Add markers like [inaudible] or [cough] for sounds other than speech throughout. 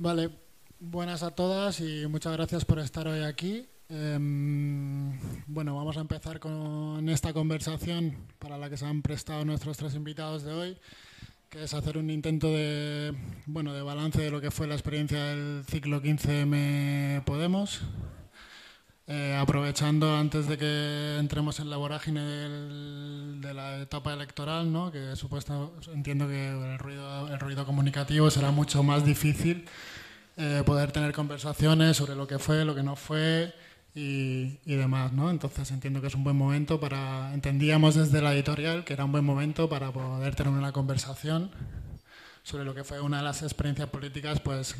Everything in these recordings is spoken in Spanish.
Vale, buenas a todas y muchas gracias por estar hoy aquí. Em, bueno, vamos a empezar con esta conversación para la que se han prestado nuestros tres invitados de hoy, que es hacer un intento de, bueno, de balance de lo que fue la experiencia del ciclo 15M Podemos. Eh, aprovechando antes de que entremos en la vorágine de la etapa electoral, ¿no? que supuesto, entiendo que el ruido, el ruido comunicativo será mucho más difícil eh, poder tener conversaciones sobre lo que fue, lo que no fue, y, demás, ¿no? Entonces entiendo que es un buen momento para, entendíamos desde la editorial que era un buen momento para poder tener una conversación sobre lo que fue una de las experiencias políticas pues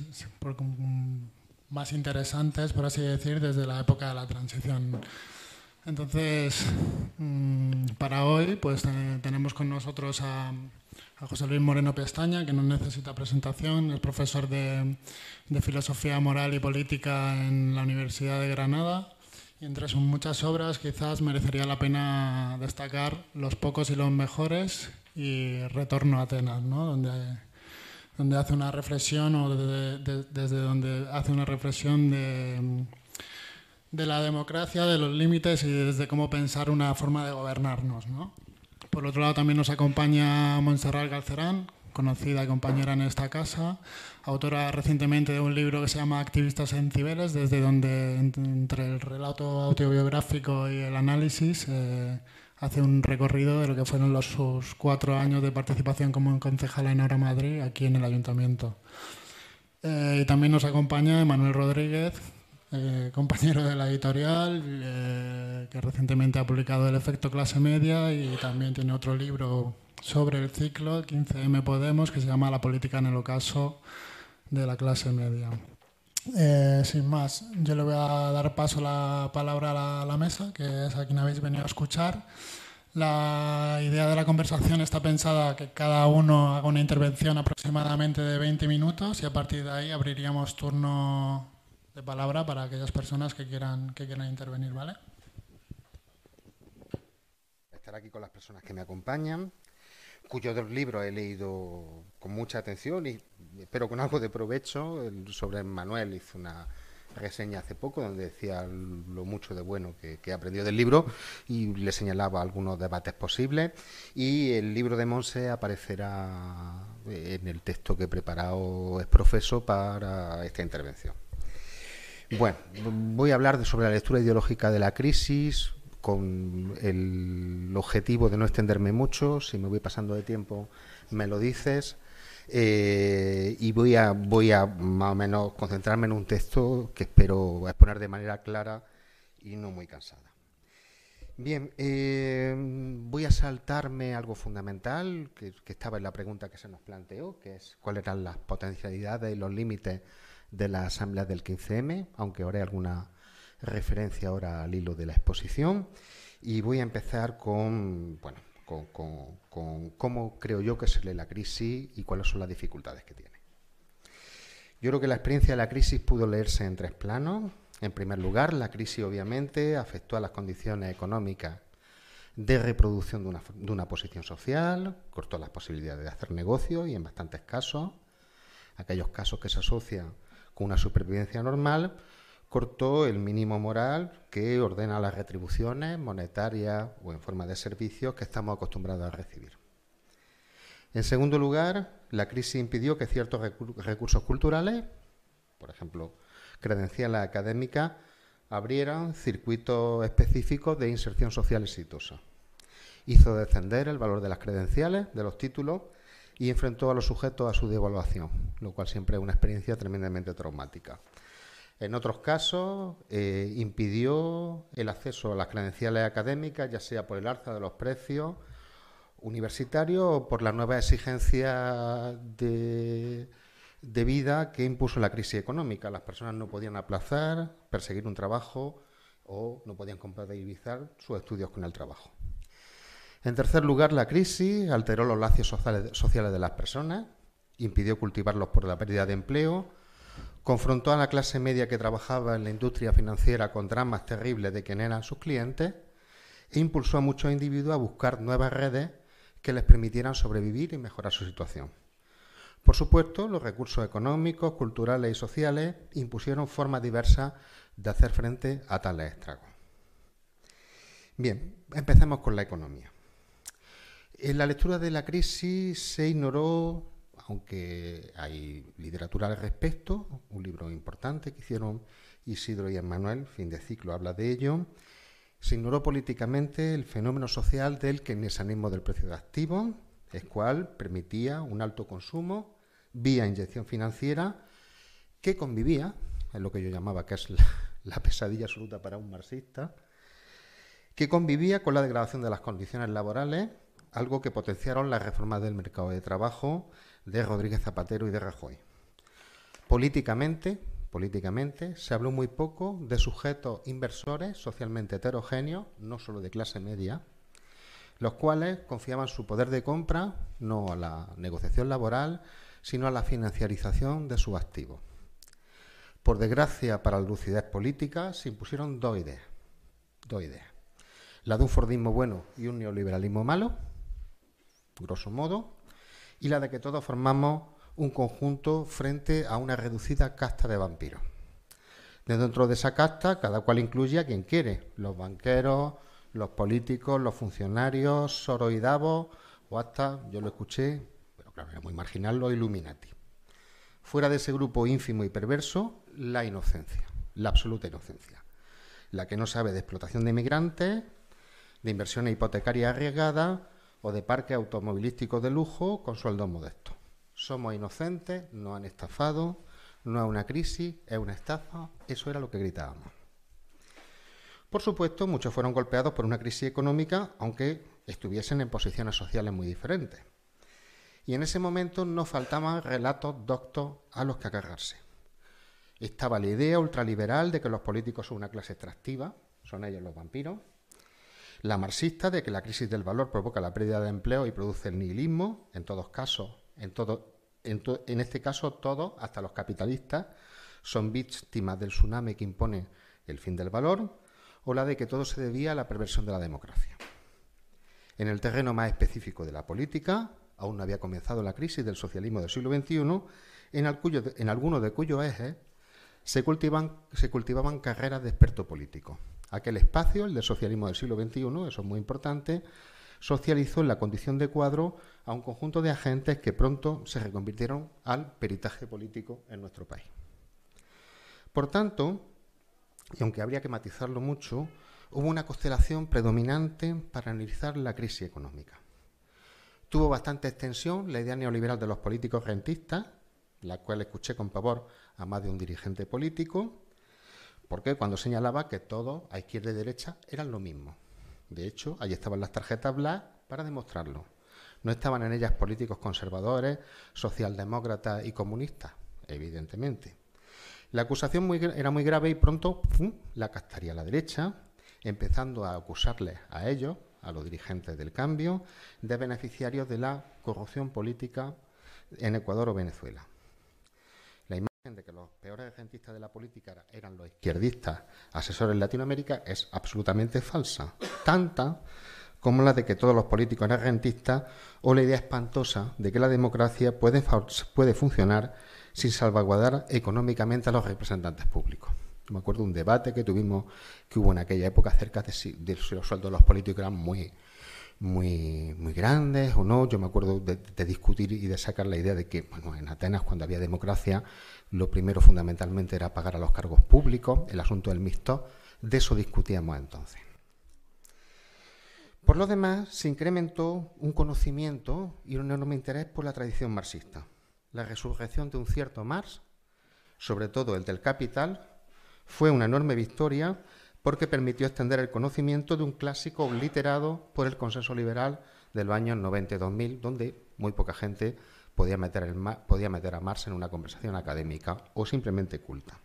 más interesantes, por así decir, desde la época de la transición. Entonces, mm, para hoy pues tenemos con nosotros a, a José Luis Moreno Pestaña, que no necesita presentación, es profesor de, Filosofía Moral y Política en la Universidad de Granada. Y entre sus muchas obras quizás merecería la pena destacar Los pocos y los mejores y Retorno a Atenas, ¿no? donde, donde hace una reflexión o desde donde hace una reflexión de, de la democracia, de los límites y desde cómo pensar una forma de gobernarnos. ¿no? Por otro lado también nos acompaña Montserrat Galcerán, conocida compañera en esta casa, autora recientemente de un libro que se llama Activistas en Cibeles, desde donde entre el relato autobiográfico y el análisis eh, hace un recorrido de lo que fueron los, sus cuatro años de participación como concejala en Ahora Madrid aquí en el ayuntamiento. Eh, y también nos acompaña Manuel Rodríguez, eh, compañero de la editorial, eh, que recientemente ha publicado El efecto clase media y también tiene otro libro sobre el ciclo, 15M Podemos, que se llama La política en el ocaso de la clase media. Eh, sin más, yo le voy a dar paso la palabra a la, mesa, que es a quien habéis venido a escuchar. La idea de la conversación está pensada que cada uno haga una intervención aproximadamente de 20 minutos y a partir de ahí abriríamos turno de palabra para aquellas personas que quieran, que quieran intervenir, ¿vale? Estar aquí con las personas que me acompañan, cuyos dos libros he leído con mucha atención y espero con algo de provecho. sobre Manuel hizo una reseña hace poco donde decía lo mucho de bueno que, que aprendió del libro y le señalaba algunos debates posibles y el libro de Monse aparecerá en el texto que he preparado es profeso para esta intervención. Bueno, voy a hablar sobre la lectura ideológica de la crisis con el objetivo de no extenderme mucho. Si me voy pasando de tiempo, me lo dices. Eh, y voy a, voy a más o menos concentrarme en un texto que espero exponer de manera clara y no muy cansada. Bien, eh, voy a saltarme algo fundamental que, estaba en la pregunta que se nos planteó, que es cuáles eran las potencialidades y los límites de la asamblea del 15M, aunque ahora hay alguna referencia ahora al hilo de la exposición. Y voy a empezar con, bueno, con, cómo creo yo que se lee la crisis y cuáles son las dificultades que tiene. Yo creo que la experiencia de la crisis pudo leerse en tres planos. En primer lugar, la crisis obviamente afectó a las condiciones económicas de reproducción de una, posición social, cortó las posibilidades de hacer negocio y en bastantes casos, aquellos casos que se asocian una supervivencia normal, cortó el mínimo moral que ordena las retribuciones monetarias o en forma de servicios que estamos acostumbrados a recibir. En segundo lugar, la crisis impidió que ciertos recursos culturales, por ejemplo, credenciales académicas, abrieran circuitos específicos de inserción social exitosa. Hizo descender el valor de las credenciales, de los títulos, y enfrentó a los sujetos a su devaluación, lo cual siempre es una experiencia tremendamente traumática. En otros casos, eh, impidió el acceso a las credenciales académicas, ya sea por el alza de los precios universitarios o por la nueva exigencia de, de vida que impuso la crisis económica. Las personas no podían aplazar, perseguir un trabajo o no podían compatibilizar sus estudios con el trabajo. En tercer lugar, la crisis alteró los lazos sociales de las personas, impidió cultivarlos por la pérdida de empleo, confrontó a la clase media que trabajaba en la industria financiera con dramas terribles de quien eran sus clientes e impulsó a muchos individuos a buscar nuevas redes que les permitieran sobrevivir y mejorar su situación. Por supuesto, los recursos económicos, culturales y sociales impusieron formas diversas de hacer frente a tales estragos. Bien, empecemos con la economía. En la lectura de la crisis se ignoró, aunque hay literatura al respecto, un libro importante que hicieron Isidro y Emmanuel, fin de ciclo habla de ello, se ignoró políticamente el fenómeno social del keynesianismo del precio de activos, el cual permitía un alto consumo vía inyección financiera que convivía, en lo que yo llamaba que es la pesadilla absoluta para un marxista, que convivía con la degradación de las condiciones laborales algo que potenciaron las reformas del mercado de trabajo de Rodríguez Zapatero y de Rajoy. Políticamente, políticamente se habló muy poco de sujetos inversores socialmente heterogéneos, no solo de clase media, los cuales confiaban su poder de compra no a la negociación laboral, sino a la financiarización de sus activos. Por desgracia para la lucidez política, se impusieron dos ideas. Dos ideas. La de un Fordismo bueno y un neoliberalismo malo, grosso modo, y la de que todos formamos un conjunto frente a una reducida casta de vampiros. De dentro de esa casta, cada cual incluye a quien quiere, los banqueros, los políticos, los funcionarios, Soros y Davos, o hasta, yo lo escuché, pero claro, era muy marginal, los Illuminati. Fuera de ese grupo ínfimo y perverso, la inocencia, la absoluta inocencia. La que no sabe de explotación de inmigrantes, de inversiones hipotecarias arriesgadas o de parques automovilísticos de lujo con sueldos modestos. Somos inocentes, nos han estafado, no es una crisis, es una estafa, eso era lo que gritábamos. Por supuesto, muchos fueron golpeados por una crisis económica, aunque estuviesen en posiciones sociales muy diferentes. Y en ese momento no faltaban relatos doctos a los que agarrarse. Estaba la idea ultraliberal de que los políticos son una clase extractiva, son ellos los vampiros, la marxista de que la crisis del valor provoca la pérdida de empleo y produce el nihilismo, en todos casos, en, todo, en, este caso todos, hasta los capitalistas, son víctimas del tsunami que impone el fin del valor, o la de que todo se debía a la perversión de la democracia. En el terreno más específico de la política, aún no había comenzado la crisis del socialismo del siglo XXI, en, cuyo, en algunos de cuyos ejes se, se cultivaban carreras de experto político. Aquel espacio, el del socialismo del siglo XXI, eso es muy importante, socializó en la condición de cuadro a un conjunto de agentes que pronto se reconvirtieron al peritaje político en nuestro país. Por tanto, y aunque habría que matizarlo mucho, hubo una constelación predominante para analizar la crisis económica. Tuvo bastante extensión la idea neoliberal de los políticos rentistas, la cual escuché con pavor a más de un dirigente político, porque cuando señalaba que todo, a izquierda y derecha, eran lo mismo. De hecho, ahí estaban las tarjetas black para demostrarlo. No estaban en ellas políticos conservadores, socialdemócratas y comunistas, evidentemente. La acusación era muy grave y pronto la castaría la derecha, empezando a acusarles a ellos, a los dirigentes del cambio, de beneficiarios de la corrupción política en Ecuador o Venezuela de que los peores agentistas de la política eran los izquierdistas asesores en Latinoamérica es absolutamente falsa. Tanta como la de que todos los políticos eran rentistas o la idea espantosa de que la democracia puede, puede funcionar sin salvaguardar económicamente a los representantes públicos. Me acuerdo de un debate que tuvimos, que hubo en aquella época acerca de si, de si los sueldos de los políticos eran muy, muy, muy grandes o no. Yo me acuerdo de, discutir y de sacar la idea de que, bueno, en Atenas, cuando había democracia, lo primero fundamentalmente era pagar a los cargos públicos, el asunto del mixto, de eso discutíamos entonces. Por lo demás, se incrementó un conocimiento y un enorme interés por la tradición marxista. La resurrección de un cierto Marx, sobre todo el del Capital, fue una enorme victoria porque permitió extender el conocimiento de un clásico obliterado por el consenso liberal de los años 90 y 2000, donde muy poca gente podía meter, a Marx en una conversación académica o simplemente culta.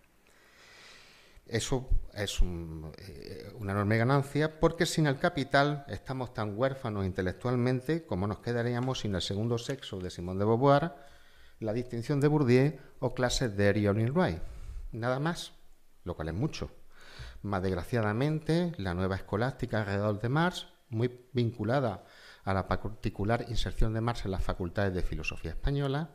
Eso es eh, una enorme ganancia porque sin el capital estamos tan huérfanos intelectualmente como nos quedaríamos sin el segundo sexo de Simone de Beauvoir, la distinción de Bourdieu o clases de Erion y. Nada más, lo cual es mucho. Más desgraciadamente, la nueva escolástica alrededor de Marx, muy vinculada a la particular inserción de Marx en las facultades de filosofía española,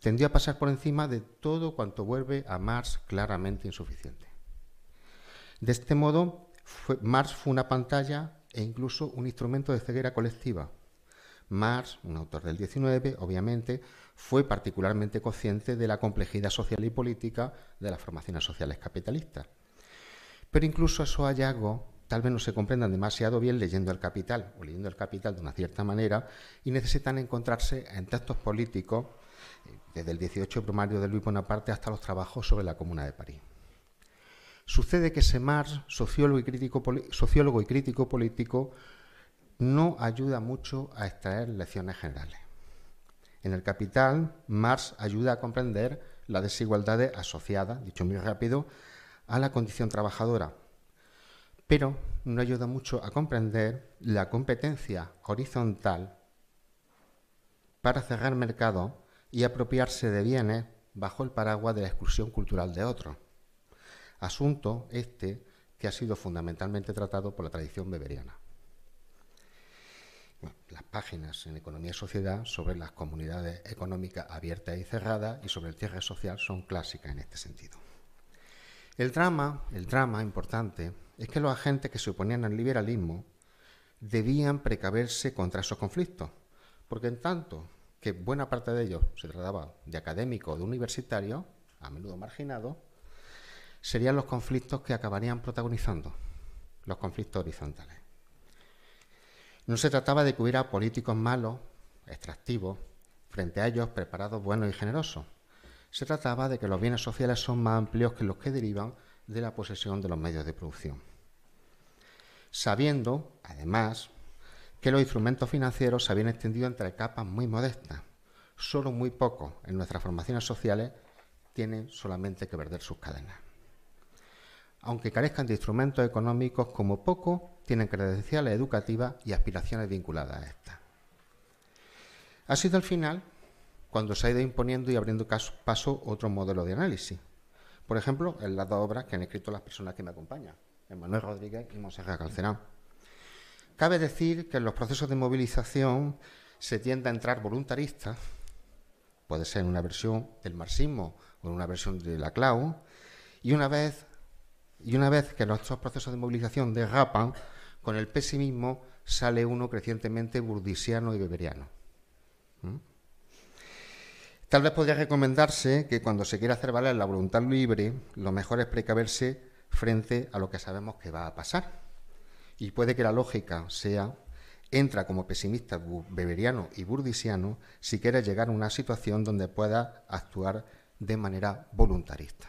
tendió a pasar por encima de todo cuanto vuelve a Marx claramente insuficiente. De este modo, Marx fue una pantalla e incluso un instrumento de ceguera colectiva. Marx, un autor del 19, obviamente, fue particularmente consciente de la complejidad social y política de las formaciones sociales capitalistas. Pero incluso esos hallazgos tal vez no se comprendan demasiado bien leyendo el Capital o leyendo el Capital de una cierta manera y necesitan encontrarse en textos políticos eh, desde el 18 primario de Luis Bonaparte hasta los trabajos sobre la Comuna de París. Sucede que Marx, sociólogo y crítico, sociólogo y crítico político, no ayuda mucho a extraer lecciones generales. En el Capital, Marx ayuda a comprender las desigualdades asociadas, dicho muy rápido, a la condición trabajadora, pero no ayuda mucho a comprender la competencia horizontal para cerrar mercado y apropiarse de bienes bajo el paraguas de la exclusión cultural de otros. Asunto este que ha sido fundamentalmente tratado por la tradición beberiana. las páginas en Economía y Sociedad sobre las comunidades económicas abiertas y cerradas y sobre el cierre social son clásicas en este sentido. El drama, el drama importante, es que los agentes que se oponían al liberalismo debían precaverse contra esos conflictos, porque en tanto que buena parte de ellos se trataba de académicos o de universitarios, a menudo marginados, serían los conflictos que acabarían protagonizando, los conflictos horizontales. No se trataba de que hubiera políticos malos, extractivos, frente a ellos preparados, buenos y generosos. Se trataba de que los bienes sociales son más amplios que los que derivan de la posesión de los medios de producción. Sabiendo, además, que los instrumentos financieros se habían extendido entre capas muy modestas. Solo muy pocos en nuestras formaciones sociales tienen solamente que perder sus cadenas aunque carezcan de instrumentos económicos, como poco tienen credenciales educativas y aspiraciones vinculadas a estas. Ha sido al final cuando se ha ido imponiendo y abriendo paso otro modelo de análisis. Por ejemplo, en las dos obras que han escrito las personas que me acompañan, Manuel Rodríguez y Monserrat Calcerán. Cabe decir que en los procesos de movilización se tiende a entrar voluntaristas, puede ser en una versión del marxismo o en una versión de la CLAU, y una vez y una vez que nuestros procesos de movilización derrapan, con el pesimismo sale uno crecientemente burdisiano y beberiano. ¿Mm? Tal vez podría recomendarse que cuando se quiera hacer valer la voluntad libre, lo mejor es precaverse frente a lo que sabemos que va a pasar. Y puede que la lógica sea entra como pesimista beberiano y burdisiano si quiere llegar a una situación donde pueda actuar de manera voluntarista.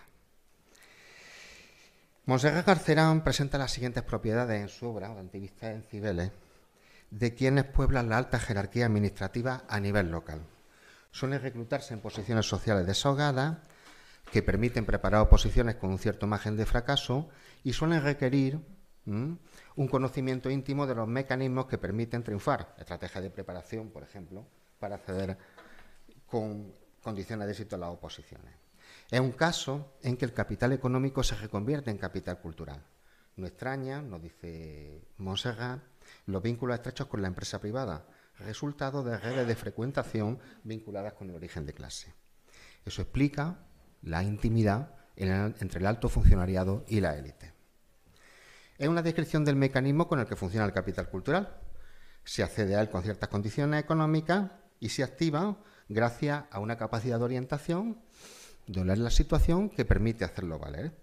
Monserrat Garcerán presenta las siguientes propiedades en su obra, Antivista en Cibeles, de quienes pueblan la alta jerarquía administrativa a nivel local. Suelen reclutarse en posiciones sociales desahogadas, que permiten preparar oposiciones con un cierto margen de fracaso y suelen requerir un conocimiento íntimo de los mecanismos que permiten triunfar, estrategias de preparación, por ejemplo, para acceder con condiciones de éxito a las oposiciones. Es un caso en que el capital económico se reconvierte en capital cultural. No extraña, nos dice Montserrat, los vínculos estrechos con la empresa privada, resultado de redes de frecuentación vinculadas con el origen de clase. Eso explica la intimidad entre el alto funcionariado y la élite. Es una descripción del mecanismo con el que funciona el capital cultural. Se accede a él con ciertas condiciones económicas y se activa gracias a una capacidad de orientación de la situación que permite hacerlo valer.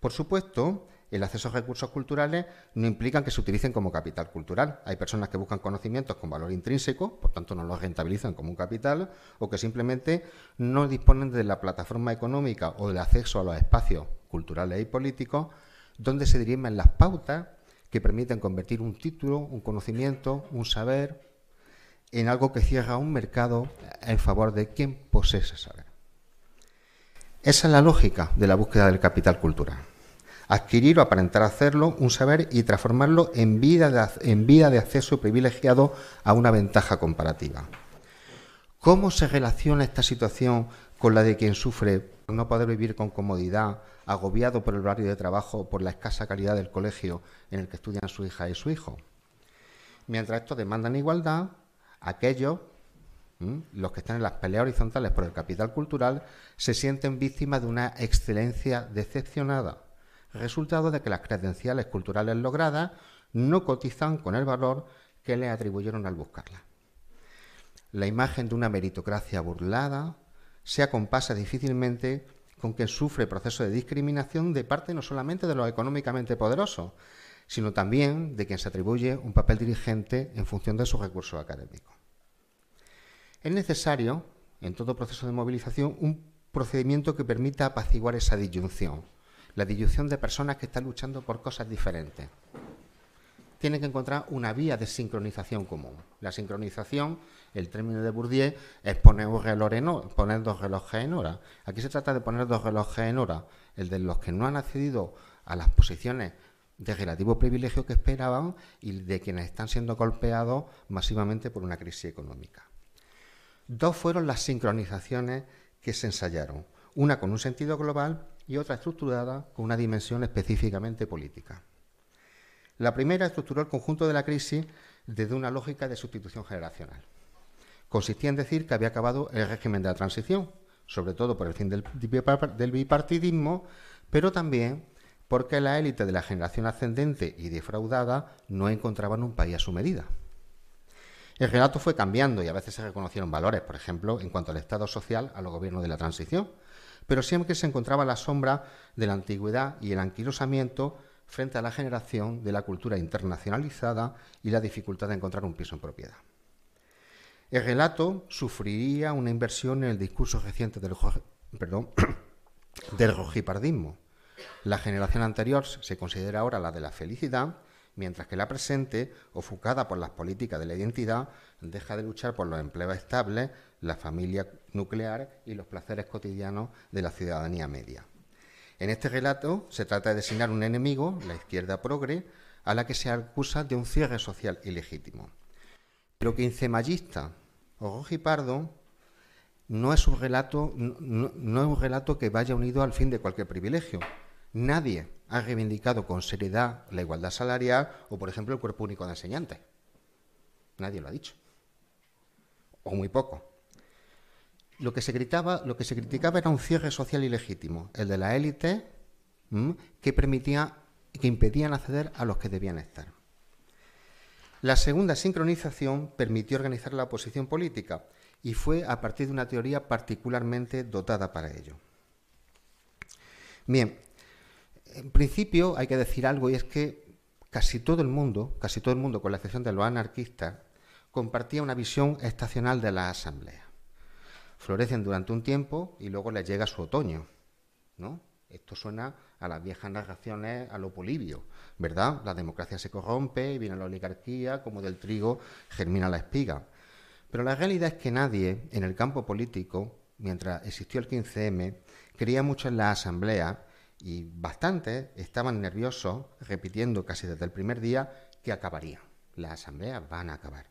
Por supuesto, el acceso a recursos culturales no implica que se utilicen como capital cultural. Hay personas que buscan conocimientos con valor intrínseco, por tanto no los rentabilizan como un capital, o que simplemente no disponen de la plataforma económica o del acceso a los espacios culturales y políticos donde se dirimen las pautas que permiten convertir un título, un conocimiento, un saber en algo que cierra un mercado en favor de quien posee ese saber. Esa es la lógica de la búsqueda del capital cultural. Adquirir o aparentar hacerlo, un saber y transformarlo en vida de, en vida de acceso privilegiado a una ventaja comparativa. ¿Cómo se relaciona esta situación con la de quien sufre por no poder vivir con comodidad, agobiado por el horario de trabajo o por la escasa calidad del colegio en el que estudian su hija y su hijo? Mientras estos demandan igualdad, aquellos los que están en las peleas horizontales por el capital cultural, se sienten víctimas de una excelencia decepcionada, resultado de que las credenciales culturales logradas no cotizan con el valor que le atribuyeron al buscarlas. La imagen de una meritocracia burlada se acompasa difícilmente con que sufre proceso de discriminación de parte no solamente de los económicamente poderosos, sino también de quien se atribuye un papel dirigente en función de sus recursos académicos. Es necesario, en todo proceso de movilización, un procedimiento que permita apaciguar esa disyunción, la disyunción de personas que están luchando por cosas diferentes. Tienen que encontrar una vía de sincronización común. La sincronización, el término de Bourdieu, es poner, un reloj en hora, poner dos relojes en hora. Aquí se trata de poner dos relojes en hora, el de los que no han accedido a las posiciones de relativo privilegio que esperaban y de quienes están siendo golpeados masivamente por una crisis económica. Dos fueron las sincronizaciones que se ensayaron, una con un sentido global y otra estructurada con una dimensión específicamente política. La primera estructuró el conjunto de la crisis desde una lógica de sustitución generacional. Consistía en decir que había acabado el régimen de la transición, sobre todo por el fin del, bipartidismo, pero también porque la élite de la generación ascendente y defraudada no encontraban un país a su medida. El relato fue cambiando y a veces se reconocieron valores, por ejemplo, en cuanto al Estado social a los gobiernos de la transición, pero siempre se encontraba la sombra de la antigüedad y el anquilosamiento frente a la generación de la cultura internacionalizada y la dificultad de encontrar un piso en propiedad. El relato sufriría una inversión en el discurso reciente del, perdón, [coughs] rojipardismo. La generación anterior se considera ahora la de la felicidad mientras que la presente, ofuscada por las políticas de la identidad, deja de luchar por los empleos estables, la familia nuclear y los placeres cotidianos de la ciudadanía media. En este relato se trata de designar un enemigo, la izquierda progre, a la que se acusa de un cierre social ilegítimo. Pero quincemallista o rojipardo no es un relato, no es un relato que vaya unido al fin de cualquier privilegio. Nadie ha reivindicado con seriedad la igualdad salarial o, por ejemplo, el cuerpo único de enseñantes. Nadie lo ha dicho. O muy poco. Lo que se, criticaba era un cierre social ilegítimo, el de la élite que permitía que impedían acceder a los que debían estar. La segunda sincronización permitió organizar la oposición política y fue a partir de una teoría particularmente dotada para ello. Bien, en principio hay que decir algo y es que casi todo el mundo, casi todo el mundo, con la excepción de los anarquistas, compartía una visión estacional de la asamblea. Florecen durante un tiempo y luego les llega su otoño, ¿no? Esto suena a las viejas narraciones a lo polibio, ¿verdad? La democracia se corrompe, viene la oligarquía, como del trigo germina la espiga. Pero la realidad es que nadie en el campo político, mientras existió el 15M, creía mucho en la asamblea y bastantes estaban nerviosos, repitiendo casi desde el primer día que acabaría. Las asambleas van a acabar.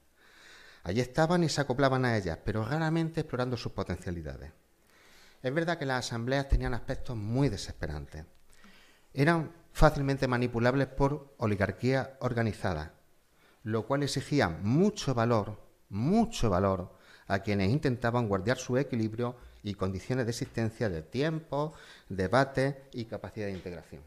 Allí estaban y se acoplaban a ellas, pero raramente explorando sus potencialidades. Es verdad que las asambleas tenían aspectos muy desesperantes. Eran fácilmente manipulables por oligarquías organizadas, lo cual exigía mucho valor, mucho valor a quienes intentaban guardar su equilibrio y condiciones de existencia de tiempo, debate y capacidad de integración.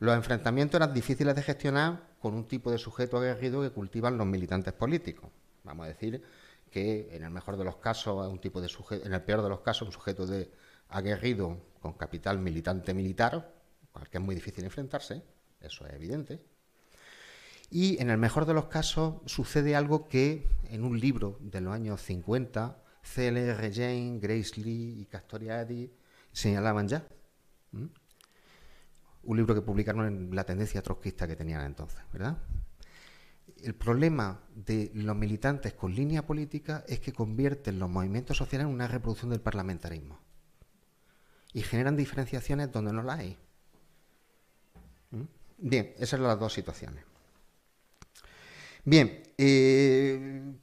Los enfrentamientos eran difíciles de gestionar con un tipo de sujeto aguerrido que cultivan los militantes políticos. Vamos a decir que en el mejor de los casos, un tipo de sujeto, en el peor de los casos, un sujeto de aguerrido con capital militante militar, al que es muy difícil enfrentarse, eso es evidente. Y en el mejor de los casos sucede algo que en un libro de los años 50 CLR Jane, Grace Lee y Castoriadi señalaban ya. Un libro que publicaron en la tendencia trotskista que tenían entonces, ¿verdad? El problema de los militantes con línea política es que convierten los movimientos sociales en una reproducción del parlamentarismo y generan diferenciaciones donde no las hay. Bien, esas son las dos situaciones. Bien, eh,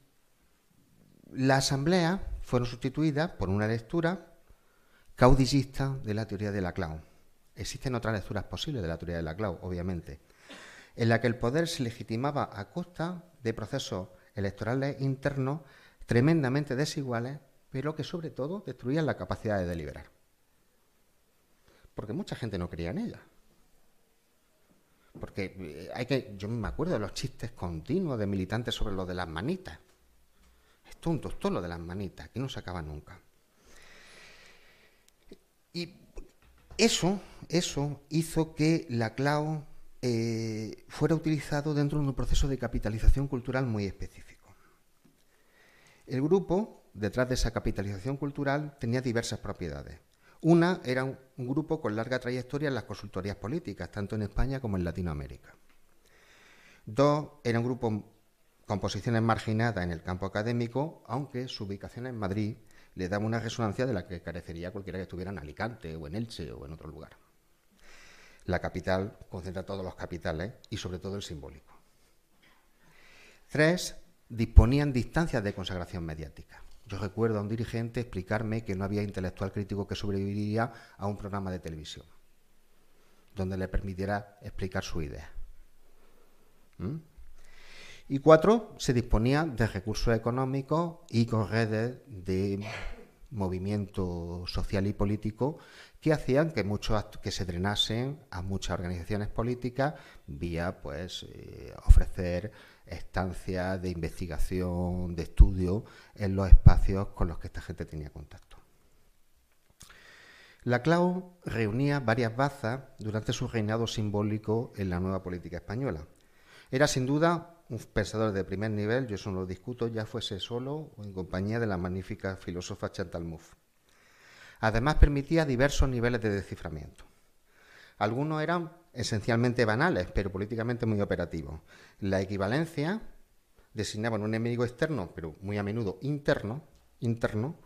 la asamblea fueron sustituidas por una lectura caudillista de la teoría de la clau. Existen otras lecturas posibles de la teoría de la clau, obviamente, en la que el poder se legitimaba a costa de procesos electorales internos tremendamente desiguales, pero que sobre todo destruían la capacidad de deliberar. Porque mucha gente no creía en ella. Porque eh, hay que, yo me acuerdo de los chistes continuos de militantes sobre lo de las manitas. Es tonto, es todo lo de las manitas, que no se acaba nunca. Y eso, eso hizo que la CLAO eh, fuera utilizado dentro de un proceso de capitalización cultural muy específico. El grupo, detrás de esa capitalización cultural, tenía diversas propiedades. Una era un, grupo con larga trayectoria en las consultorías políticas, tanto en España como en Latinoamérica. Dos, era un grupo con posiciones marginadas en el campo académico, aunque su ubicación en Madrid le daba una resonancia de la que carecería cualquiera que estuviera en Alicante o en Elche o en otro lugar. La capital concentra todos los capitales y sobre todo el simbólico. Tres, disponían distancias de consagración mediática. Yo recuerdo a un dirigente explicarme que no había intelectual crítico que sobreviviría a un programa de televisión donde le permitiera explicar su idea. ¿Mm? Y cuatro, se disponía de recursos económicos y con redes de movimiento social y político que hacían que muchos que se drenasen a muchas organizaciones políticas vía pues eh, ofrecer estancias de investigación, de estudio en los espacios con los que esta gente tenía contacto. La CLAU reunía varias bazas durante su reinado simbólico en la nueva política española. Era sin duda un pensador de primer nivel, yo eso no lo discuto, ya fuese solo o en compañía de la magnífica filósofa Chantal Mouffe. Además permitía diversos niveles de desciframiento. Algunos eran esencialmente banales, pero políticamente muy operativos. La equivalencia designaba un enemigo externo, pero muy a menudo interno, interno,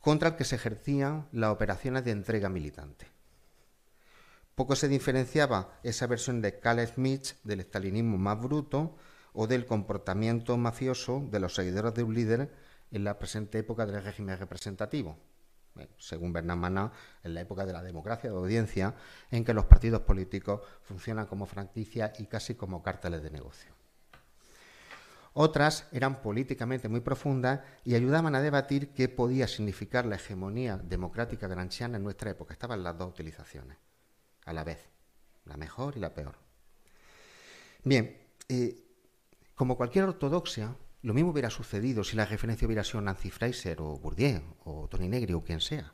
contra el que se ejercían las operaciones de entrega militante. Poco se diferenciaba esa versión de Carl Smith del estalinismo más bruto o del comportamiento mafioso de los seguidores de un líder en la presente época del régimen representativo, según Bernard en la época de la democracia de audiencia, en que los partidos políticos funcionan como franquicias y casi como cárteles de negocio. Otras eran políticamente muy profundas y ayudaban a debatir qué podía significar la hegemonía democrática granchiana en nuestra época. Estaban las dos utilizaciones a la vez, la mejor y la peor. Bien, eh, como cualquier ortodoxia, lo mismo hubiera sucedido si la referencia hubiera sido Nancy Fraser o Bourdieu o Tony Negri o quien sea.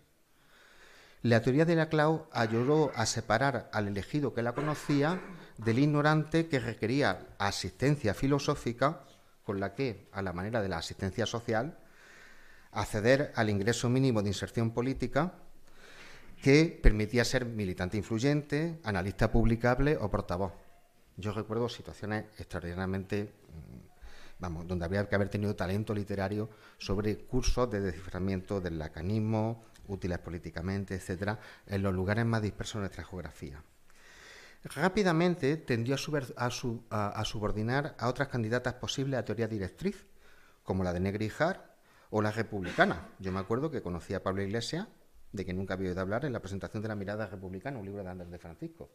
La teoría de la Clau ayudó a separar al elegido que la conocía del ignorante que requería asistencia filosófica con la que, a la manera de la asistencia social, acceder al ingreso mínimo de inserción política que permitía ser militante influyente, analista publicable o portavoz. Yo recuerdo situaciones extraordinariamente, mm, vamos, donde habría que haber tenido talento literario sobre cursos de desciframiento del lacanismo, útiles políticamente, etcétera, en los lugares más dispersos de nuestra geografía. Rápidamente tendió a, a, subordinar a otras candidatas posibles a teoría directriz, como la de Negrijar o la republicana. Yo me acuerdo que conocí a Pablo Iglesias de que nunca había oído hablar en la presentación de la mirada republicana, un libro de Andrés de Francisco.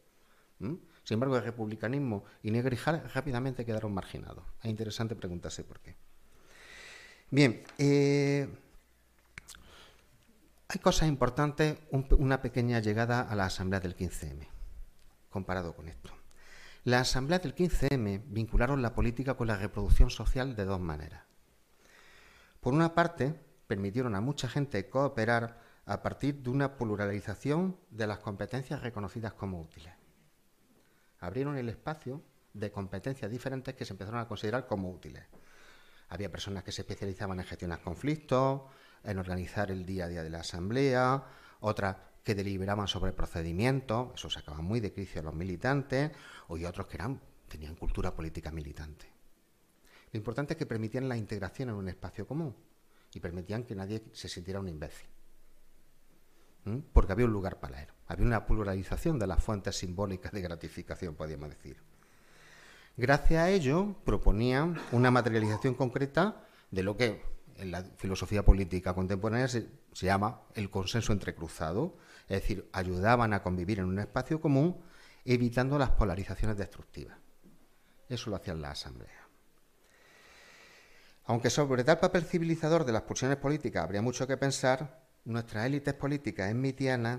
Sin embargo, el republicanismo y Negrijal rápidamente quedaron marginados. Es interesante preguntarse por qué. Bien, eh, hay cosas importantes, una pequeña llegada a la Asamblea del 15M, comparado con esto. La Asamblea del 15M vincularon la política con la reproducción social de dos maneras. Por una parte, permitieron a mucha gente cooperar a partir de una pluralización de las competencias reconocidas como útiles. Abrieron el espacio de competencias diferentes que se empezaron a considerar como útiles. Había personas que se especializaban en gestionar conflictos, en organizar el día a día de la asamblea, otras que deliberaban sobre procedimientos, eso sacaba muy de crisis a los militantes, y otros que tenían cultura política militante. Lo importante es que permitían la integración en un espacio común y permitían que nadie se sintiera un imbécil porque había un lugar para él. Había una pluralización de las fuentes simbólicas de gratificación, podríamos decir. Gracias a ello, proponían una materialización concreta de lo que en la filosofía política contemporánea se, llama el consenso entrecruzado, es decir, ayudaban a convivir en un espacio común evitando las polarizaciones destructivas. Eso lo hacían las asambleas. Aunque sobre tal papel civilizador de las pulsiones políticas habría mucho que pensar, nuestras élites políticas en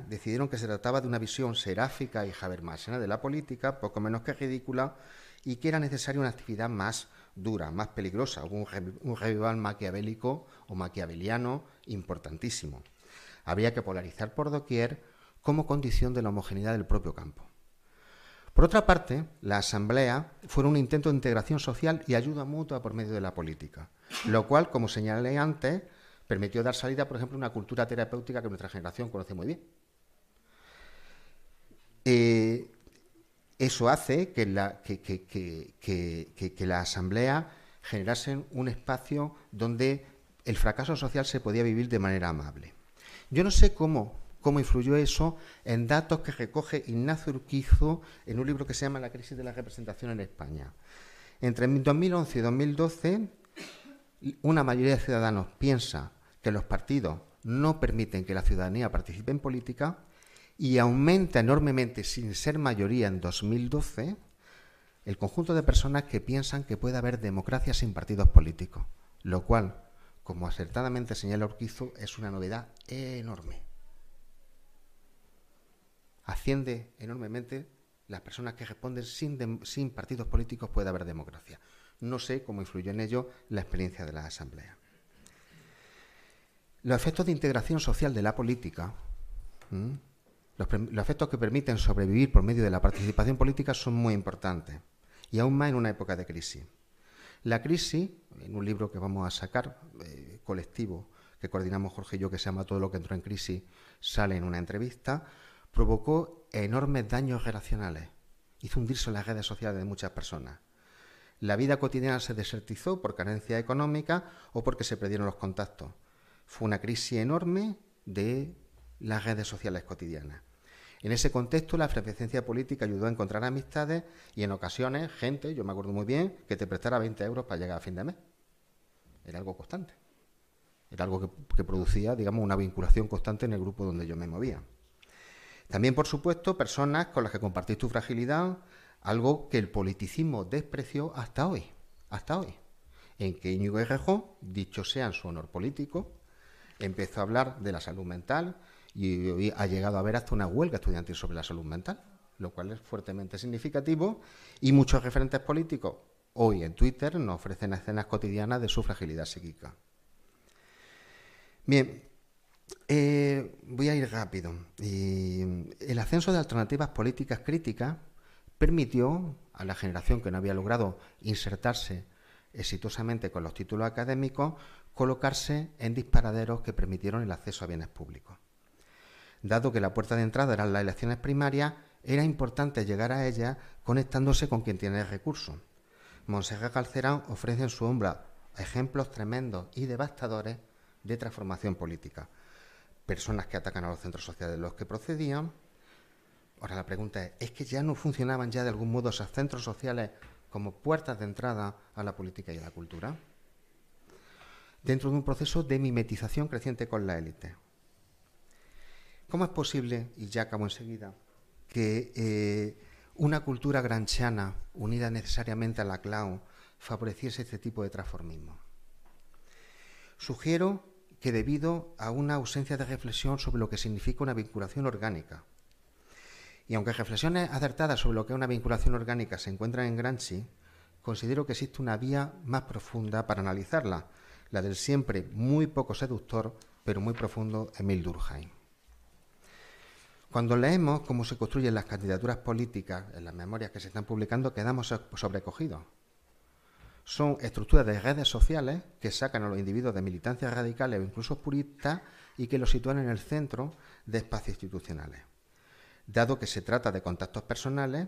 decidieron que se trataba de una visión seráfica y habermasiana de la política, poco menos que ridícula, y que era necesaria una actividad más dura, más peligrosa, un, revival maquiavélico o maquiaveliano importantísimo. Habría que polarizar por doquier como condición de la homogeneidad del propio campo. Por otra parte, la Asamblea fue un intento de integración social y ayuda mutua por medio de la política, lo cual, como señalé antes, permitió dar salida, por ejemplo, a una cultura terapéutica que nuestra generación conoce muy bien. Eh, eso hace que la, que, la Asamblea generase un espacio donde el fracaso social se podía vivir de manera amable. Yo no sé cómo, cómo influyó eso en datos que recoge Ignacio Urquizo en un libro que se llama La crisis de la representación en España. Entre 2011 y 2012, una mayoría de ciudadanos piensa que los partidos no permiten que la ciudadanía participe en política y aumenta enormemente, sin ser mayoría en 2012, el conjunto de personas que piensan que puede haber democracia sin partidos políticos, lo cual, como acertadamente señala Urquizo, es una novedad enorme. Asciende enormemente las personas que responden sin, sin partidos políticos puede haber democracia. No sé cómo influyó en ello la experiencia de la Asamblea. Los efectos de integración social de la política, los, efectos que permiten sobrevivir por medio de la participación política son muy importantes, y aún más en una época de crisis. La crisis, en un libro que vamos a sacar, eh, colectivo, que coordinamos Jorge y yo, que se llama Todo lo que entró en crisis, sale en una entrevista, provocó enormes daños relacionales. Hizo hundirse las redes sociales de muchas personas. La vida cotidiana se desertizó por carencia económica o porque se perdieron los contactos. Fue una crisis enorme de las redes sociales cotidianas. En ese contexto, la efervescencia política ayudó a encontrar amistades y en ocasiones gente, yo me acuerdo muy bien, que te prestara 20 euros para llegar a fin de mes. Era algo constante. Era algo que, producía, digamos, una vinculación constante en el grupo donde yo me movía. También, por supuesto, personas con las que compartís tu fragilidad, algo que el politicismo despreció hasta hoy. Hasta hoy. En que Íñigo Errejón, dicho sea en su honor político, empezó a hablar de la salud mental y, ha llegado a haber hasta una huelga estudiantil sobre la salud mental, lo cual es fuertemente significativo y muchos referentes políticos hoy en Twitter nos ofrecen escenas cotidianas de su fragilidad psíquica. Bien, eh, voy a ir rápido. el ascenso de alternativas políticas críticas permitió a la generación que no había logrado insertarse exitosamente con los títulos académicos colocarse en disparaderos que permitieron el acceso a bienes públicos. Dado que la puerta de entrada eran las elecciones primarias, era importante llegar a ellas conectándose con quien tiene el recurso. Monserrat Calcerán ofrece en su obra ejemplos tremendos y devastadores de transformación política. Personas que atacan a los centros sociales de los que procedían. Ahora la pregunta es, ¿es que ya no funcionaban ya de algún modo esos centros sociales como puertas de entrada a la política y a la cultura? Dentro de un proceso de mimetización creciente con la élite. ¿Cómo es posible, y ya acabo enseguida, que eh, una cultura granchiana unida necesariamente a la clown favoreciese este tipo de transformismo? Sugiero que debido a una ausencia de reflexión sobre lo que significa una vinculación orgánica, y aunque reflexiones acertadas sobre lo que es una vinculación orgánica se encuentran en Gramsci, considero que existe una vía más profunda para analizarla, la del siempre muy poco seductor, pero muy profundo Emil Durkheim. Cuando leemos cómo se construyen las candidaturas políticas en las memorias que se están publicando, quedamos sobrecogidos. Son estructuras de redes sociales que sacan a los individuos de militancias radicales o incluso puristas y que los sitúan en el centro de espacios institucionales. Dado que se trata de contactos personales,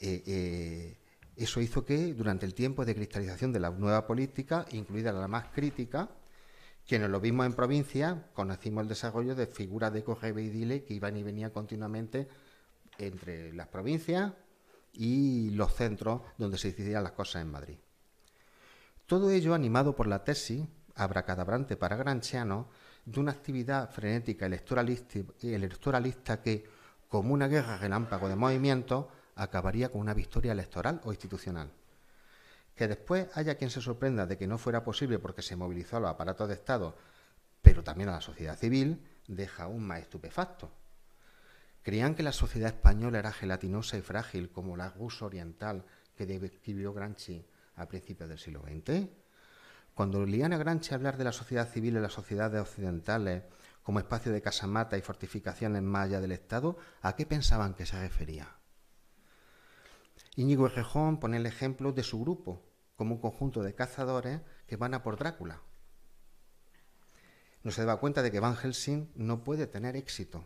eh, eh, eso hizo que durante el tiempo de cristalización de la nueva política, incluida la más crítica, quienes lo vimos en provincia, conocimos el desarrollo de figuras de correo y dile que iban y venían continuamente entre las provincias y los centros donde se decidían las cosas en Madrid. Todo ello animado por la tesis, abracadabrante para Granchiano, de una actividad frenética electoralista, electoralista que, como una guerra relámpago de movimientos, acabaría con una victoria electoral o institucional. Que después haya quien se sorprenda de que no fuera posible porque se movilizó a los aparatos de Estado, pero también a la sociedad civil, deja aún más estupefacto. ¿Creían que la sociedad española era gelatinosa y frágil como la Rus oriental que describió Gramsci a principios del siglo XX? Cuando Liana Granchi hablar de la sociedad civil y las sociedades occidentales como espacio de casamata y fortificaciones más allá del Estado, ¿a qué pensaban que se refería? Íñigo Errejón pone el ejemplo de su grupo como un conjunto de cazadores que van a por Drácula. No se da cuenta de que Van Helsing no puede tener éxito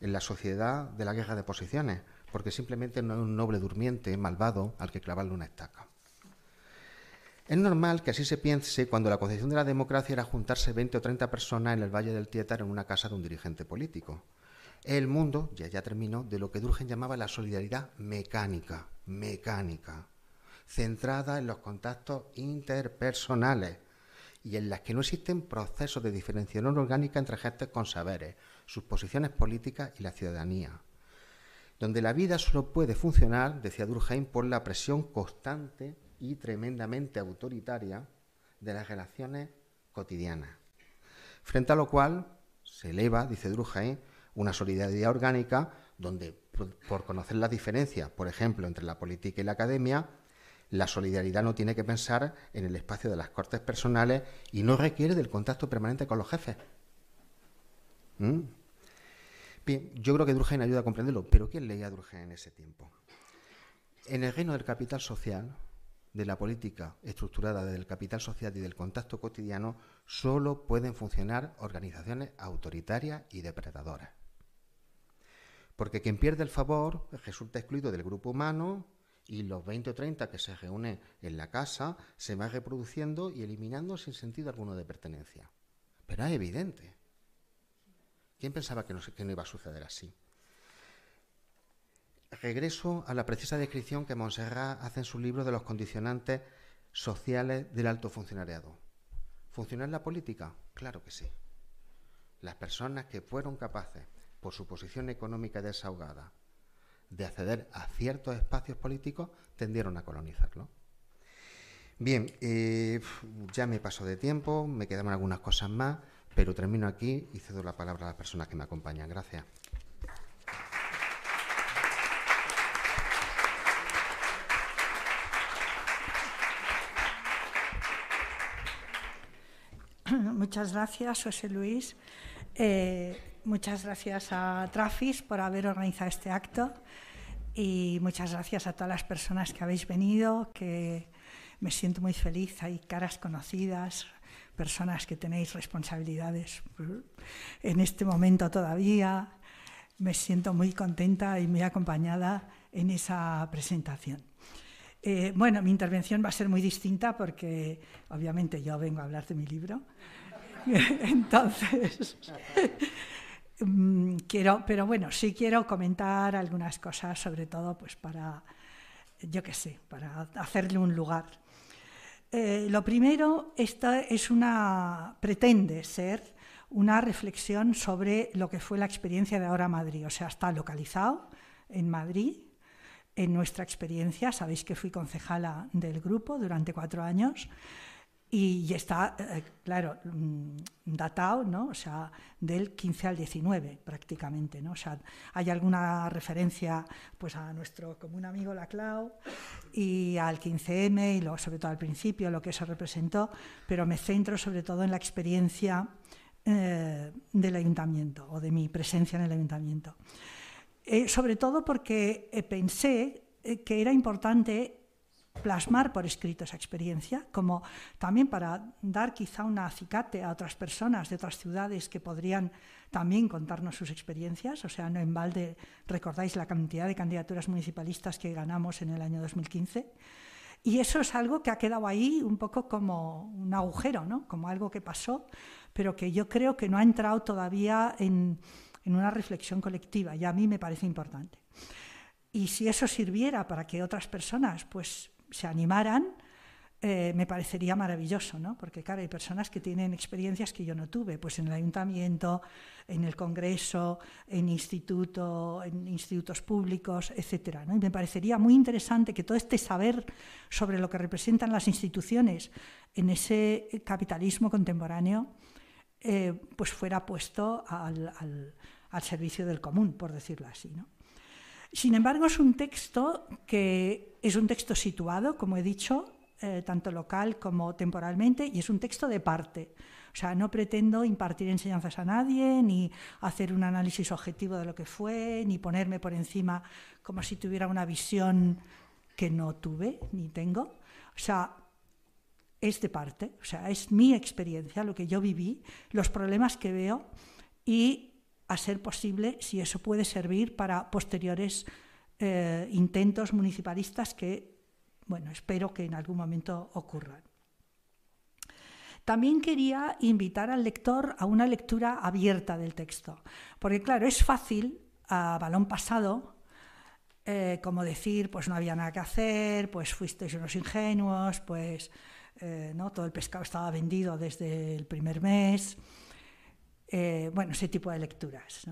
en la sociedad de la guerra de posiciones, porque simplemente no es un noble durmiente malvado al que clavarle una estaca. Es normal que así se piense cuando la concepción de la democracia era juntarse 20 o 30 personas en el Valle del Tietar en una casa de un dirigente político. El mundo, ya ya terminó, de lo que Durgen llamaba la solidaridad mecánica, mecánica, centrada en los contactos interpersonales y en las que no existen procesos de diferenciación orgánica entre gentes con saberes, sus posiciones políticas y la ciudadanía. Donde la vida solo puede funcionar, decía Durkheim, por la presión constante y tremendamente autoritaria de las relaciones cotidianas. Frente a lo cual se eleva, dice Durkheim, una solidaridad orgánica donde, por conocer las diferencias, por ejemplo, entre la política y la academia, la solidaridad no tiene que pensar en el espacio de las cortes personales y no requiere del contacto permanente con los jefes. ¿Mm? Bien, yo creo que Durkheim ayuda a comprenderlo, pero ¿quién leía a Durkheim en ese tiempo? En el reino del capital social, de la política estructurada del capital social y del contacto cotidiano, solo pueden funcionar organizaciones autoritarias y depredadoras. Porque quien pierde el favor resulta excluido del grupo humano y los 20 o 30 que se reúnen en la casa se van reproduciendo y eliminando sin sentido alguno de pertenencia. Pero es evidente. ¿Quién pensaba que no, iba a suceder así? regreso a la precisa descripción que Montserrat hace en su libro de los condicionantes sociales del alto funcionariado. ¿Funcionar la política? Claro que sí. Las personas que fueron capaces, por su posición económica desahogada, de acceder a ciertos espacios políticos, tendieron a colonizarlo. Bien, eh, ya me paso de tiempo, me quedan algunas cosas más, pero termino aquí y cedo la palabra a las personas que me acompañan. Gracias. Muchas gracias, José Luis. Eh, muchas gracias a Trafis por haber organizado este acto y muchas gracias a todas las personas que habéis venido, que me siento muy feliz. Hay caras conocidas, personas que tenéis responsabilidades en este momento todavía. Me siento muy contenta y muy acompañada en esa presentación. Eh, bueno, mi intervención va a ser muy distinta porque obviamente yo vengo a hablar de mi libro. [laughs] Entonces, mm, quiero, pero bueno, sí quiero comentar algunas cosas, sobre todo pues para, yo qué sé, para hacerle un lugar. Eh, lo primero, esta es una, pretende ser una reflexión sobre lo que fue la experiencia de Ahora Madrid, o sea, está localizado en Madrid, en nuestra experiencia, sabéis que fui concejala del grupo durante cuatro años y está, eh, claro, mm, datado, ¿no? O sea, del 15 al 19 prácticamente, ¿no? O sea, hay alguna referencia pues a nuestro común amigo Laclau y al 15M y sobre todo al principio lo que eso representó, pero me centro sobre todo en la experiencia eh, del ayuntamiento o de mi presencia en el ayuntamiento. Eh, sobre todo porque pensé que era importante plasmar por escrito esa experiencia, como también para dar quizá un acicate a otras personas de otras ciudades que podrían también contarnos sus experiencias. O sea, no en balde recordáis la cantidad de candidaturas municipalistas que ganamos en el año 2015. Y eso es algo que ha quedado ahí un poco como un agujero, ¿no? como algo que pasó, pero que yo creo que no ha entrado todavía en, en una reflexión colectiva y a mí me parece importante. Y si eso sirviera para que otras personas pues, se animaran, eh, me parecería maravilloso, ¿no? Porque, claro, hay personas que tienen experiencias que yo no tuve, pues en el ayuntamiento, en el congreso, en, instituto, en institutos públicos, etc. Y me parecería muy interesante que todo este saber sobre lo que representan las instituciones en ese capitalismo contemporáneo eh, pues fuera puesto al, al, servicio del común, por decirlo así. ¿no? Sin embargo, es un texto que es un texto situado, como he dicho, eh, tanto local como temporalmente, y es un texto de parte. O sea, no pretendo impartir enseñanzas a nadie, ni hacer un análisis objetivo de lo que fue, ni ponerme por encima como si tuviera una visión que no tuve ni tengo. O sea, es de parte, o sea, es mi experiencia, lo que yo viví, los problemas que veo y, a ser posible, si eso puede servir para posteriores eh, intentos municipalistas que bueno, espero que en algún momento ocurran. También quería invitar al lector a una lectura abierta del texto, porque claro, es fácil a balón pasado, eh, como decir, pues no había nada que hacer, pues fuisteis unos ingenuos, pues eh, ¿no? todo el pescado estaba vendido desde el primer mes, eh, bueno, ese tipo de lecturas.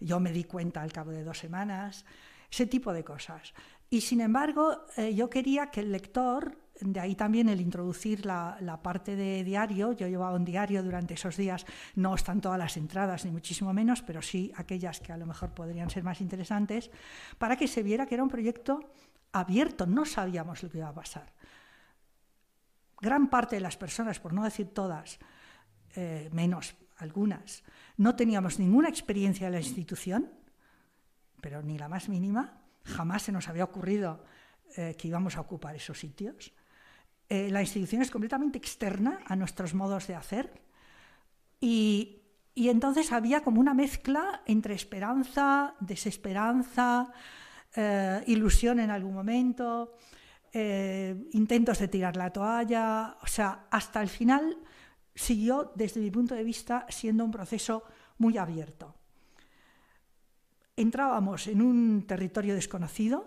Yo me di cuenta al cabo de dos semanas, ese tipo de cosas. Y sin embargo, eh, yo quería que el lector, de ahí también el introducir la, parte de diario, yo llevaba un diario durante esos días, no están todas las entradas, ni muchísimo menos, pero sí aquellas que a lo mejor podrían ser más interesantes, para que se viera que era un proyecto abierto, no sabíamos lo que iba a pasar. Gran parte de las personas, por no decir todas, eh, menos algunas, no teníamos ninguna experiencia en la institución, pero ni la más mínima, Jamás se nos había ocurrido eh, que íbamos a ocupar esos sitios. Eh, la institución es completamente externa a nuestros modos de hacer y, entonces había como una mezcla entre esperanza, desesperanza, eh, ilusión en algún momento, intentos de tirar la toalla, o sea, hasta el final siguió, desde mi punto de vista, siendo un proceso muy abierto entrábamos en un territorio desconocido,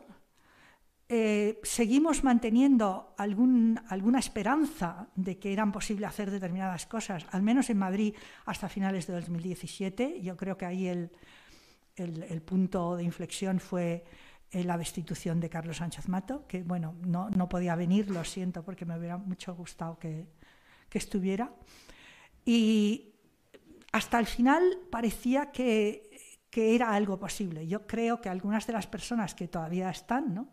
eh, seguimos manteniendo alguna esperanza de que eran posible hacer determinadas cosas, al menos en Madrid hasta finales de 2017. Yo creo que ahí el, punto de inflexión fue eh, la destitución de Carlos Sánchez Mato, que bueno, no, podía venir, lo siento, porque me hubiera mucho gustado que, que estuviera. Y hasta el final parecía que que era algo posible. Yo creo que algunas de las personas que todavía están, ¿no?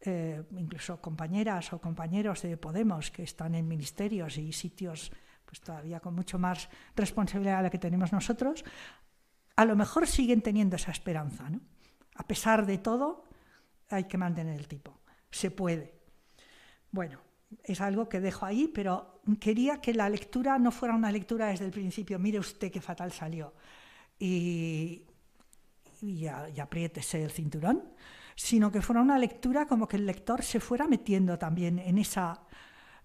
Eh, incluso compañeras o compañeros de Podemos que están en ministerios y sitios pues todavía con mucho más responsabilidad de la que tenemos nosotros, a lo mejor siguen teniendo esa esperanza. ¿no? A pesar de todo, hay que mantener el tipo. Se puede. Bueno, es algo que dejo ahí, pero quería que la lectura no fuera una lectura desde el principio, mire usted qué fatal salió. Y, y, apriétese el cinturón, sino que fuera una lectura como que el lector se fuera metiendo también en, esa,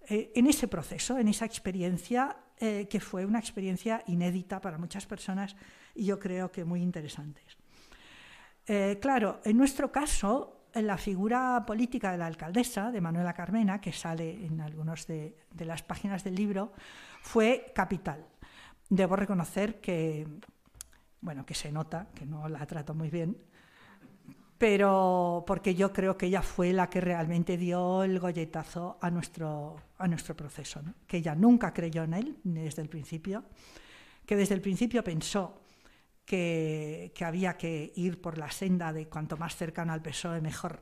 eh, en ese proceso, en esa experiencia eh, que fue una experiencia inédita para muchas personas y yo creo que muy interesante. Eh, claro, en nuestro caso, la figura política de la alcaldesa, de Manuela Carmena, que sale en algunas de, las páginas del libro, fue capital. Debo reconocer que, bueno, que se nota, que no la trato muy bien, pero porque yo creo que ella fue la que realmente dio el golletazo a nuestro, a nuestro proceso, que ella nunca creyó en él desde el principio, que desde el principio pensó que, que, había que ir por la senda de cuanto más cercano al PSOE mejor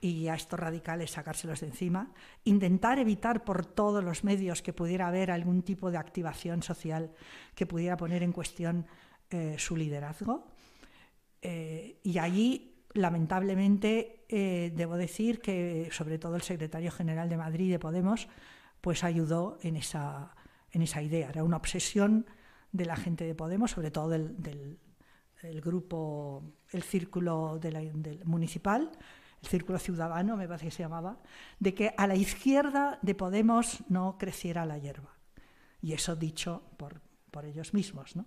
y a estos radicales sacárselos de encima, intentar evitar por todos los medios que pudiera haber algún tipo de activación social que pudiera poner en cuestión eh, su liderazgo. Eh, y allí, lamentablemente, eh, debo decir que sobre todo el secretario general de Madrid de Podemos, pues ayudó en esa, en esa idea. Era una obsesión de la gente de Podemos, sobre todo del, grupo, el círculo del municipal, el círculo ciudadano, me parece que se llamaba, de que a la izquierda de Podemos no creciera la hierba. Y eso dicho por, por ellos mismos, ¿no?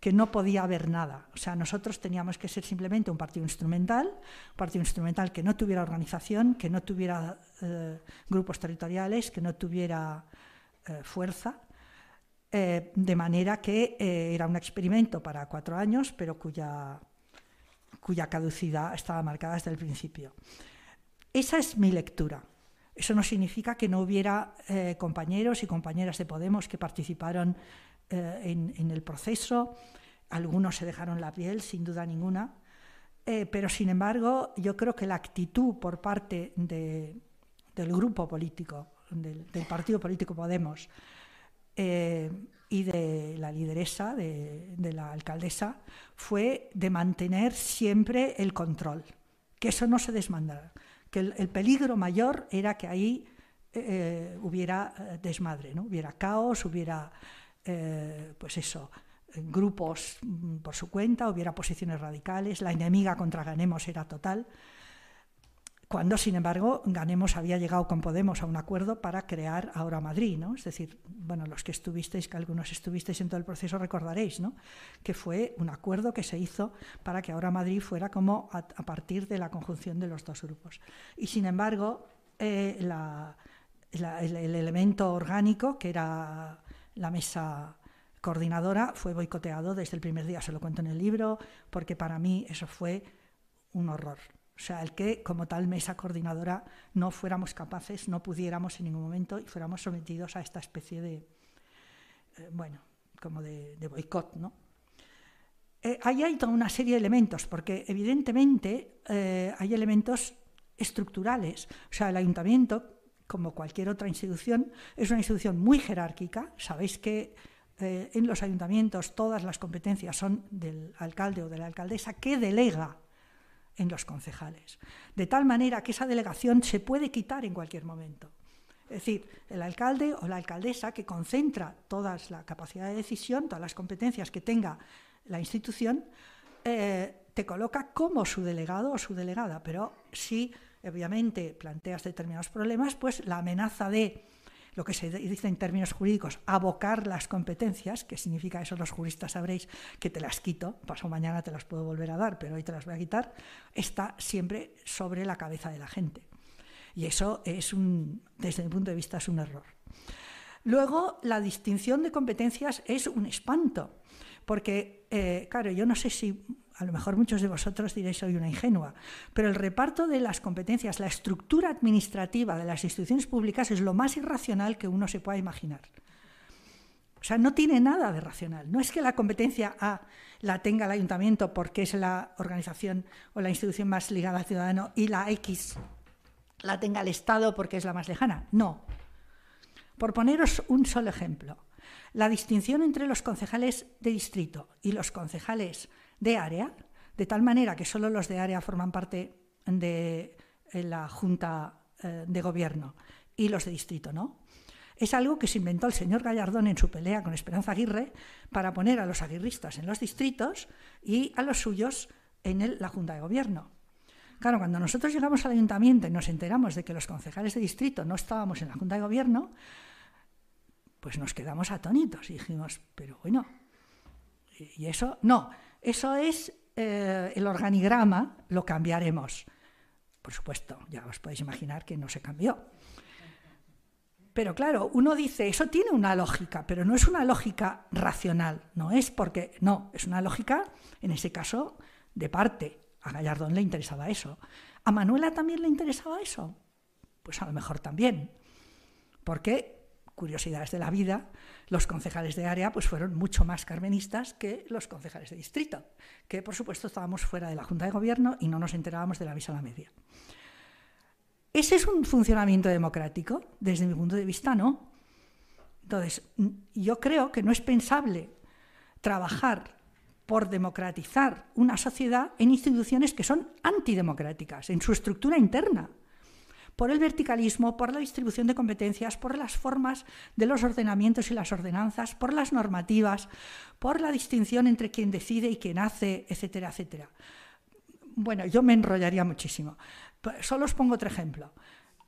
que no podía haber nada. O sea, nosotros teníamos que ser simplemente un partido instrumental, un partido instrumental que no tuviera organización, que no tuviera eh, grupos territoriales, que no tuviera eh, fuerza, eh, de manera que era un experimento para cuatro años, pero cuya, cuya caducidad estaba marcada desde el principio. Esa es mi lectura. Eso no significa que no hubiera compañeros y compañeras de Podemos que participaron en, el proceso, algunos se dejaron la piel, sin duda ninguna, eh, pero sin embargo yo creo que la actitud por parte del grupo político, del, partido político Podemos eh, y de la lideresa, de, la alcaldesa, fue de mantener siempre el control, que eso no se desmandara, que el, peligro mayor era que ahí eh, hubiera desmadre, ¿no? hubiera caos, hubiera, pues eso, grupos mm, por su cuenta, hubiera posiciones radicales, la enemiga contra Ganemos era total, cuando sin embargo Ganemos había llegado con Podemos a un acuerdo para crear ahora Madrid, ¿no? Es decir, bueno, los que estuvisteis, que algunos estuvisteis en todo el proceso recordaréis, ¿no? Que fue un acuerdo que se hizo para que ahora Madrid fuera como a, partir de la conjunción de los dos grupos. Y sin embargo, eh, el elemento orgánico, que era la mesa coordinadora fue boicoteado desde el primer día, se lo cuento en el libro, porque para mí eso fue un horror. O sea, el que como tal mesa coordinadora no fuéramos capaces, no pudiéramos en ningún momento y fuéramos sometidos a esta especie de, eh, bueno, como de, boicot, ¿no? Eh, ahí hay toda una serie de elementos, porque evidentemente eh, hay elementos estructurales. O sea, el ayuntamiento, como cualquier otra institución, es una institución muy jerárquica. Sabéis que eh, en los ayuntamientos todas las competencias son del alcalde o de la alcaldesa que delega en los concejales. De tal manera que esa delegación se puede quitar en cualquier momento. Es decir, el alcalde o la alcaldesa que concentra toda la capacidad de decisión, todas las competencias que tenga la institución, eh, te coloca como su delegado o su delegada. Pero si obviamente planteas determinados problemas, pues la amenaza de lo que se dice en términos jurídicos, abocar las competencias, que significa eso los juristas sabréis que te las quito, paso mañana te las puedo volver a dar, pero hoy te las voy a quitar, está siempre sobre la cabeza de la gente. Y eso es un, desde mi punto de vista, es un error. Luego, la distinción de competencias es un espanto, porque, eh, claro, yo no sé si a lo mejor muchos de vosotros diréis soy una ingenua, pero el reparto de las competencias, la estructura administrativa de las instituciones públicas es lo más irracional que uno se pueda imaginar. O sea, no tiene nada de racional. No es que la competencia A la tenga el ayuntamiento porque es la organización o la institución más ligada al ciudadano y la X la tenga el Estado porque es la más lejana. No. Por poneros un solo ejemplo, la distinción entre los concejales de distrito y los concejales de área, de tal manera que solo los de área forman parte de eh, la Junta eh, de Gobierno y los de distrito no. Es algo que se inventó el señor Gallardón en su pelea con Esperanza Aguirre para poner a los aguirristas en los distritos y a los suyos en la Junta de Gobierno. Claro, cuando nosotros llegamos al ayuntamiento y nos enteramos de que los concejales de distrito no estábamos en la Junta de Gobierno, pues nos quedamos atónitos y dijimos, pero bueno, y eso no, eso es eh, el organigrama, lo cambiaremos. Por supuesto, ya os podéis imaginar que no se cambió. Pero claro, uno dice, eso tiene una lógica, pero no es una lógica racional, no es porque, no, es una lógica, en ese caso, de parte. A Gallardón le interesaba eso. ¿A Manuela también le interesaba eso? Pues a lo mejor también. Porque curiosidades de la vida, los concejales de área pues fueron mucho más carmenistas que los concejales de distrito, que por supuesto estábamos fuera de la Junta de Gobierno y no nos enterábamos de la visa a la media. ¿Ese es un funcionamiento democrático? Desde mi punto de vista, no. Entonces, yo creo que no es pensable trabajar por democratizar una sociedad en instituciones que son antidemocráticas, en su estructura interna por el verticalismo, por la distribución de competencias, por las formas de los ordenamientos y las ordenanzas, por las normativas, por la distinción entre quien decide y quien hace, etcétera, etcétera. Bueno, yo me enrollaría muchísimo. Solo os pongo otro ejemplo.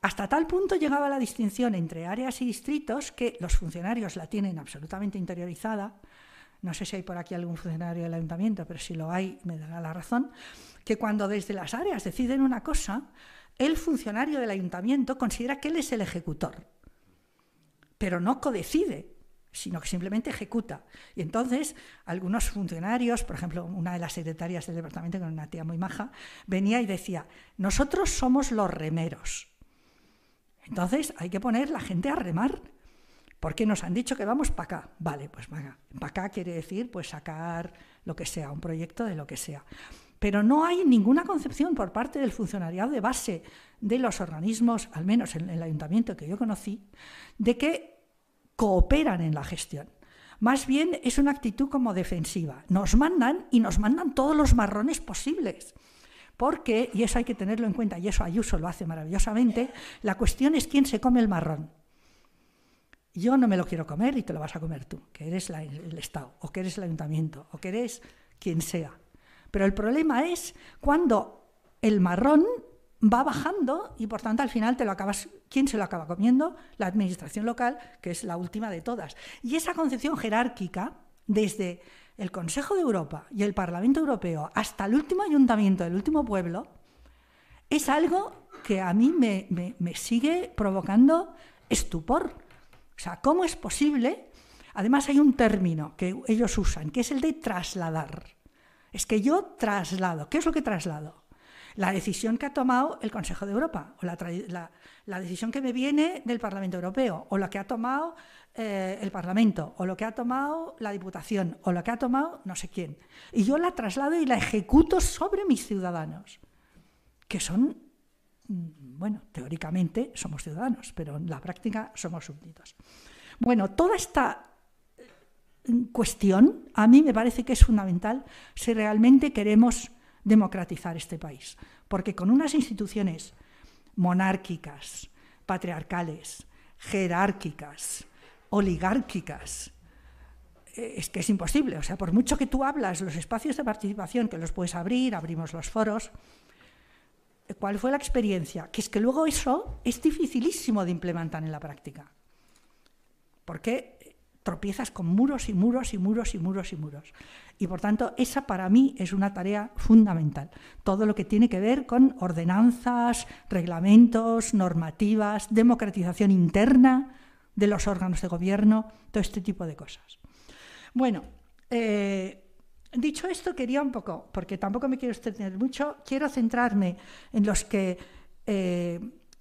Hasta tal punto llegaba la distinción entre áreas y distritos que los funcionarios la tienen absolutamente interiorizada no sé si hay por aquí algún funcionario del ayuntamiento, pero si lo hay, me dará la razón, que cuando desde las áreas deciden una cosa, el funcionario del ayuntamiento considera que él es el ejecutor, pero no codecide, sino que simplemente ejecuta. Y entonces algunos funcionarios, por ejemplo, una de las secretarias del departamento, que era una tía muy maja, venía y decía, nosotros somos los remeros. Entonces hay que poner la gente a remar, porque nos han dicho que vamos para acá. Vale, pues para acá quiere decir pues sacar lo que sea, un proyecto de lo que sea. Pero no hay ninguna concepción por parte del funcionariado de base de los organismos, al menos en el ayuntamiento que yo conocí, de que cooperan en la gestión. Más bien es una actitud como defensiva. Nos mandan y nos mandan todos los marrones posibles. Porque, y eso hay que tenerlo en cuenta, y eso Ayuso lo hace maravillosamente, la cuestión es quién se come el marrón. Yo no me lo quiero comer y te lo vas a comer tú, que eres el Estado, o que eres el ayuntamiento, o que eres quien sea. Pero el problema es cuando el marrón va bajando y por tanto al final te lo acabas, ¿quién se lo acaba comiendo? La administración local, que es la última de todas. Y esa concepción jerárquica, desde el Consejo de Europa y el Parlamento Europeo hasta el último ayuntamiento del último pueblo, es algo que a mí me, me sigue provocando estupor. O sea, ¿cómo es posible? Además hay un término que ellos usan, que es el de trasladar. Es que yo traslado. ¿Qué es lo que traslado? La decisión que ha tomado el Consejo de Europa, o la, decisión que me viene del Parlamento Europeo, o la que ha tomado eh, el Parlamento, o lo que ha tomado la Diputación, o lo que ha tomado no sé quién. Y yo la traslado y la ejecuto sobre mis ciudadanos, que son, mm, bueno, teóricamente somos ciudadanos, pero en la práctica somos súbditos. Bueno, toda esta cuestión a mí me parece que es fundamental si realmente queremos democratizar este país, porque con unas instituciones monárquicas, patriarcales, jerárquicas, oligárquicas, eh, es que es imposible. O sea, por mucho que tú hablas, los espacios de participación que los puedes abrir, abrimos los foros. ¿Cuál fue la experiencia? Que es que luego eso es dificilísimo de implementar en la práctica. Porque tropiezas con muros y muros y muros y muros y muros. Y por tanto, esa para mí es una tarea fundamental. Todo lo que tiene que ver con ordenanzas, reglamentos, normativas, democratización interna de los órganos de gobierno, todo este tipo de cosas. Bueno, eh, dicho esto, quería un poco, porque tampoco me quiero extender mucho, quiero centrarme en los que eh,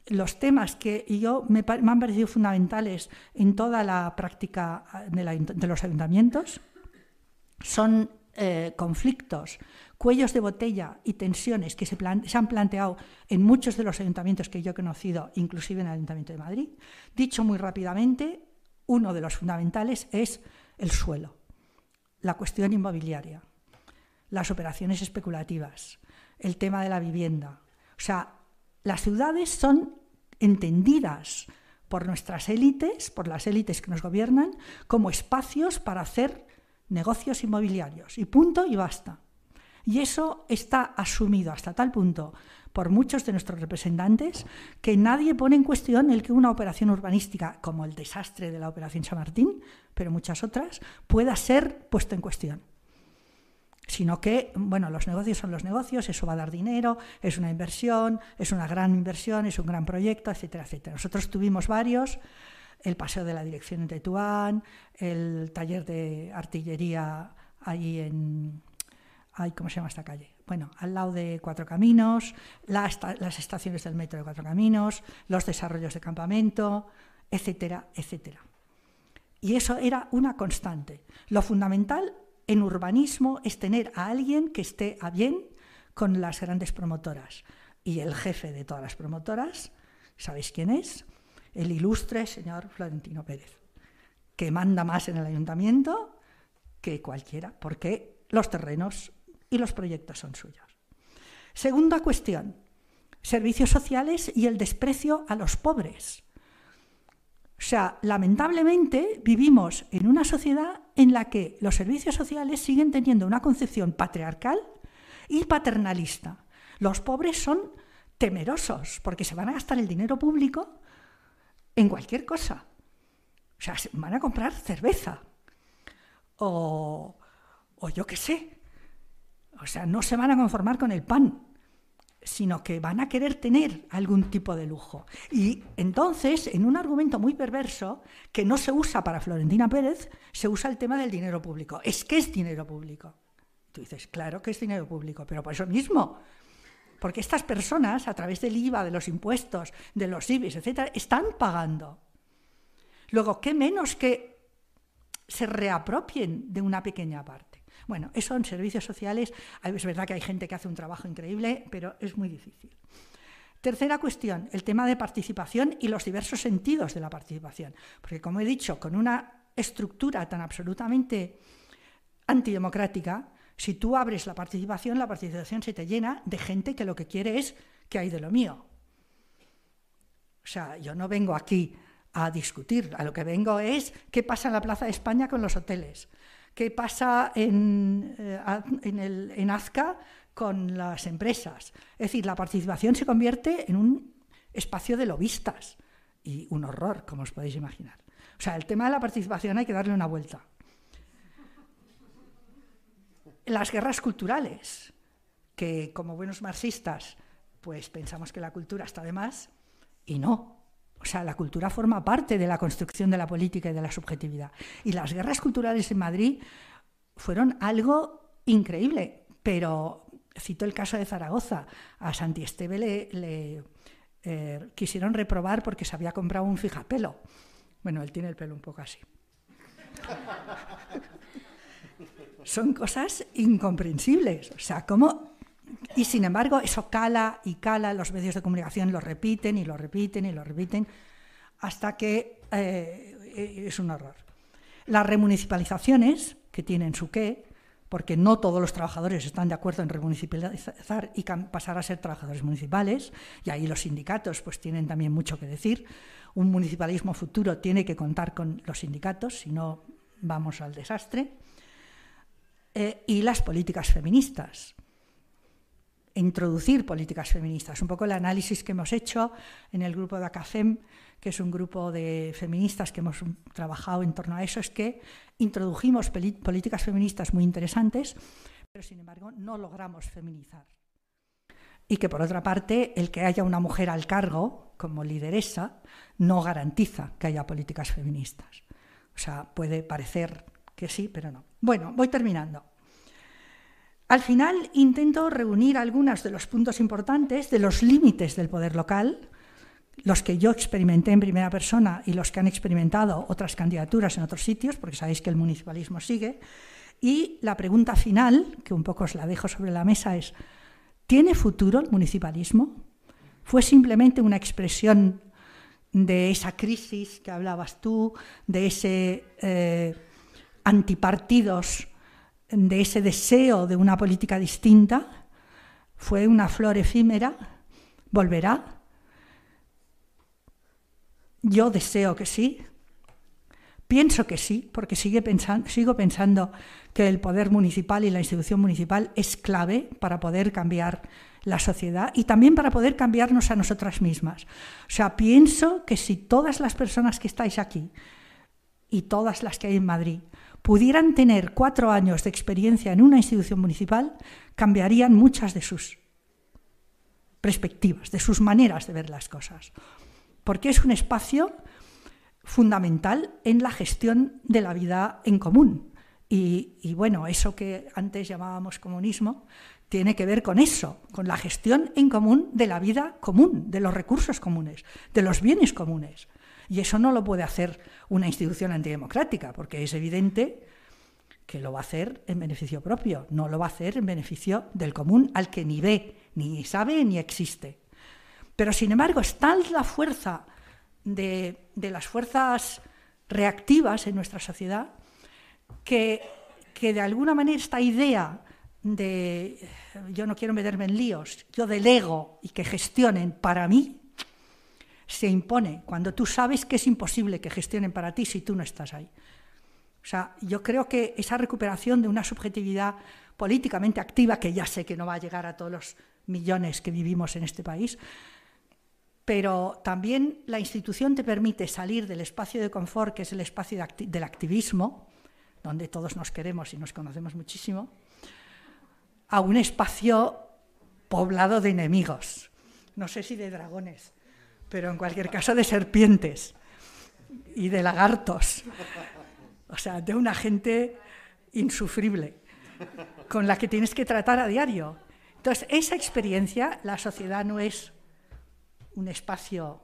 los temas que yo me, han parecido fundamentales en toda la práctica de, los ayuntamientos son eh, conflictos, cuellos de botella y tensiones que se, han planteado en muchos de los ayuntamientos que yo he conocido, inclusive en el Ayuntamiento de Madrid. Dicho muy rápidamente, uno de los fundamentales es el suelo, la cuestión inmobiliaria, las operaciones especulativas, el tema de la vivienda. O sea, las ciudades son entendidas por nuestras élites, por las élites que nos gobiernan, como espacios para hacer negocios inmobiliarios. Y punto y basta. Y eso está asumido hasta tal punto por muchos de nuestros representantes que nadie pone en cuestión el que una operación urbanística, como el desastre de la Operación San Martín, pero muchas otras, pueda ser puesto en cuestión sino que, bueno, los negocios son los negocios, eso va a dar dinero, es una inversión, es una gran inversión, es un gran proyecto, etcétera, etcétera. Nosotros tuvimos varios, el paseo de la dirección en Tetuán, el taller de artillería ahí en, ¿cómo se llama esta calle? Bueno, al lado de Cuatro Caminos, las, las estaciones del metro de Cuatro Caminos, los desarrollos de campamento, etcétera, etcétera. Y eso era una constante. Lo fundamental en urbanismo es tener a alguien que esté a bien con las grandes promotoras. Y el jefe de todas las promotoras, ¿sabéis quién es? El ilustre señor Florentino Pérez, que manda más en el ayuntamiento que cualquiera, porque los terrenos y los proyectos son suyos. Segunda cuestión, servicios sociales y el desprecio a los pobres. O sea, lamentablemente vivimos en una sociedad en la que los servicios sociales siguen teniendo una concepción patriarcal y paternalista. Los pobres son temerosos porque se van a gastar el dinero público en cualquier cosa. O sea, van a comprar cerveza o, o yo qué sé. O sea, no se van a conformar con el pan, sino que van a querer tener algún tipo de lujo. Y entonces, en un argumento muy perverso, que no se usa para Florentina Pérez, se usa el tema del dinero público. Es que es dinero público. Tú dices, claro que es dinero público, pero por eso mismo. Porque estas personas, a través del IVA, de los impuestos, de los IBIs, etcétera, están pagando. Luego, ¿qué menos que se reapropien de una pequeña parte? Bueno, eso en servicios sociales, es verdad que hay gente que hace un trabajo increíble, pero es muy difícil. Tercera cuestión, el tema de participación y los diversos sentidos de la participación. Porque, como he dicho, con una estructura tan absolutamente antidemocrática, si tú abres la participación, la participación se te llena de gente que lo que quiere es que hay de lo mío. O sea, yo no vengo aquí a discutir, a lo que vengo es qué pasa en la Plaza de España con los hoteles, qué pasa en, eh, en, Azca con las empresas. Es decir, la participación se convierte en un espacio de lobistas y un horror, como os podéis imaginar. O sea, el tema de la participación hay que darle una vuelta. Las guerras culturales, que como buenos marxistas, pues pensamos que la cultura está de más, y no. O sea, la cultura forma parte de la construcción de la política y de la subjetividad. Y las guerras culturales en Madrid fueron algo increíble, pero cito el caso de Zaragoza. A Santi Esteve le, eh, quisieron reprobar porque se había comprado un fijapelo. Bueno, él tiene el pelo un poco así. [laughs] Son cosas incomprensibles. O sea, ¿cómo y sin embargo, eso cala y cala, los medios de comunicación lo repiten y lo repiten y lo repiten, hasta que eh, es un horror. Las remunicipalizaciones, que tienen su qué, porque no todos los trabajadores están de acuerdo en remunicipalizar y pasar a ser trabajadores municipales, y ahí los sindicatos pues tienen también mucho que decir. Un municipalismo futuro tiene que contar con los sindicatos, si no vamos al desastre. Eh, y las políticas feministas introducir políticas feministas. Un poco el análisis que hemos hecho en el grupo de ACAFEM, que es un grupo de feministas que hemos trabajado en torno a eso, es que introdujimos políticas feministas muy interesantes, pero sin embargo no logramos feminizar. Y que por otra parte, el que haya una mujer al cargo como lideresa no garantiza que haya políticas feministas. O sea, puede parecer que sí, pero no. Bueno, voy terminando. Al final intento reunir algunos de los puntos importantes de los límites del poder local, los que yo experimenté en primera persona y los que han experimentado otras candidaturas en otros sitios, porque sabéis que el municipalismo sigue. Y la pregunta final, que un poco os la dejo sobre la mesa, es, ¿tiene futuro el municipalismo? ¿Fue simplemente una expresión de esa crisis que hablabas tú, de ese eh, antipartidos de ese deseo de una política distinta, fue una flor efímera, volverá. Yo deseo que sí, pienso que sí, porque sigo pensando que el poder municipal y la institución municipal es clave para poder cambiar la sociedad y también para poder cambiarnos a nosotras mismas. O sea, pienso que si todas las personas que estáis aquí y todas las que hay en Madrid pudieran tener cuatro años de experiencia en una institución municipal, cambiarían muchas de sus perspectivas, de sus maneras de ver las cosas. Porque es un espacio fundamental en la gestión de la vida en común. Y, y, bueno, eso que antes llamábamos comunismo tiene que ver con eso, con la gestión en común de la vida común, de los recursos comunes, de los bienes comunes. Y eso no lo puede hacer una institución antidemocrática, porque es evidente que lo va a hacer en beneficio propio, no lo va a hacer en beneficio del común al que ni ve, ni sabe, ni existe. Pero sin embargo, es tal la fuerza de, las fuerzas reactivas en nuestra sociedad que, que de alguna manera esta idea de yo no quiero meterme en líos, yo delego y que gestionen para mí, se impone cuando tú sabes que es imposible que gestionen para ti si tú no estás ahí. O sea, yo creo que esa recuperación de una subjetividad políticamente activa, que ya sé que no va a llegar a todos los millones que vivimos en este país, pero también la institución te permite salir del espacio de confort, que es el espacio del activismo, donde todos nos queremos y nos conocemos muchísimo, a un espacio poblado de enemigos. No sé si de dragones, pero en cualquier caso de serpientes y de lagartos. O sea, de una gente insufrible con la que tienes que tratar a diario. Entonces, esa experiencia, la sociedad no es un espacio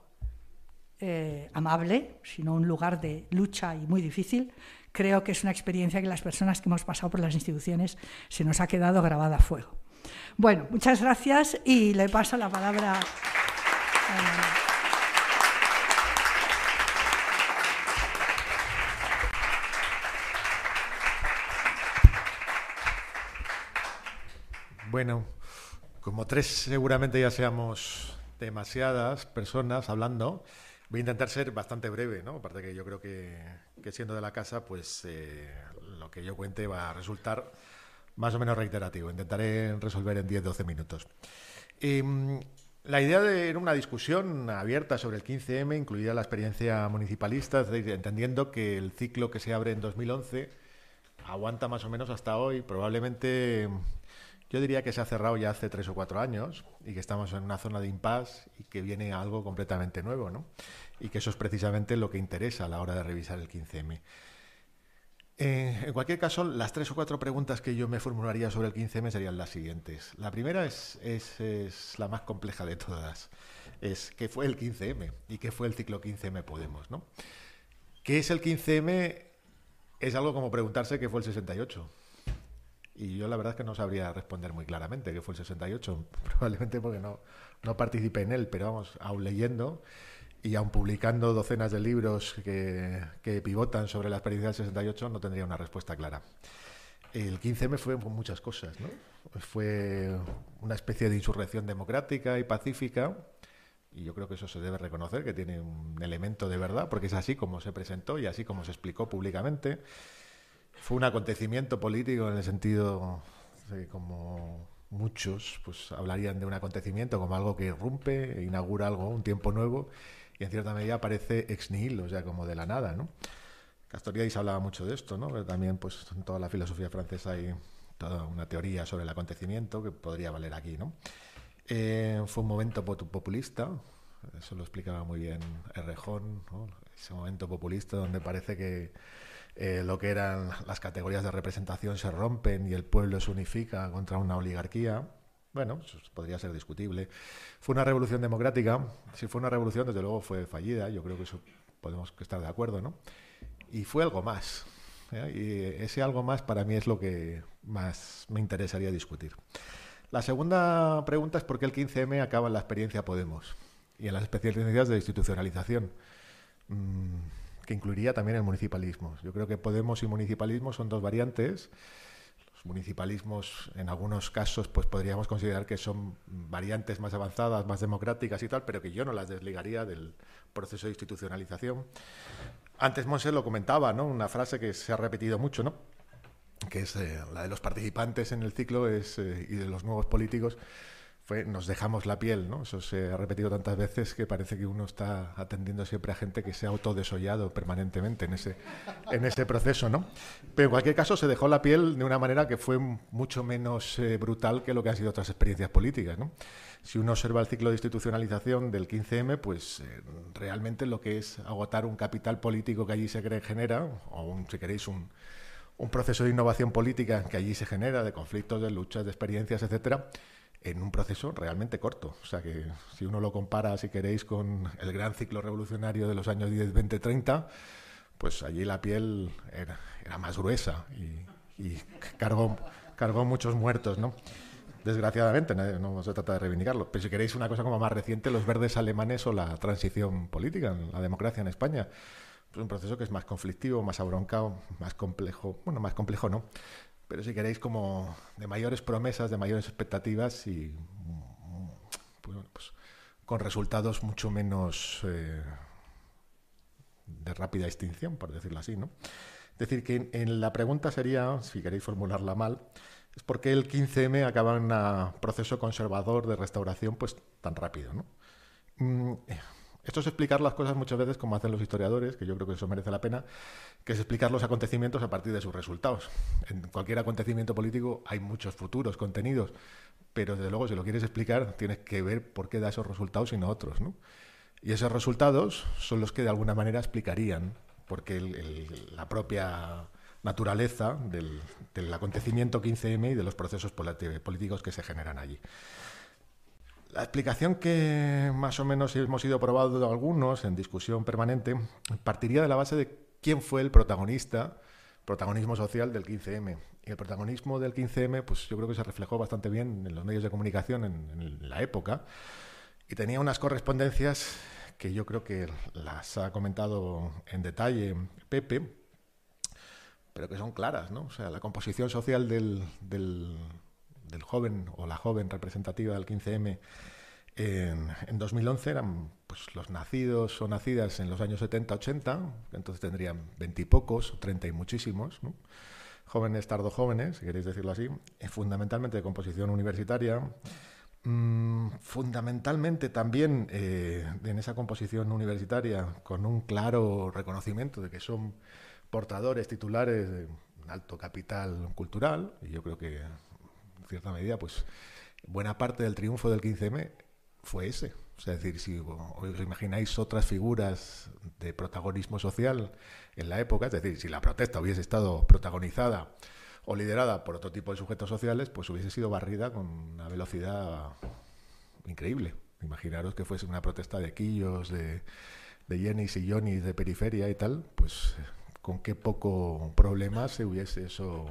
eh, amable, sino un lugar de lucha y muy difícil. Creo que es una experiencia que las personas que hemos pasado por las instituciones se nos ha quedado grabada a fuego. Bueno, muchas gracias y le paso la palabra a... Bueno, como tres seguramente ya seamos demasiadas personas hablando, voy a intentar ser bastante breve, ¿no? Aparte que yo creo que, siendo de la casa, pues eh, lo que yo cuente va a resultar más o menos reiterativo. Intentaré resolver en 10-12 minutos. Em, la idea de una discusión abierta sobre el 15M incluida la experiencia municipalista, entendiendo que el ciclo que se abre en 2011 aguanta más o menos hasta hoy, probablemente yo diría que se ha cerrado ya hace tres o cuatro años y que estamos en una zona de impasse y que viene algo completamente nuevo, ¿no? Y que eso es precisamente lo que interesa a la hora de revisar el 15M. Eh, en cualquier caso, las tres o cuatro preguntas que yo me formularía sobre el 15M serían las siguientes. La primera es, es, la más compleja de todas. Es qué fue el 15M y qué fue el ciclo 15M Podemos, ¿no? ¿Qué es el 15M? Es algo como preguntarse qué fue el 68 y yo la verdad es que no sabría responder muy claramente qué fue el 68, [laughs] probablemente porque no, no participé en él, pero vamos, aún leyendo y aún publicando docenas de libros que, que pivotan sobre la experiencia del 68, no tendría una respuesta clara. El 15M fue muchas cosas, ¿no? Fue una especie de insurrección democrática y pacífica, y yo creo que eso se debe reconocer, que tiene un elemento de verdad, porque es así como se presentó y así como se explicó públicamente fue un acontecimiento político en el sentido de como muchos pues hablarían de un acontecimiento como algo que irrumpe, inaugura algo, un tiempo nuevo, y en cierta medida parece ex nihilo, o sea, como de la nada, ¿no? Castoriadis hablaba mucho de esto, ¿no? Pero también, pues, en toda la filosofía francesa hay toda una teoría sobre el acontecimiento que podría valer aquí, ¿no? Eh, fue un momento populista, eso lo explicaba muy bien Errejón, ese momento populista donde parece que eh, lo que eran las categorías de representación se rompen y el pueblo se unifica contra una oligarquía. Bueno, eso podría ser discutible. Fue una revolución democrática. Si fue una revolución, desde luego fue fallida. Yo creo que eso podemos estar de acuerdo, ¿no? Y fue algo más. ¿eh? Y ese algo más para mí es lo que más me interesaría discutir. La segunda pregunta es por qué el 15M acaba en la experiencia Podemos y en las especialidades de institucionalización. Mm, que incluiría también el municipalismo. Yo creo que Podemos y municipalismo son dos variantes. Los municipalismos, en algunos casos, pues podríamos considerar que son variantes más avanzadas, más democráticas y tal, pero que yo no las desligaría del proceso de institucionalización. Antes Monse lo comentaba, ¿no? Una frase que se ha repetido mucho, ¿no? Que es eh, la de los participantes en el ciclo es, eh, y de los nuevos políticos fue nos dejamos la piel, ¿no? Eso se ha repetido tantas veces que parece que uno está atendiendo siempre a gente que se ha autodesollado permanentemente en ese, en ese proceso, ¿no? Pero en cualquier caso se dejó la piel de una manera que fue mucho menos eh, brutal que lo que han sido otras experiencias políticas, ¿no? Si uno observa el ciclo de institucionalización del 15M, pues eh, realmente lo que es agotar un capital político que allí se genera, o un, si queréis un, un proceso de innovación política que allí se genera, de conflictos, de luchas, de experiencias, etcétera, en un proceso realmente corto. O sea que si uno lo compara, si queréis, con el gran ciclo revolucionario de los años 10, 20, 30, pues allí la piel era, más gruesa y, cargó, muchos muertos, ¿no? Desgraciadamente, no se trata de reivindicarlo. Pero si queréis una cosa como más reciente, los verdes alemanes o la transición política, la democracia en España. Es un proceso que es más conflictivo, más abroncado, más complejo. Bueno, más complejo no, pero si queréis como de mayores promesas, de mayores expectativas y pues, pues, con resultados mucho menos eh, de rápida extinción, por decirlo así, ¿no? Es decir, que en la pregunta sería, si queréis formularla mal, es por qué el 15M acaba en un proceso conservador de restauración pues tan rápido, ¿no? Mm, Esto es explicar las cosas muchas veces como hacen los historiadores, que yo creo que eso merece la pena, que es explicar los acontecimientos a partir de sus resultados. En cualquier acontecimiento político hay muchos futuros contenidos, pero desde luego si lo quieres explicar tienes que ver por qué da esos resultados y no otros. ¿no? Y esos resultados son los que de alguna manera explicarían porque la propia naturaleza del, acontecimiento 15M y de los procesos políticos que se generan allí. La explicación que más o menos hemos ido probando algunos en discusión permanente partiría de la base de quién fue el protagonista, protagonismo social del 15M. Y el protagonismo del 15M, pues yo creo que se reflejó bastante bien en los medios de comunicación en, la época y tenía unas correspondencias que yo creo que las ha comentado en detalle Pepe, pero que son claras, ¿no? O sea, la composición social del, del, joven o la joven representativa del 15M en, en, 2011 eran pues, los nacidos o nacidas en los años 70-80, entonces tendrían veintipocos, treinta y muchísimos, ¿no? jóvenes si queréis decirlo así, fundamentalmente de composición universitaria, mmm, fundamentalmente también eh, en esa composición universitaria con un claro reconocimiento de que son portadores titulares de un alto capital cultural, y yo creo que cierta medida, pues buena parte del triunfo del 15M fue ese. O sea, es decir, si os imagináis otras figuras de protagonismo social en la época, es decir, si la protesta hubiese estado protagonizada o liderada por otro tipo de sujetos sociales, pues hubiese sido barrida con una velocidad increíble. Imaginaros que fuese una protesta de quillos, de, de yenis y yonis de periferia y tal, pues con qué poco problema se hubiese eso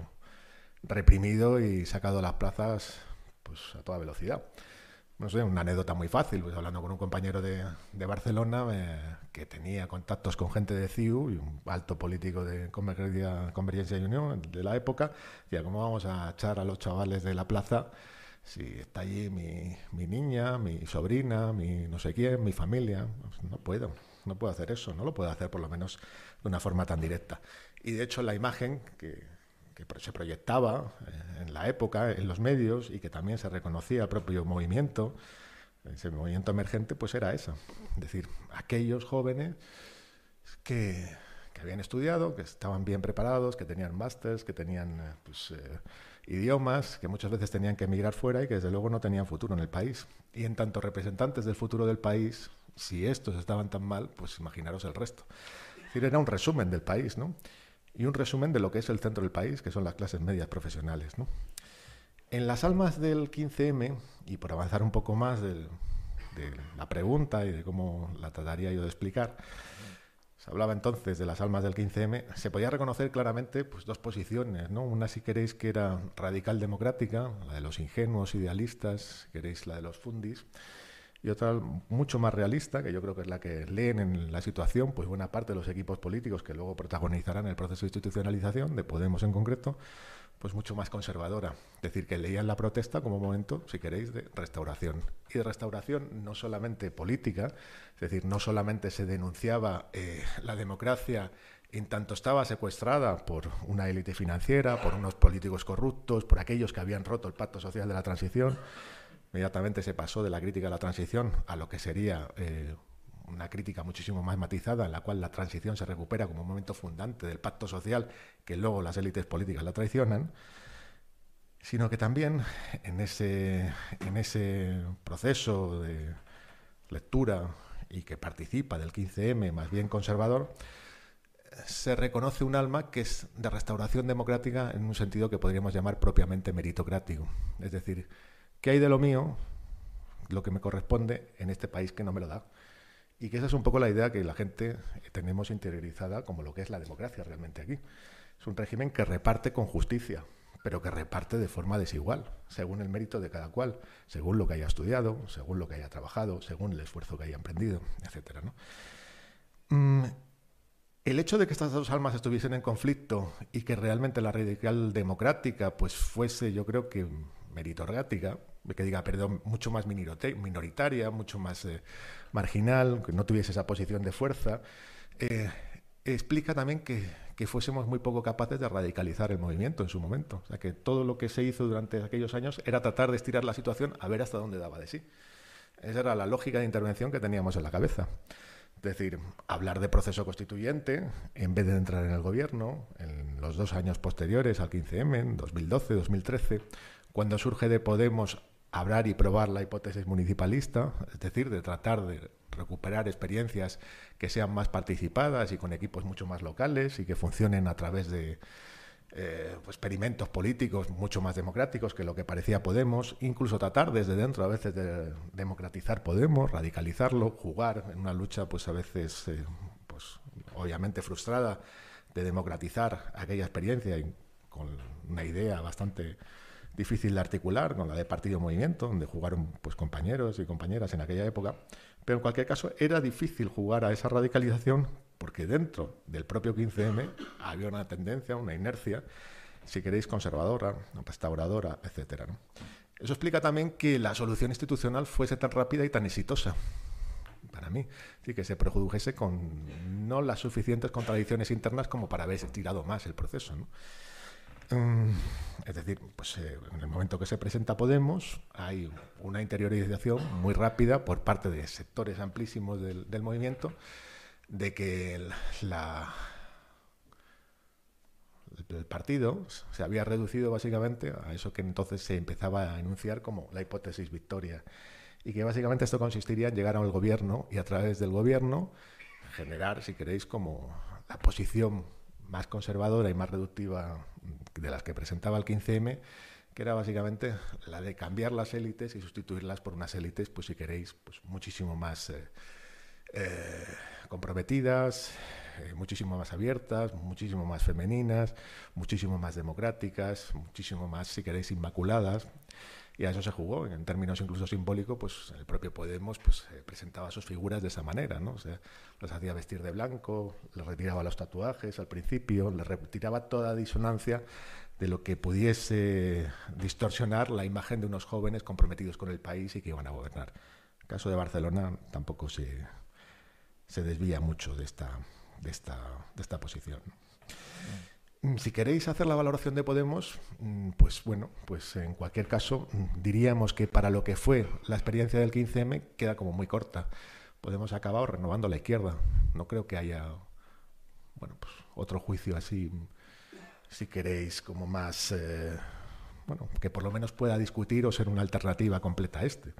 reprimido y sacado las plazas pues a toda velocidad. No sé, una anécdota muy fácil, pues hablando con un compañero de, de Barcelona eh, que tenía contactos con gente de CIU y un alto político de Convergencia, Convergencia Unión de la época, decía, ¿cómo vamos a echar a los chavales de la plaza si está allí mi, mi niña, mi sobrina, mi no sé quién, mi familia? Pues no puedo no puedo hacer eso, no lo puedo hacer por lo menos de una forma tan directa. Y de hecho la imagen que, se proyectaba eh, en la época, en los medios, y que también se reconocía el propio movimiento, ese movimiento emergente, pues era esa. Es decir, aquellos jóvenes que, habían estudiado, que estaban bien preparados, que tenían másters, que tenían eh, pues, eh, idiomas, que muchas veces tenían que emigrar fuera y que desde luego no tenían futuro en el país. Y en tanto representantes del futuro del país, si estos estaban tan mal, pues imaginaros el resto. Es decir, era un resumen del país, ¿no? Y un resumen de lo que es el centro del país, que son las clases medias profesionales, ¿no? En las almas del 15M, y por avanzar un poco más de la pregunta y de cómo la trataría yo de explicar, se hablaba entonces de las almas del 15M, se podía reconocer claramente pues, dos posiciones, ¿no? Una, si queréis, que era radical democrática, la de los ingenuos idealistas, si queréis, la de los fundis, y otra mucho más realista, que yo creo que es la que leen en la situación, pues buena parte de los equipos políticos que luego protagonizarán el proceso de institucionalización, de Podemos en concreto, pues mucho más conservadora. Es decir, que leían la protesta como momento, si queréis, de restauración. Y de restauración no solamente política, es decir, no solamente se denunciaba eh, la democracia en tanto estaba secuestrada por una élite financiera, por unos políticos corruptos, por aquellos que habían roto el pacto social de la transición, Inmediatamente se pasó de la crítica a la transición a lo que sería eh, una crítica muchísimo más matizada, en la cual la transición se recupera como un momento fundante del pacto social que luego las élites políticas la traicionan, sino que también en ese, en ese proceso de lectura y que participa del 15M más bien conservador, se reconoce un alma que es de restauración democrática en un sentido que podríamos llamar propiamente meritocrático. Es decir, ¿Qué hay de lo mío? Lo que me corresponde en este país que no me lo da. Y que esa es un poco la idea que la gente tenemos interiorizada como lo que es la democracia realmente aquí. Es un régimen que reparte con justicia, pero que reparte de forma desigual, según el mérito de cada cual, según lo que haya estudiado, según lo que haya trabajado, según el esfuerzo que haya emprendido, etc. Mm, el hecho de que estas dos almas estuviesen en conflicto y que realmente la radical democrática pues fuese, yo creo que meritocrática, que diga, perdón, mucho más minoritaria, mucho más eh, marginal, que no tuviese esa posición de fuerza, eh, explica también que, que, fuésemos muy poco capaces de radicalizar el movimiento en su momento. O sea, que todo lo que se hizo durante aquellos años era tratar de estirar la situación a ver hasta dónde daba de sí. Esa era la lógica de intervención que teníamos en la cabeza. Es decir, hablar de proceso constituyente en vez de entrar en el gobierno en los dos años posteriores al 15M, en 2012, 2013, cuando surge de Podemos hablar y probar la hipótesis municipalista, es decir, de tratar de recuperar experiencias que sean más participadas y con equipos mucho más locales y que funcionen a través de eh, pues, experimentos políticos mucho más democráticos que lo que parecía Podemos, incluso tratar desde dentro a veces de democratizar Podemos, radicalizarlo, jugar en una lucha pues a veces eh, pues obviamente frustrada de democratizar aquella experiencia con una idea bastante difícil de articular con la de partido movimiento, donde jugaron pues compañeros y compañeras en aquella época, pero en cualquier caso era difícil jugar a esa radicalización porque dentro del propio 15M había una tendencia, una inercia, si queréis, conservadora, restauradora, etcétera. Eso explica también que la solución institucional fuese tan rápida y tan exitosa para mí, sí, que se produjese con no las suficientes contradicciones internas como para haber estirado más el proceso. ¿no? Mm, es decir, pues eh, en el momento que se presenta Podemos hay una interiorización muy rápida por parte de sectores amplísimos del, movimiento de que el, el partido se había reducido básicamente a eso que entonces se empezaba a enunciar como la hipótesis victoria y que básicamente esto consistiría en llegar al gobierno y a través del gobierno generar, si queréis, como la posición más conservadora y más reductiva de las que presentaba el 15M, que era básicamente la de cambiar las élites y sustituirlas por unas élites, pues si queréis, pues muchísimo más eh, eh, comprometidas, eh, muchísimo más abiertas, muchísimo más femeninas, muchísimo más democráticas, muchísimo más, si queréis, inmaculadas. Y a eso se jugó, en términos incluso simbólicos, pues el propio Podemos pues, presentaba sus figuras de esa manera, ¿no? O sea, los hacía vestir de blanco, les retiraba los tatuajes al principio, les retiraba toda disonancia de lo que pudiese distorsionar la imagen de unos jóvenes comprometidos con el país y que iban a gobernar. El caso de Barcelona tampoco se, se desvía mucho de esta, de esta, de esta posición. Mm, si queréis hacer la valoración de Podemos, mm, pues bueno, pues en cualquier caso mm, diríamos que para lo que fue la experiencia del 15M queda como muy corta. Podemos acabar renovando la izquierda. No creo que haya, bueno, pues otro juicio así, si queréis, como más, eh, bueno, que por lo menos pueda discutir o ser una alternativa completa a este.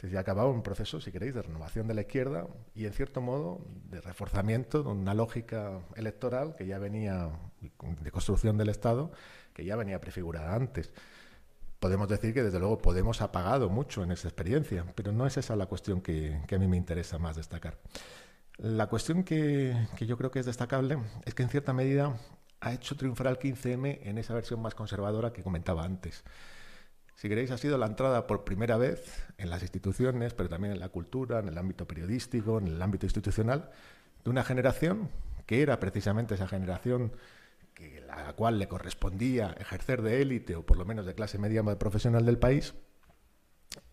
Se ha acabado un proceso, si queréis, de renovación de la izquierda y, en cierto modo, de reforzamiento de una lógica electoral que ya venía, de construcción del Estado, que ya venía prefigurada antes. Podemos decir que, desde luego, Podemos ha pagado mucho en esa experiencia, pero no es esa la cuestión que, a mí me interesa más destacar. La cuestión que, que yo creo que es destacable es que, en cierta medida, ha hecho triunfar al 15M en esa versión más conservadora que comentaba antes si queréis, ha sido la entrada por primera vez en las instituciones, pero también en la cultura, en el ámbito periodístico, en el ámbito institucional, de una generación que era precisamente esa generación a la cual le correspondía ejercer de élite o por lo menos de clase media profesional del país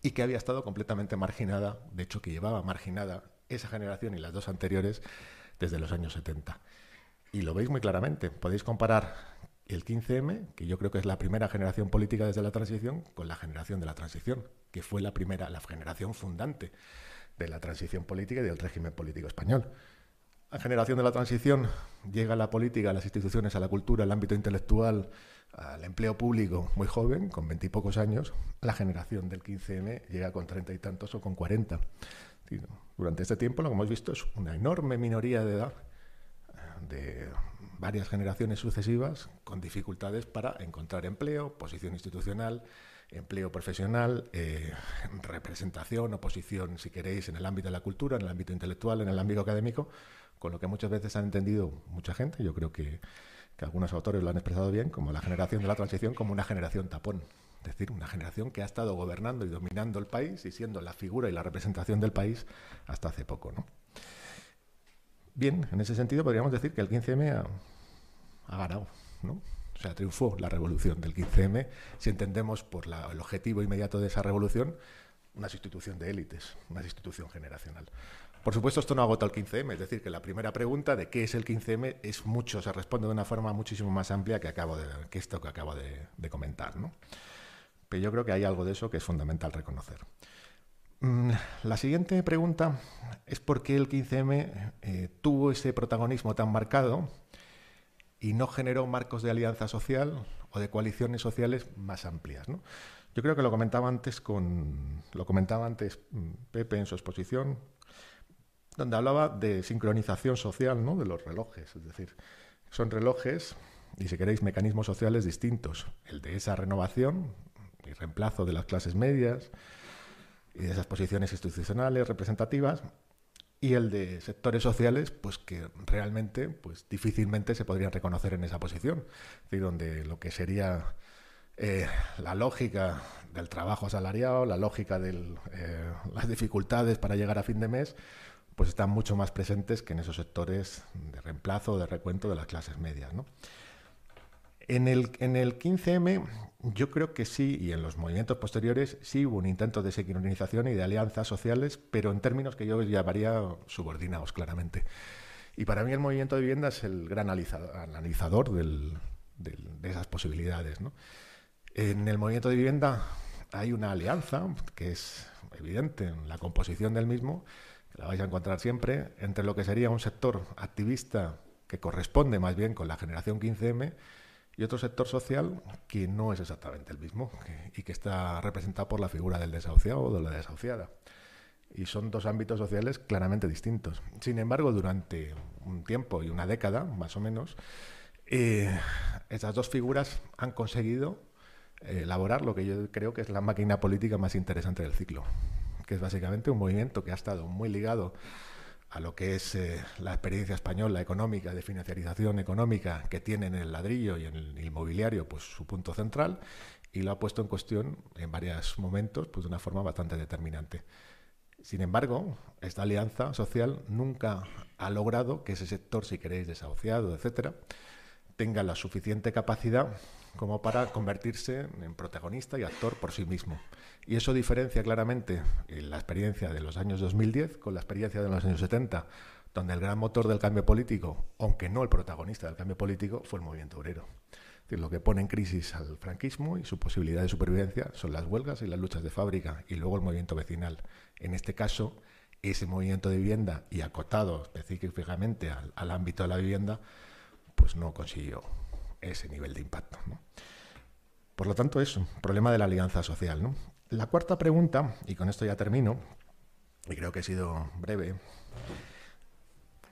y que había estado completamente marginada, de hecho que llevaba marginada esa generación y las dos anteriores desde los años 70. Y lo veis muy claramente, podéis comparar el 15M, que yo creo que es la primera generación política desde la transición, con la generación de la transición, que fue la primera, la generación fundante de la transición política y del régimen político español. La generación de la transición llega a la política, a las instituciones, a la cultura, al ámbito intelectual, al empleo público muy joven, con veintipocos años. La generación del 15M llega con treinta y tantos o con cuarenta. Durante este tiempo lo que hemos visto es una enorme minoría de edad de varias generaciones sucesivas con dificultades para encontrar empleo, posición institucional, empleo profesional, eh, representación, oposición, si queréis, en el ámbito de la cultura, en el ámbito intelectual, en el ámbito académico, con lo que muchas veces han entendido mucha gente, yo creo que, que algunos autores lo han expresado bien, como la generación de la transición como una generación tapón. Es decir, una generación que ha estado gobernando y dominando el país y siendo la figura y la representación del país hasta hace poco. ¿no? Bien, en ese sentido podríamos decir que el 15M ha, ganado, ¿no? O sea, triunfó la revolución del 15M, si entendemos por el objetivo inmediato de esa revolución, una sustitución de élites, una sustitución generacional. Por supuesto, esto no agota el 15M, es decir, que la primera pregunta de qué es el 15M es mucho, se responde de una forma muchísimo más amplia que, acabo de, que esto que acabo de, comentar. ¿no? Pero yo creo que hay algo de eso que es fundamental reconocer. Mm, la siguiente pregunta es por qué el 15M eh, tuvo ese protagonismo tan marcado y no generó marcos de alianza social o de coaliciones sociales más amplias. Yo creo que lo comentaba antes con lo comentaba antes mm, Pepe en su exposición, donde hablaba de sincronización social ¿no? de los relojes. Es decir, son relojes y, si queréis, mecanismos sociales distintos. El de esa renovación y reemplazo de las clases medias y de esas posiciones institucionales representativas y el de sectores sociales pues que realmente pues difícilmente se podrían reconocer en esa posición es decir, donde lo que sería eh, la lógica del trabajo asalariado la lógica de eh, las dificultades para llegar a fin de mes pues están mucho más presentes que en esos sectores de reemplazo de recuento de las clases medias. En, el, en el 15M yo creo que sí, y en los movimientos posteriores sí hubo un intento de sincronización y de alianzas sociales, pero en términos que yo llamaría subordinados claramente. Y para mí el movimiento de vivienda es el gran analizador de esas posibilidades. En el movimiento de vivienda hay una alianza que es evidente en la composición del mismo, la vais a encontrar siempre, entre lo que sería un sector activista que corresponde más bien con la generación 15M y otro sector social que no es exactamente el mismo y que está representado por la figura del desahuciado o de la desahuciada. Y son dos ámbitos sociales claramente distintos. Sin embargo, durante un tiempo y una década, más o menos, eh, esas dos figuras han conseguido eh, elaborar lo que yo creo que es la máquina política más interesante del ciclo que es básicamente un movimiento que ha estado muy ligado a lo que es eh, la experiencia española económica, de financiarización económica que tiene en el ladrillo y en el inmobiliario pues, su punto central, y lo ha puesto en cuestión en varios momentos pues, de una forma bastante determinante. Sin embargo, esta alianza social nunca ha logrado que ese sector, si queréis, desahuciado, etcétera, tenga la suficiente capacidad como para convertirse en protagonista y actor por sí mismo. Y eso diferencia claramente la experiencia de los años 2010 con la experiencia de los años 70, donde el gran motor del cambio político, aunque no el protagonista del cambio político, fue el movimiento obrero. Lo que pone en crisis al franquismo y su posibilidad de supervivencia son las huelgas y las luchas de fábrica y luego el movimiento vecinal. En este caso, ese movimiento de vivienda y acotado específicamente al, al ámbito de la vivienda, pues no consiguió ese nivel de impacto. Por lo tanto, es un problema de la alianza social. La cuarta pregunta, y con esto ya termino, y creo que he sido breve,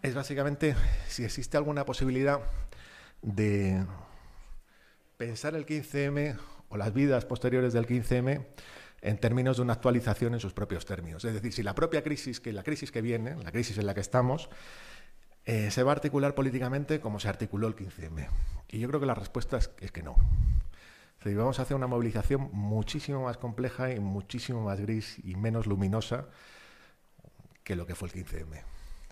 es básicamente si existe alguna posibilidad de pensar el 15M o las vidas posteriores del 15M en términos de una actualización en sus propios términos. Es decir, si la propia crisis, que la crisis que viene, la crisis en la que estamos, eh, se va a articular políticamente como se articuló el 15M. Y yo creo que la respuesta es, que no. vamos a hacer una movilización muchísimo más compleja y muchísimo más gris y menos luminosa que lo que fue el 15M.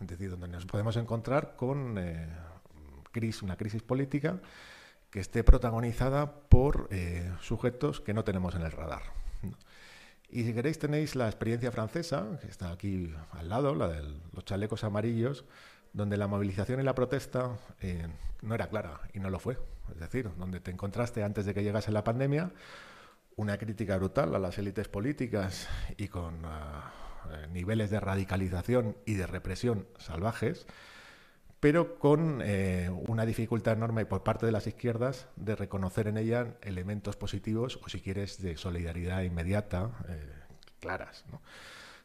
Es decir, donde nos podemos encontrar con eh, una crisis política que esté protagonizada por eh, sujetos que no tenemos en el radar. Y si queréis tenéis la experiencia francesa, que está aquí al lado, la de los chalecos amarillos, donde la movilización y la protesta eh, no era clara y no lo fue. Es decir, donde te encontraste antes de que llegase la pandemia una crítica brutal a las élites políticas y con eh, niveles de radicalización y de represión salvajes, pero con eh, una dificultad enorme por parte de las izquierdas de reconocer en ella elementos positivos o, si quieres, de solidaridad inmediata, claras. ¿no?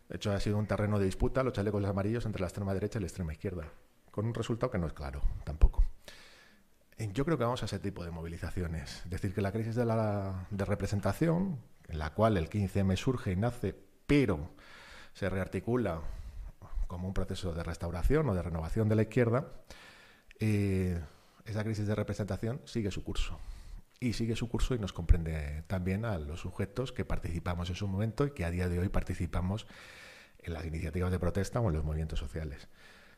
De hecho, ha sido un terreno de disputa los chalecos amarillos entre la extrema derecha y la extrema izquierda, con un resultado que no es claro tampoco. Yo creo que vamos a ese tipo de movilizaciones. Es decir, que la crisis de, la, de representación, en la cual el 15M surge y nace, pero se rearticula como un proceso de restauración o de renovación de la izquierda, eh, esa crisis de representación sigue su curso y sigue su curso y nos comprende también a los sujetos que participamos en su momento y que a día de hoy participamos en las iniciativas de protesta o en los movimientos sociales.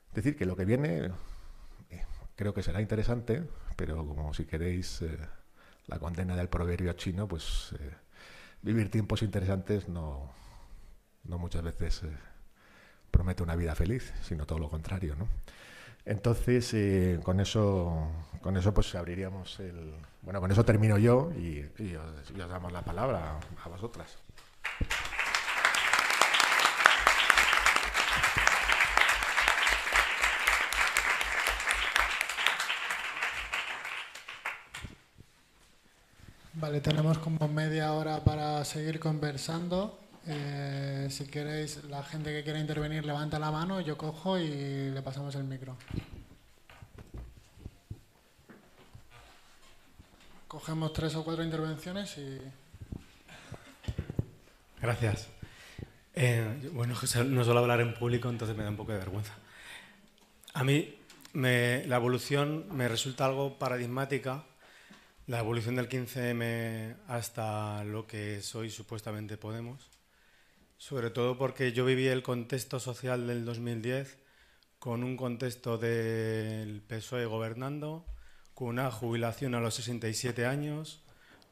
Es decir, que lo que viene eh, creo que será interesante, pero como si queréis eh, la condena del proverbio chino, pues eh, vivir tiempos interesantes no, no muchas veces promete una vida feliz, sino todo lo contrario, ¿no? Entonces, con eso, con eso pues abriríamos el... Bueno, con eso termino yo y, os, damos la palabra a, vosotras. Vale, tenemos como media hora para seguir conversando. Eh, si queréis, la gente que quiera intervenir levanta la mano, yo cojo y le pasamos el micro. Cogemos tres o cuatro intervenciones y... Gracias. Eh, bueno, no suelo hablar en público, entonces me da un poco de vergüenza. A mí la evolución me resulta algo paradigmática, la evolución del 15M hasta lo que soy supuestamente Podemos, sobre todo porque yo viví el contexto social del 2010 con un contexto del PSOE gobernando, con una jubilación a los 67 años,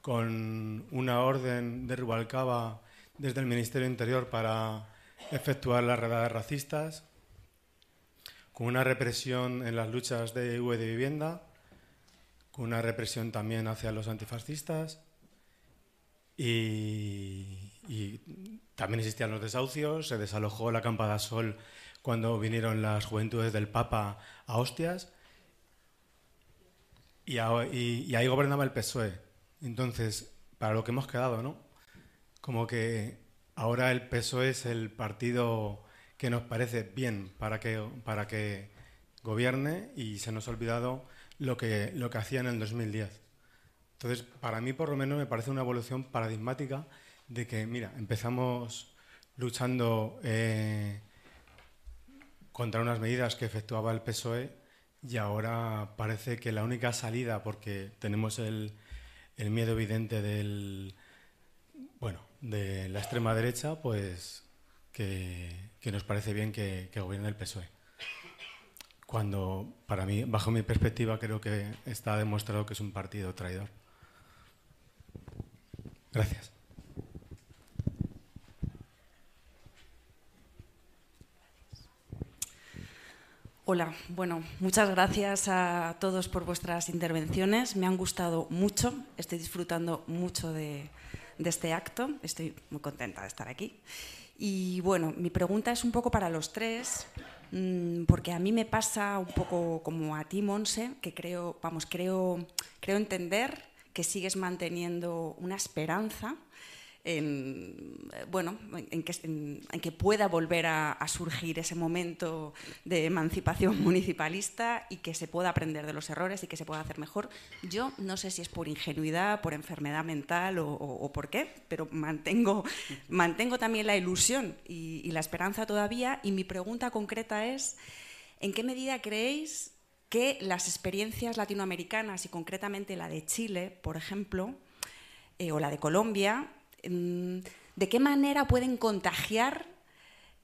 con una orden de Rubalcaba desde el Ministerio Interior para efectuar las redadas racistas, con una represión en las luchas de UE de vivienda, con una represión también hacia los antifascistas y, también existían los desahucios, se desalojó la Campa Sol cuando vinieron las juventudes del Papa a hostias y, ahí gobernaba el PSOE. Entonces, para lo que hemos quedado, ¿no? como que ahora el PSOE es el partido que nos parece bien para que, para que gobierne y se nos ha olvidado lo que, lo que hacía en el 2010. Entonces, para mí por lo menos me parece una evolución paradigmática de que, mira, empezamos luchando eh, contra unas medidas que efectuaba el PSOE y ahora parece que la única salida, porque tenemos el, miedo evidente del, bueno, de la extrema derecha, pues que, nos parece bien que, que, gobierne el PSOE. Cuando, para mí, bajo mi perspectiva, creo que está demostrado que es un partido traidor. Gracias. Hola, bueno, muchas gracias a todos por vuestras intervenciones. Me han gustado mucho, estoy disfrutando mucho de, este acto. Estoy muy contenta de estar aquí. Y bueno, mi pregunta es un poco para los tres, mm, porque a mí me pasa un poco como a ti, Monse, que creo, vamos, creo, creo entender que sigues manteniendo una esperanza en, bueno, en que, pueda volver a, surgir ese momento de emancipación [laughs] municipalista y que se pueda aprender de los errores y que se pueda hacer mejor. Yo no sé si es por ingenuidad, por enfermedad mental o, por qué, pero mantengo, mantengo también la ilusión y, y la esperanza todavía. Y mi pregunta concreta es, ¿en qué medida creéis que las experiencias latinoamericanas y concretamente la de Chile, por ejemplo, eh, o la de Colombia, ¿de qué manera pueden contagiar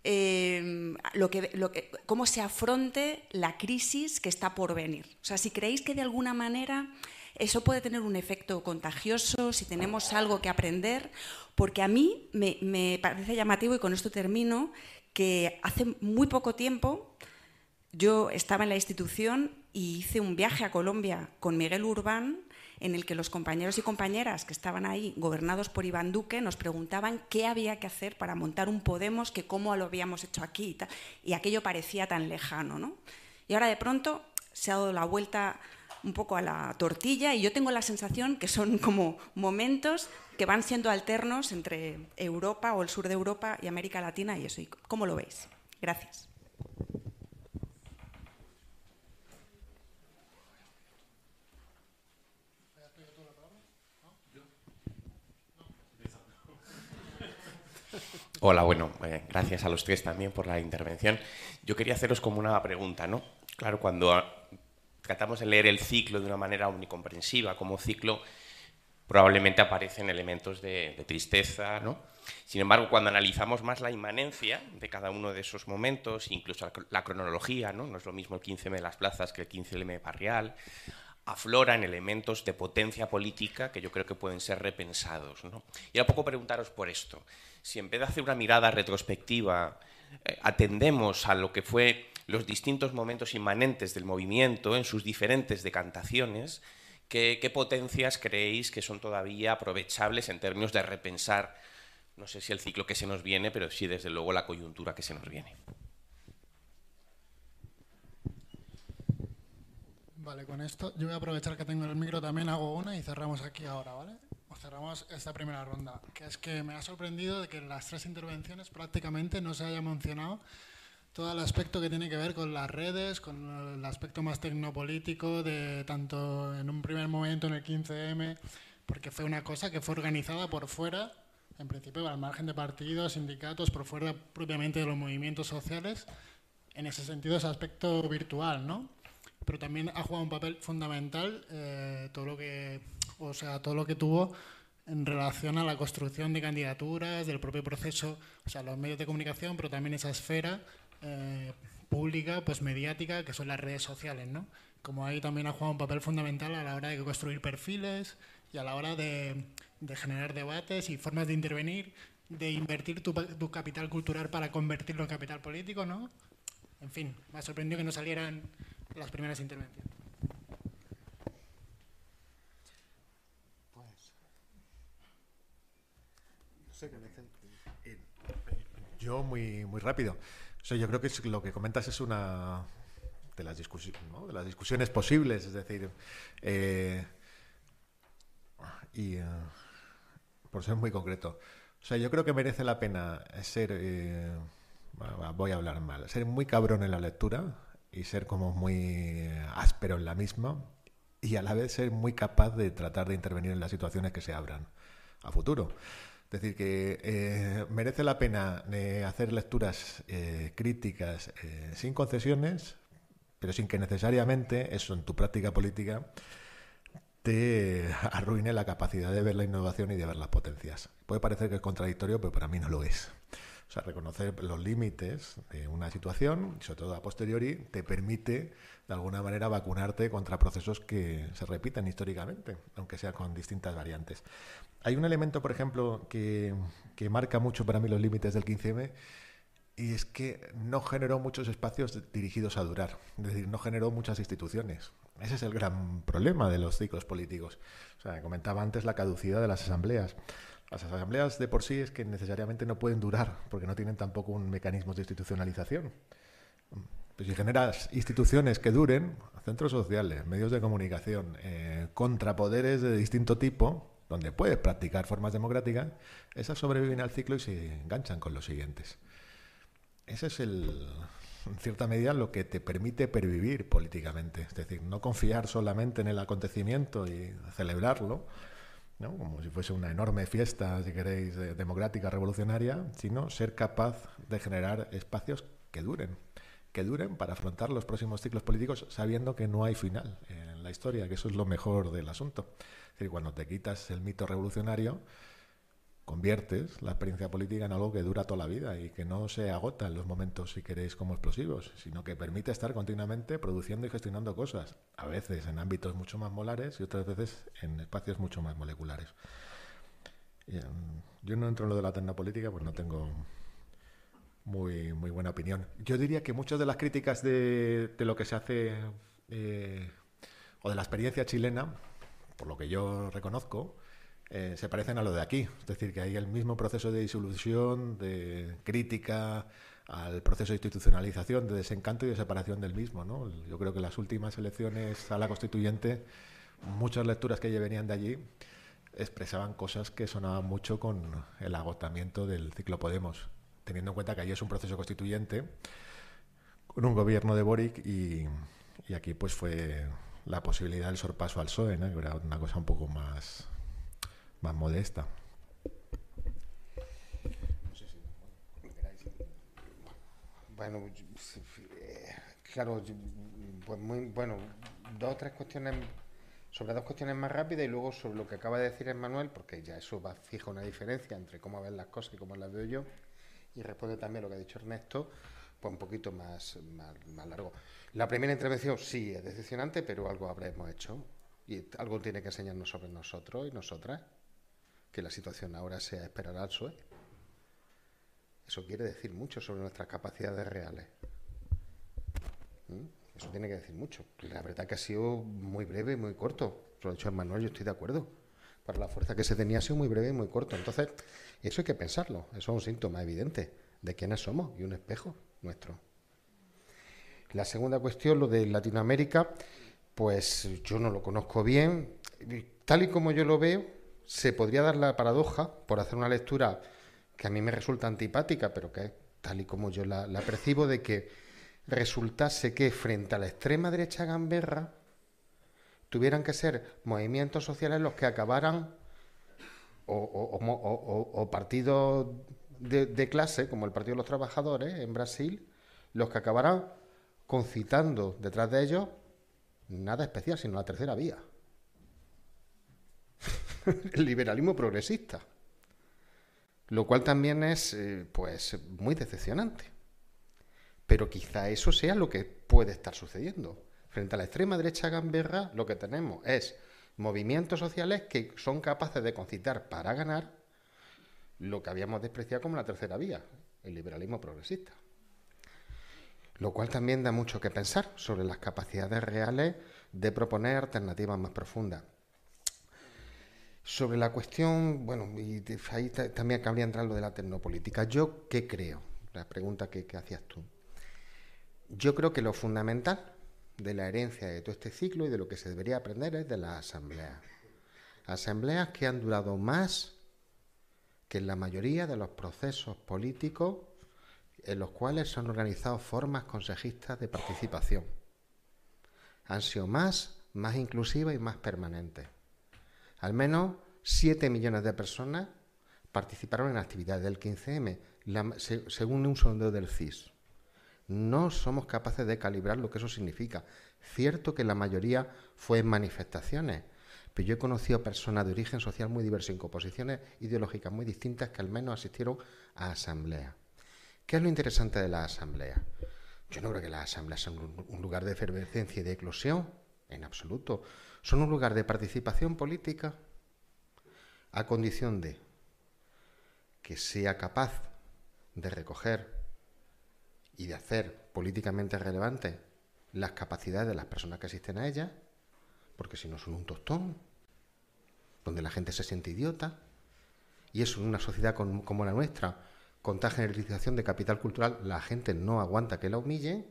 em, lo que, lo que, cómo se afronte la crisis que está por venir? O sea, si creéis que de alguna manera eso puede tener un efecto contagioso, si tenemos algo que aprender, porque a mí me parece llamativo, y con esto termino, que hace muy poco tiempo yo estaba en la institución y hice un viaje a Colombia con Miguel Urbán en el que los compañeros y compañeras que estaban ahí, gobernados por Iván Duque, nos preguntaban qué había que hacer para montar un Podemos, que cómo lo habíamos hecho aquí y, aquello parecía tan lejano. ¿no? Y ahora de pronto se ha dado la vuelta un poco a la tortilla y yo tengo la sensación que son como momentos que van siendo alternos entre Europa o el sur de Europa y América Latina y eso. ¿Cómo lo veis? Gracias. Hola, bueno, eh, gracias a los tres también por la intervención. Yo quería haceros como una pregunta, ¿no? Claro, cuando tratamos de leer el ciclo de una manera omnicomprensiva, como ciclo, probablemente aparecen elementos de, tristeza, ¿no? Sin embargo, cuando analizamos más la inmanencia de cada uno de esos momentos, incluso la, cronología, ¿no? No es lo mismo el 15M de las plazas que el 15M barrial, afloran elementos de potencia política que yo creo que pueden ser repensados. ¿no? Y era poco preguntaros por esto si en vez de hacer una mirada retrospectiva eh, atendemos a lo que fue los distintos momentos inmanentes del movimiento en sus diferentes decantaciones, ¿qué, potencias creéis que son todavía aprovechables en términos de repensar, no sé si el ciclo que se nos viene, pero sí desde luego la coyuntura que se nos viene? Vale, con esto yo voy a aprovechar que tengo el micro también, hago una y cerramos aquí ahora, ¿vale? Cerramos esta primera ronda, que es que me ha sorprendido de que en las tres intervenciones prácticamente no se haya mencionado todo el aspecto que tiene que ver con las redes, con el aspecto más tecnopolítico, de tanto en un primer momento en el 15M, porque fue una cosa que fue organizada por fuera, en principio al margen de partidos, sindicatos, por fuera propiamente de los movimientos sociales, en ese sentido ese aspecto virtual, ¿no? Pero también ha jugado un papel fundamental eh, todo lo que, o sea, todo lo que tuvo en relación a la construcción de candidaturas, del propio proceso, o sea, los medios de comunicación, pero también esa esfera eh, pública, pues mediática, que son las redes sociales, ¿no? Como ahí también ha jugado un papel fundamental a la hora de construir perfiles y a la hora de, generar debates y formas de intervenir, de invertir tu, tu, capital cultural para convertirlo en capital político, ¿no? En fin, me ha sorprendido que no salieran las primeras intervenciones. Pues, no sé qué Yo muy, muy rápido. O yo creo que lo que comentas es una de las, discusiones, de las discusiones posibles, es decir, eh, y eh, por ser muy concreto, o sea, yo creo que merece la pena ser, eh, voy a hablar mal, ser muy cabrón en la lectura y ser como muy áspero en la misma y a la vez ser muy capaz de tratar de intervenir en las situaciones que se abran a futuro. Es decir, que eh, merece la pena eh, hacer lecturas eh, críticas sin concesiones, pero sin que necesariamente eso en tu práctica política te arruine la capacidad de ver la innovación y de ver las potencias. Puede parecer que es contradictorio, pero para mí no lo es. O sea, reconocer los límites de una situación, sobre todo a posteriori, te permite de alguna manera vacunarte contra procesos que se repiten históricamente, aunque sea con distintas variantes. Hay un elemento, por ejemplo, que, marca mucho para mí los límites del 15M y es que no generó muchos espacios dirigidos a durar, es decir, no generó muchas instituciones. Ese es el gran problema de los ciclos políticos. O sea, comentaba antes la caducidad de las asambleas. Las asambleas de por sí es que necesariamente no pueden durar porque no tienen tampoco un mecanismo de institucionalización. Pues si generas instituciones que duren, centros sociales, medios de comunicación, eh, contrapoderes de distinto tipo, donde puedes practicar formas democráticas, esas sobreviven al ciclo y se enganchan con los siguientes. Ese es el, en cierta medida lo que te permite pervivir políticamente. Es decir, no confiar solamente en el acontecimiento y celebrarlo, ¿no? como si fuese una enorme fiesta, si queréis, democrática, revolucionaria, sino ser capaz de generar espacios que duren, que duren para afrontar los próximos ciclos políticos sabiendo que no hay final en la historia, que eso es lo mejor del asunto. Es decir, cuando te quitas el mito revolucionario, conviertes la experiencia política en algo que dura toda la vida y que no se agota en los momentos, si queréis, como explosivos, sino que permite estar continuamente produciendo y gestionando cosas, a veces en ámbitos mucho más molares y otras veces en espacios mucho más moleculares. Em, yo no entro en lo de la tecnopolítica, pues no tengo muy, muy buena opinión. Yo diría que muchas de las críticas de, lo que se hace eh, o de la experiencia chilena por lo que yo reconozco, eh, se parecen a lo de aquí. Es decir, que hay el mismo proceso de disolución, de crítica al proceso de institucionalización, de desencanto y de separación del mismo. ¿no? Yo creo que las últimas elecciones a la constituyente, muchas lecturas que venían de allí, expresaban cosas que sonaban mucho con el agotamiento del ciclo Podemos, teniendo en cuenta que allí es un proceso constituyente con un gobierno de Boric y, aquí pues fue la posibilidad del sorpaso al PSOE, ¿no? que era una cosa un poco más, más modesta. Bueno, claro, pues muy bueno, dos o tres cuestiones sobre dos cuestiones más rápidas y luego sobre lo que acaba de decir Manuel, porque ya eso va fija una diferencia entre cómo ven las cosas y cómo las veo yo, y responde también lo que ha dicho Ernesto, pues un poquito más, más largo. La primera intervención sí es decepcionante, pero algo habremos hecho y algo tiene que enseñarnos sobre nosotros y nosotras, que la situación ahora sea esperar al PSOE. Eso quiere decir mucho sobre nuestras capacidades reales. ¿Mm? Eso tiene que decir mucho. La verdad que ha sido muy breve muy corto. Lo ha dicho Manuel, yo estoy de acuerdo. Para la fuerza que se tenía ha sido muy breve y muy corto. Entonces, eso hay que pensarlo. Eso es un síntoma evidente de quiénes somos y un espejo nuestro. La segunda cuestión, lo de Latinoamérica, pues yo no lo conozco bien. Tal y como yo lo veo, se podría dar la paradoja, por hacer una lectura que a mí me resulta antipática, pero que tal y como yo la, percibo, de que resultase que frente a la extrema derecha gamberra tuvieran que ser movimientos sociales los que acabaran o, partidos de, de, clase, como el Partido de los Trabajadores en Brasil, los que acabaran concitando detrás de ellos nada especial, sino la tercera vía. [laughs] el liberalismo progresista. Lo cual también es eh, pues muy decepcionante. Pero quizá eso sea lo que puede estar sucediendo. Frente a la extrema derecha gamberra, lo que tenemos es movimientos sociales que son capaces de concitar para ganar lo que habíamos despreciado como la tercera vía, el liberalismo progresista. Lo cual también da mucho que pensar sobre las capacidades reales de proponer alternativas más profundas. Sobre la cuestión, bueno, y ahí también cabría entrar lo de la tecnopolítica. ¿Yo qué creo? La pregunta que, hacías tú. Yo creo que lo fundamental de la herencia de todo este ciclo y de lo que se debería aprender es de las asambleas. Asambleas que han durado más que en la mayoría de los procesos políticos en los cuales se han organizado formas consejistas de participación. Han sido más, más inclusivas y más permanentes. Al menos 7 millones de personas participaron en actividades del 15M, según un sondeo del CIS. No somos capaces de calibrar lo que eso significa. Cierto que la mayoría fue en manifestaciones, pero yo he conocido personas de origen social muy diverso, en composiciones ideológicas muy distintas, que al menos asistieron a asambleas. ¿Qué es lo interesante de la asamblea? Yo no creo que las asambleas sean un lugar de efervescencia y de eclosión, en absoluto son un lugar de participación política a condición de que sea capaz de recoger y de hacer políticamente relevantes las capacidades de las personas que asisten a ella, porque si no son un tostón, donde la gente se siente idiota, y eso en una sociedad como la nuestra, con tal generalización de capital cultural, la gente no aguanta que la humille,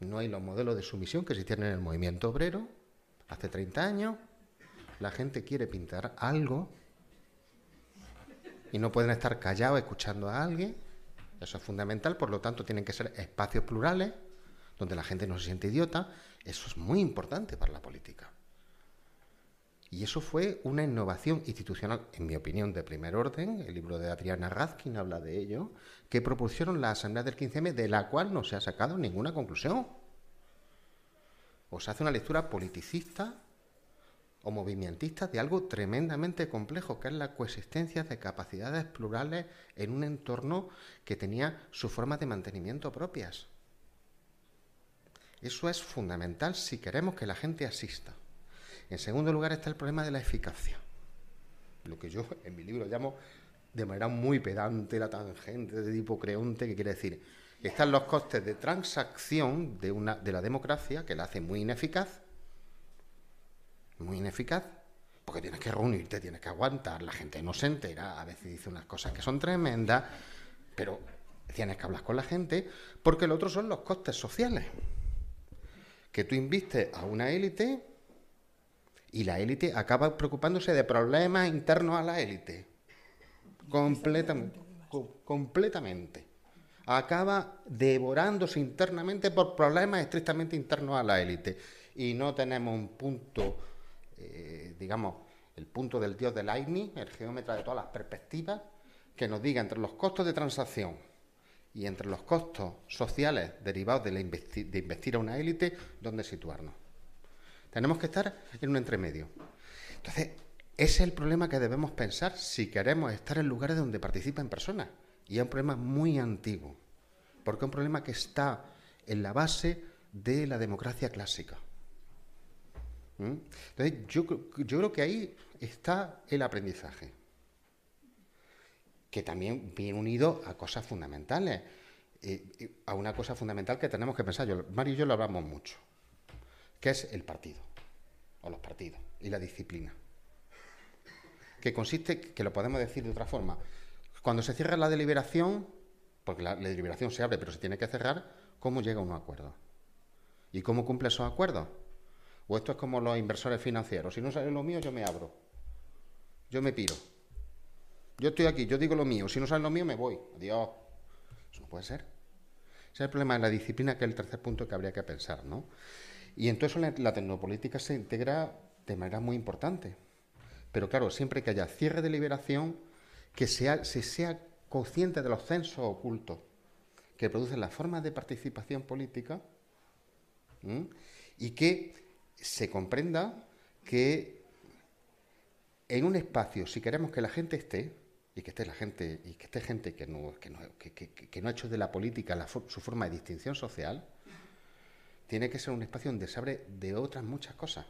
no hay los modelos de sumisión que existían en el movimiento obrero hace 30 años. La gente quiere pintar algo y no pueden estar callados escuchando a alguien. Eso es fundamental, por lo tanto tienen que ser espacios plurales donde la gente no se siente idiota. Eso es muy importante para la política. Y eso fue una innovación institucional, en mi opinión, de primer orden. El libro de Adriana Razkin habla de ello, que propusieron la Asamblea del 15M, de la cual no se ha sacado ninguna conclusión. O se hace una lectura politicista o movimentista de algo tremendamente complejo, que es la coexistencia de capacidades plurales en un entorno que tenía sus formas de mantenimiento propias. Eso es fundamental si queremos que la gente asista. En segundo lugar está el problema de la eficacia. Lo que yo en mi libro llamo de manera muy pedante la tangente de tipo creonte, que quiere decir, están los costes de transacción de, una, de la democracia, que la hace muy ineficaz, muy ineficaz, porque tienes que reunirte, tienes que aguantar, la gente no se entera, a veces dice unas cosas que son tremendas, pero tienes que hablar con la gente, porque lo otro son los costes sociales. Que tú invistes a una élite y la élite acaba preocupándose de problemas internos a la élite. Completamente. completamente. Acaba devorándose internamente por problemas estrictamente internos a la élite. Y no tenemos un punto, eh, digamos, el punto del dios del AINI, el geómetra de todas las perspectivas, que nos diga entre los costos de transacción y entre los costos sociales derivados de, de investir a una élite, dónde situarnos. Tenemos que estar en un entremedio. Entonces, ese es el problema que debemos pensar si queremos estar en lugares donde participen personas. Y es un problema muy antiguo, porque es un problema que está en la base de la democracia clásica. ¿Mm? Entonces, yo, creo que ahí está el aprendizaje, que también viene unido a cosas fundamentales, eh, a una cosa fundamental que tenemos que pensar. Mario y yo lo hablamos mucho que es el partido, o los partidos, y la disciplina. Que consiste, que lo podemos decir de otra forma, cuando se cierra la deliberación, porque la, deliberación se abre pero se tiene que cerrar, ¿cómo llega a un acuerdo? ¿Y cómo cumple esos acuerdos? O esto es como los inversores financieros. Si no sale lo mío, yo me abro. Yo me piro. Yo estoy aquí, yo digo lo mío. Si no sale lo mío, me voy. Adiós. Eso no puede ser. Ese es el problema de la disciplina, que es el tercer punto que habría que pensar, ¿no? Y entonces la, la tecnopolítica se integra de manera muy importante. Pero claro, siempre que haya cierre de liberación, que sea, se sea consciente de los censos ocultos que producen las formas de participación política y que se comprenda que en un espacio, si queremos que la gente esté, y que esté la gente, y que esté gente que no, que no, que, no ha hecho de la política su forma de distinción social, tiene que ser un espacio donde se abre de otras muchas cosas,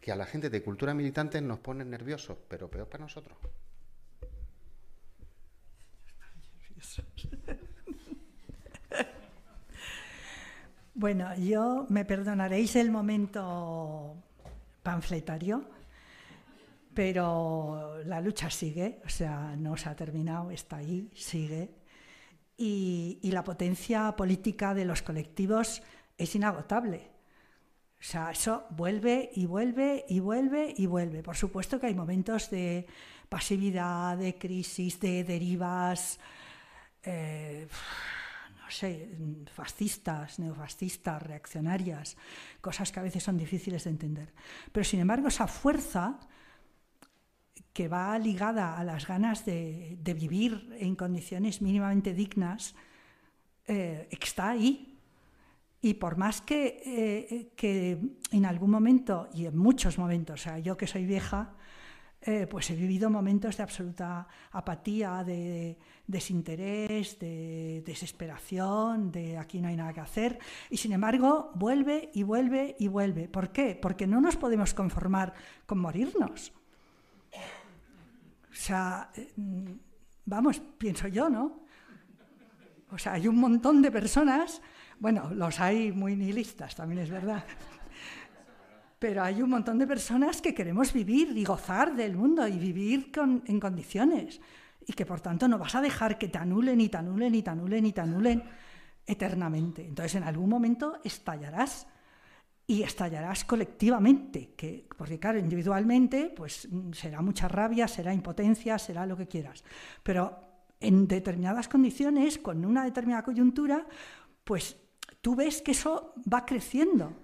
que a la gente de cultura militante nos ponen nerviosos, pero peor para nosotros. [laughs] Bueno, yo me perdonaréis el momento panfletario, pero la lucha sigue, o sea, no se ha terminado, está ahí, sigue. Y, la potencia política de los colectivos es inagotable. O sea, eso vuelve y vuelve y vuelve y vuelve. Por supuesto que hay momentos de pasividad, de crisis, de derivas. Eh, sé, fascistas, neofascistas, reaccionarias, cosas que a veces son difíciles de entender. Pero sin embargo, esa fuerza que va ligada a las ganas de, vivir en condiciones mínimamente dignas, eh, está ahí. Y por más que, eh, que en algún momento, y en muchos momentos, o sea, yo que soy vieja, eh, pues he vivido momentos de absoluta apatía, de, desinterés, de desesperación, de aquí no hay nada que hacer. Y sin embargo, vuelve y vuelve y vuelve. ¿Por qué? Porque no nos podemos conformar con morirnos. O sea, mm, vamos, pienso yo, ¿no? O sea, hay un montón de personas, bueno, los hay muy nihilistas, también es verdad, pero hay un montón de personas que queremos vivir y gozar del mundo y vivir en condiciones. Y que por tanto no vas a dejar que te anulen y te anulen y te anulen y te anulen eternamente. Entonces en algún momento estallarás. Y estallarás colectivamente, que, porque claro, individualmente pues será mucha rabia, será impotencia, será lo que quieras, pero en determinadas condiciones, con una determinada coyuntura, pues tú ves que eso va creciendo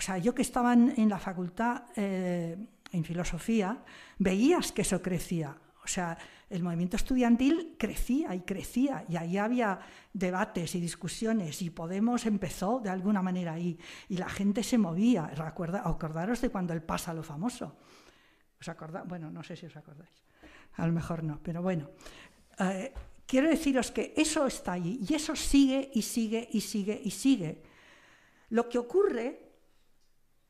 o sea, yo que estaba en, la facultad eh, en filosofía, veías que eso crecía. O sea, el movimiento estudiantil crecía y crecía y ahí había debates y discusiones y Podemos empezó de alguna manera ahí y la gente se movía. Recuerda, acordaros de cuando el pasa lo famoso. ¿Os acordáis? Bueno, no sé si os acordáis. A lo mejor no, pero bueno. Eh, quiero deciros que eso está ahí y eso sigue y sigue y sigue y sigue. Lo que ocurre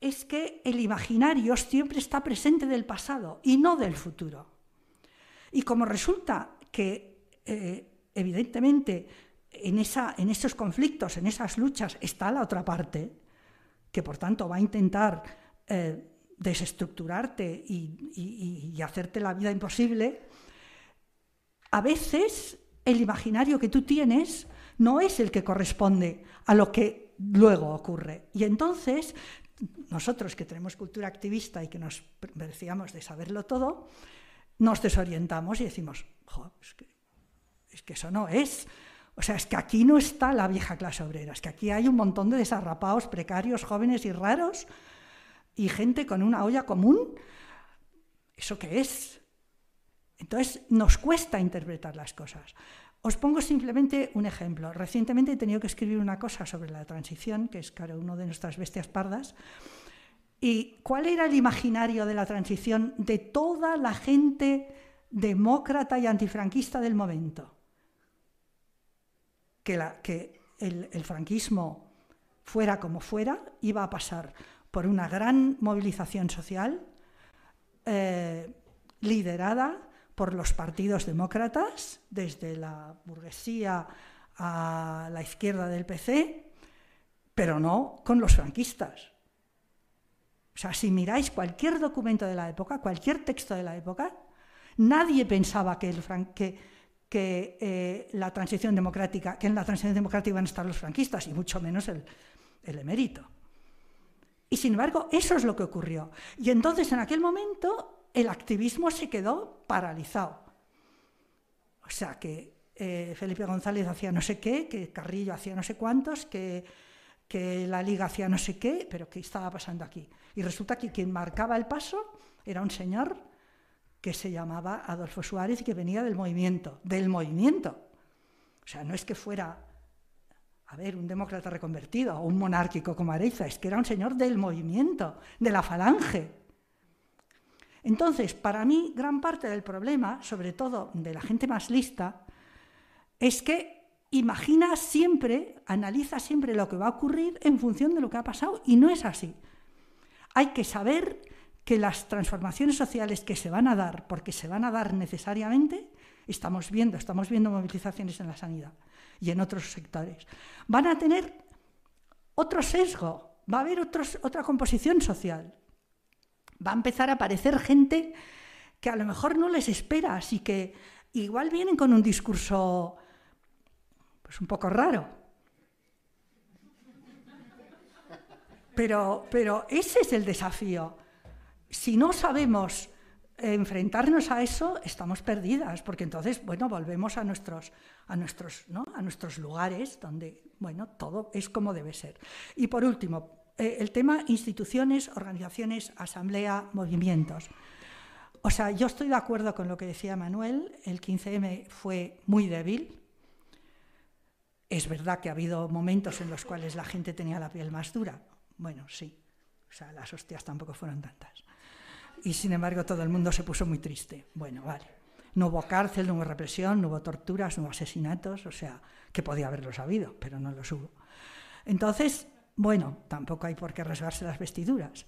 es que el imaginario siempre está presente del pasado y no del futuro. Y como resulta que, eh, evidentemente, en, esa, en esos conflictos, en esas luchas, está la otra parte, que por tanto va a intentar eh, desestructurarte y hacerte la vida imposible, a veces el imaginario que tú tienes no es el que corresponde a lo que luego ocurre. Y entonces nosotros que tenemos cultura activista y que nos merecíamos de saberlo todo, nos desorientamos y decimos, es, que, es que eso no es. O sea, es que aquí no está la vieja clase obrera, es que aquí hay un montón de desarrapados, precarios, jóvenes y raros, y gente con una olla común. ¿Eso qué es? Entonces nos cuesta interpretar las cosas. Os pongo simplemente un ejemplo. Recientemente he tenido que escribir una cosa sobre la transición, que es, claro, uno de nuestras bestias pardas. ¿Y cuál era el imaginario de la transición de toda la gente demócrata y antifranquista del momento? Que, el, franquismo, fuera como fuera, iba a pasar por una gran movilización social eh, liderada por los partidos demócratas, desde la burguesía a la izquierda del PC, pero no con los franquistas. O sea, si miráis cualquier documento de la época, cualquier texto de la época, nadie pensaba que, el que, eh, la transición democrática, que en la transición democrática iban a estar los franquistas, y mucho menos el, el emérito. Y sin embargo, eso es lo que ocurrió. Y entonces, en aquel momento, el activismo se quedó paralizado. O sea, que eh, Felipe González hacía no sé qué, que Carrillo hacía no sé cuántos, que, que la Liga hacía no sé qué, pero ¿qué estaba pasando aquí? Y resulta que quien marcaba el paso era un señor que se llamaba Adolfo Suárez y que venía del movimiento, del movimiento. O sea, no es que fuera a ver, un demócrata reconvertido o un monárquico como Areiza, es que era un señor del movimiento, de la falange. Entonces, para mí, gran parte del problema, sobre todo de la gente más lista, es que imagina siempre, analiza siempre lo que va a ocurrir en función de lo que ha pasado y no es así. Hay que saber que las transformaciones sociales que se van a dar, porque se van a dar necesariamente, estamos viendo, estamos viendo movilizaciones en la sanidad, y en otros sectores. Van a tener otro sesgo, va a haber otra composición social. Va a empezar a aparecer gente que a lo mejor no les espera, así que igual vienen con un discurso pues un poco raro. Pero, pero ese es el desafío. Si no sabemos enfrentarnos a eso, estamos perdidas, porque entonces, bueno, volvemos a nuestros, a nuestros, ¿no? a nuestros lugares donde, bueno, todo es como debe ser. Y por último, eh, el tema instituciones, organizaciones, asamblea, movimientos. O sea, yo estoy de acuerdo con lo que decía Manuel, el 15M fue muy débil. Es verdad que ha habido momentos en los cuales la gente tenía la piel más dura. Bueno, sí. O sea, las hostias tampoco fueron tantas y sin embargo todo el mundo se puso muy triste. Bueno, vale. No hubo cárcel, no hubo represión, no hubo torturas, no hubo asesinatos, o sea, que podía haberlos habido, pero no los hubo. Entonces, bueno, tampoco hay por qué rasgarse las vestiduras.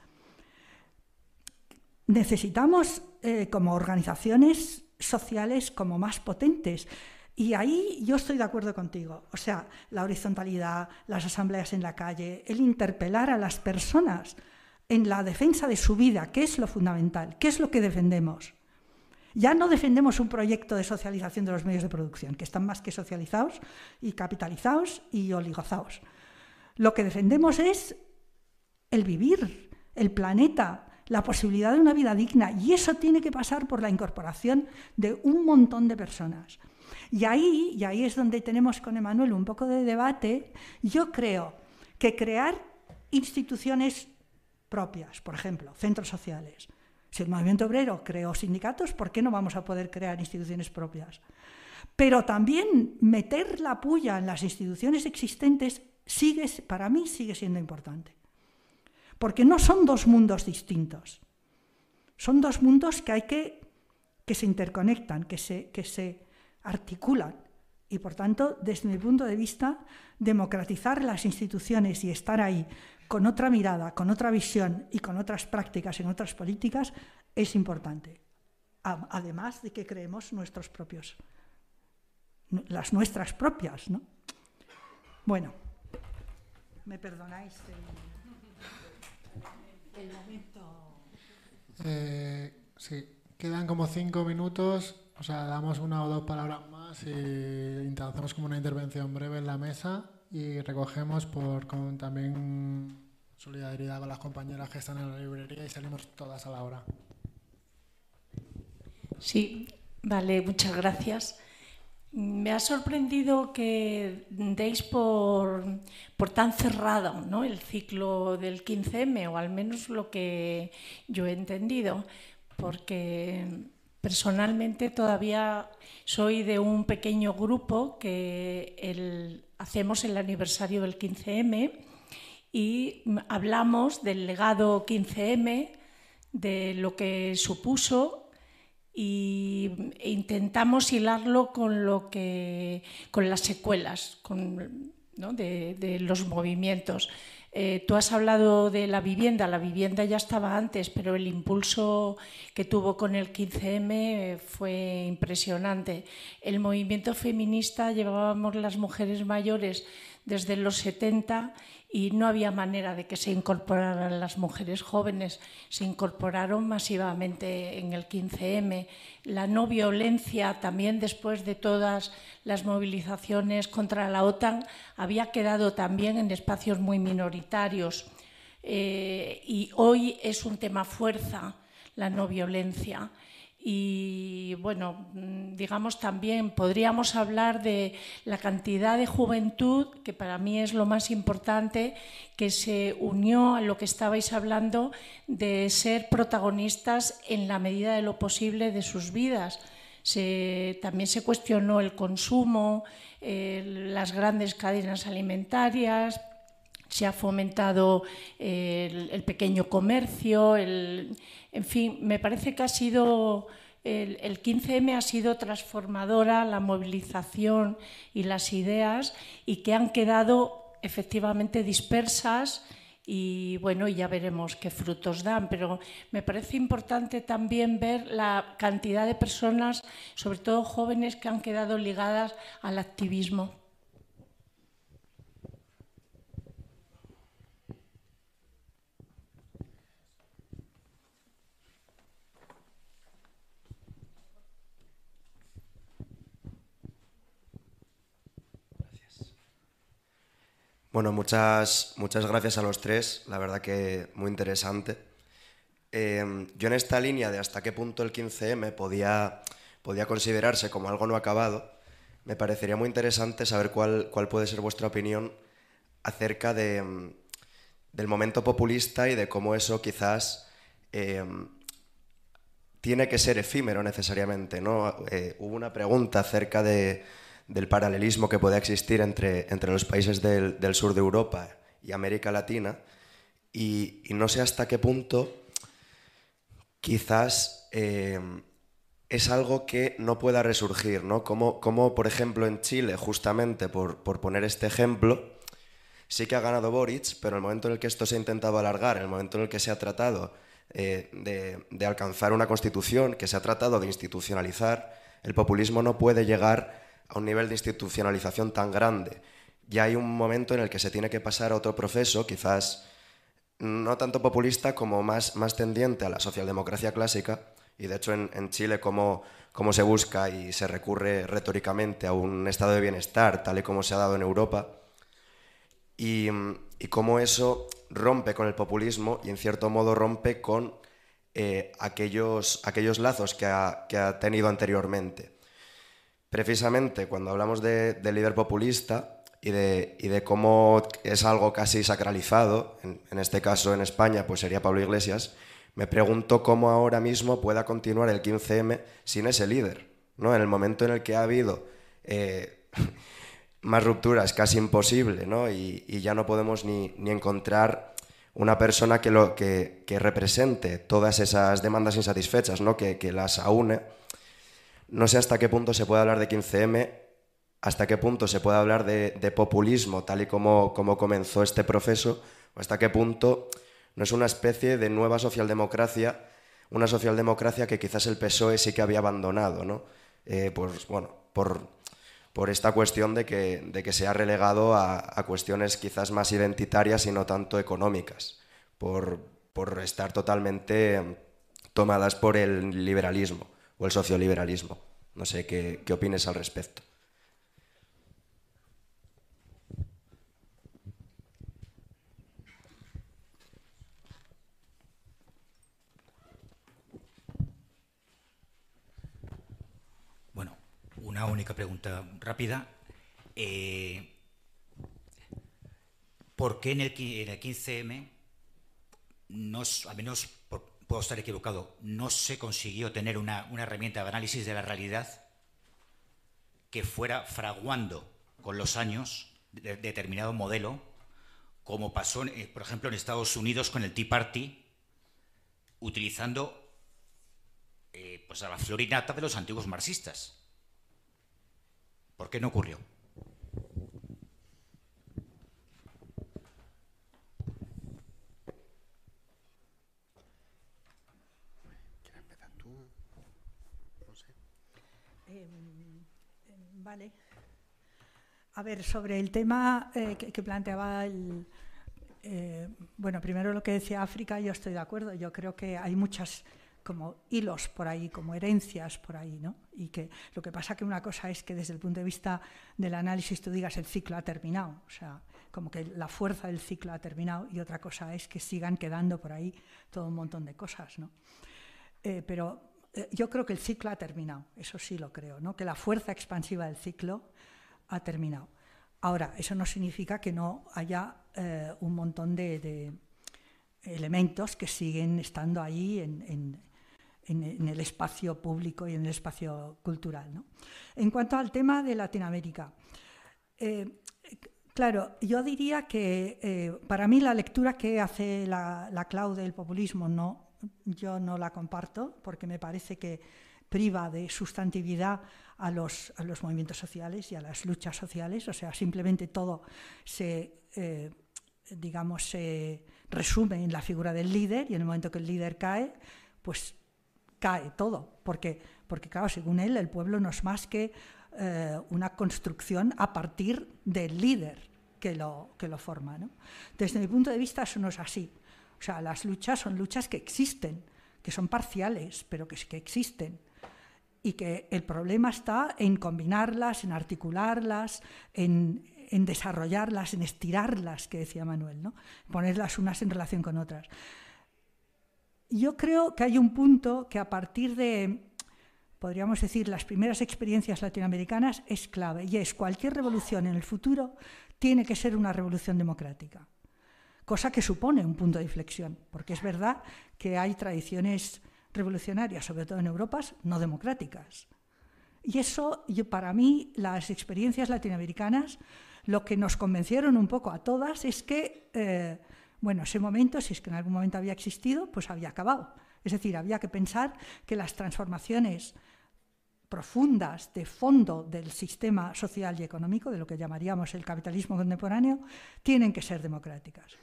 Necesitamos eh, como organizaciones sociales como más potentes. Y ahí yo estoy de acuerdo contigo. O sea, la horizontalidad, las asambleas en la calle, el interpelar a las personas en la defensa de su vida, que es lo fundamental, qué es lo que defendemos. Ya no defendemos un proyecto de socialización de los medios de producción, que están más que socializados y capitalizados y oligozados. Lo que defendemos es el vivir, el planeta, la posibilidad de una vida digna, y eso tiene que pasar por la incorporación de un montón de personas. Y ahí, y ahí es donde tenemos con Emanuel un poco de debate, yo creo que crear instituciones propias, por ejemplo, centros sociales. Si el movimiento obrero creó sindicatos, ¿por qué no vamos a poder crear instituciones propias? Pero también meter la puya en las instituciones existentes sigue, para mí sigue siendo importante. Porque no son dos mundos distintos. Son dos mundos que hay que, que se interconectan, que se, que se articulan. Y por tanto, desde mi punto de vista, democratizar las instituciones y estar ahí con otra mirada, con otra visión y con otras prácticas en otras políticas es importante. Además de que creemos nuestros propios, las nuestras propias, ¿no? Bueno, me perdonáis el, momento. Eh, sí, quedan como cinco minutos, o sea, damos una o dos palabras más y intentamos como una intervención breve en la mesa y recogemos por con también solidaridad con las compañeras que están en la librería y salimos todas a la hora. Sí, vale, muchas gracias. Me ha sorprendido que deis por, por tan cerrado ¿no? el ciclo del 15M, o al menos lo que yo he entendido, porque personalmente todavía soy de un pequeño grupo que hacemos el aniversario del 15M y hablamos del legado 15M, de lo que supuso y, intentamos hilarlo con lo que con las secuelas de, los movimientos. Eh, tú has hablado de la vivienda, la vivienda ya estaba antes, pero el impulso que tuvo con el 15M fue impresionante. El movimiento feminista llevábamos las mujeres mayores desde los 70 y no había manera de que se incorporaran las mujeres jóvenes. Se incorporaron masivamente en el 15M. La no violencia, también después de todas las movilizaciones contra la OTAN, había quedado también en espacios muy minoritarios. eh, y hoy es un tema fuerza, la no violencia. Y bueno, mm, digamos también podríamos hablar de la cantidad de juventud, que para mí es lo más importante, que se unió a lo que estabais hablando de ser protagonistas en la medida de lo posible de sus vidas. también se cuestionó el consumo, las grandes cadenas alimentarias, se ha fomentado el, pequeño comercio, en fin, me parece que ha sido el, 15M ha sido transformadora, la movilización y las ideas, y que han quedado efectivamente dispersas y bueno, ya veremos qué frutos dan, pero me parece importante también ver la cantidad de personas, sobre todo jóvenes, que han quedado ligadas al activismo. Bueno, muchas, muchas gracias a los tres, la verdad que muy interesante. Em, yo en esta línea de hasta qué punto el 15M podía, podía considerarse como algo no acabado, me parecería muy interesante saber cuál, cuál puede ser vuestra opinión acerca de, del momento populista y de cómo eso quizás em, tiene que ser efímero necesariamente. ¿no? Eh, hubo una pregunta acerca de del paralelismo que puede existir entre, entre los países del, sur de Europa y América Latina y, no sé hasta qué punto quizás eh, es algo que no pueda resurgir, ¿no? Como, como por ejemplo en Chile, justamente por, poner este ejemplo, sí que ha ganado Boric, pero en el momento en el que esto se ha intentado alargar, en el momento en el que se ha tratado eh, de, de alcanzar una constitución, que se ha tratado de institucionalizar, el populismo no puede llegar a un nivel de institucionalización tan grande. Ya hay un momento en el que se tiene que pasar a otro proceso, quizás no tanto populista como más, más tendiente a la socialdemocracia clásica, y de hecho en, Chile como, como se busca y se recurre retóricamente a un estado de bienestar, tal y como se ha dado en Europa, y, y cómo eso rompe con el populismo y en cierto modo rompe con eh, aquellos, aquellos lazos que ha, que ha tenido anteriormente precisamente cuando hablamos de, líder populista y de, de, cómo es algo casi sacralizado, en, este caso en España pues sería Pablo Iglesias, me pregunto cómo ahora mismo pueda continuar el 15M sin ese líder. ¿no? En el momento en el que ha habido eh, [laughs] más rupturas, casi imposible, ¿no? y, ya no podemos ni, encontrar una persona que, lo, que, represente todas esas demandas insatisfechas, ¿no? que, que las aúne no sé hasta qué punto se puede hablar de 15M, hasta qué punto se puede hablar de, populismo, tal y como, como, comenzó este proceso, o hasta qué punto no es una especie de nueva socialdemocracia, una socialdemocracia que quizás el PSOE sí que había abandonado, ¿no? Eh, pues bueno, por, por esta cuestión de que, de que se ha relegado a, a, cuestiones quizás más identitarias y no tanto económicas, por, por estar totalmente tomadas por el liberalismo o el socioliberalismo. No sé qué, qué opines al respecto. Bueno, una única pregunta rápida. Eh, ¿Por qué en el, en el 15M, no, a menos por, puedo estar equivocado, no se consiguió tener una, herramienta de análisis de la realidad que fuera fraguando con los años determinado modelo, como pasó, eh, por ejemplo, en Estados Unidos con el Tea Party, utilizando eh, pues a la florinata de los antiguos marxistas. ¿Por qué no ocurrió? A ver, sobre el tema eh, que, planteaba el... Eh, bueno, primero lo que decía África, yo estoy de acuerdo. Yo creo que hay muchas como hilos por ahí, como herencias por ahí, ¿no? Y que lo que pasa que una cosa es que desde el punto de vista del análisis tú digas el ciclo ha terminado. O sea, como que la fuerza del ciclo ha terminado y otra cosa es que sigan quedando por ahí todo un montón de cosas. ¿no? Eh, pero yo creo que el ciclo ha terminado, eso sí lo creo, ¿no? que la fuerza expansiva del ciclo ha terminado. Ahora, eso no significa que no haya eh, un montón de, elementos que siguen estando ahí en, el espacio público y en el espacio cultural. En cuanto al tema de Latinoamérica, eh, claro, yo diría que para mí la lectura que hace la, la del populismo no, yo no la comparto porque me parece que priva de sustantividad a los, a los movimientos sociales y a las luchas sociales, o sea, simplemente todo se, eh, digamos, se resume en la figura del líder y en el momento que el líder cae, pues cae todo, porque, porque claro, según él, el pueblo no es más que eh, una construcción a partir del líder que lo, que lo forma. Desde mi punto de vista eso no es así. O sea, las luchas son luchas que existen, que son parciales, pero que, existen. Y que el problema está en combinarlas, en articularlas, en, desarrollarlas, en estirarlas, que decía Manuel, ¿no? ponerlas unas en relación con otras. Yo creo que hay un punto que a partir de, podríamos decir, las primeras experiencias latinoamericanas es clave, y es cualquier revolución en el futuro tiene que ser una revolución democrática cosa que supone un punto de inflexión, porque es verdad que hay tradiciones revolucionarias, sobre todo en Europas, no democráticas. Y eso, para mí, las experiencias latinoamericanas, lo que nos convencieron un poco a todas es que, eh, bueno, ese momento, si es que en algún momento había existido, pues había acabado. Es decir, había que pensar que las transformaciones profundas de fondo del sistema social y económico, de lo que llamaríamos el capitalismo contemporáneo, tienen que ser democráticas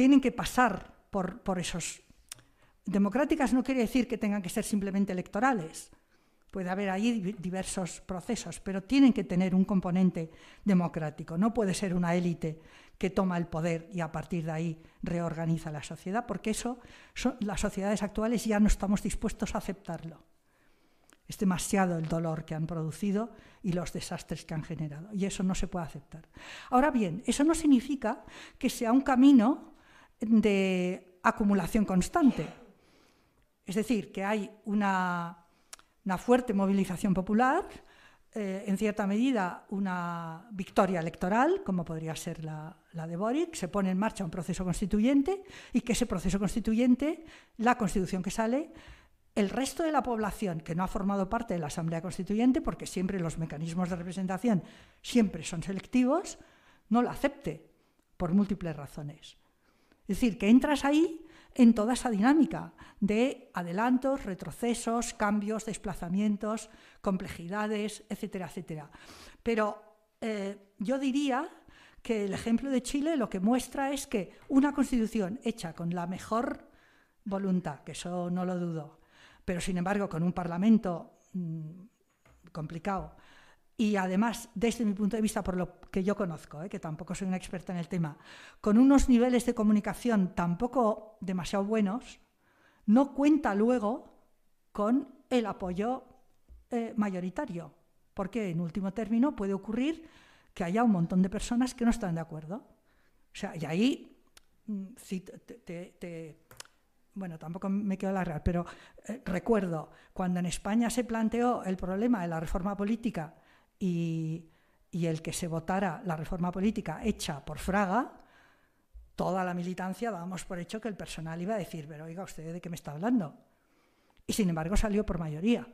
tienen que pasar por, por esos... Democráticas no quiere decir que tengan que ser simplemente electorales. Puede haber ahí diversos procesos, pero tienen que tener un componente democrático. No puede ser una élite que toma el poder y a partir de ahí reorganiza la sociedad, porque eso las sociedades actuales ya no estamos dispuestos a aceptarlo. Es demasiado el dolor que han producido y los desastres que han generado, y eso no se puede aceptar. Ahora bien, eso no significa que sea un camino de acumulación constante. Es decir, que hay una, fuerte movilización popular, eh, en cierta medida una victoria electoral, como podría ser la, la, de Boric, se pone en marcha un proceso constituyente y que ese proceso constituyente, la constitución que sale, el resto de la población que no ha formado parte de la Asamblea Constituyente, porque siempre los mecanismos de representación siempre son selectivos, no la acepte por múltiples razones. Es decir, que entras ahí en toda esa dinámica de adelantos, retrocesos, cambios, desplazamientos, complejidades, etcétera, etcétera. Pero eh, yo diría que el ejemplo de Chile lo que muestra es que una constitución hecha con la mejor voluntad, que eso no lo dudo, pero sin embargo con un parlamento mm, complicado, y además, desde mi punto de vista, por lo que yo conozco, ¿eh? que tampoco soy una experta en el tema, con unos niveles de comunicación tampoco demasiado buenos, no cuenta luego con el apoyo eh, mayoritario, porque en último término puede ocurrir que haya un montón de personas que no están de acuerdo. O sea, y ahí, mm, te, bueno, tampoco me quiero alargar, pero eh, recuerdo cuando en España se planteó el problema de la reforma política y, el que se votara la reforma política hecha por Fraga, toda la militancia dábamos por hecho que el personal iba a decir, pero oiga, ¿usted de qué me está hablando? Y sin embargo salió por mayoría.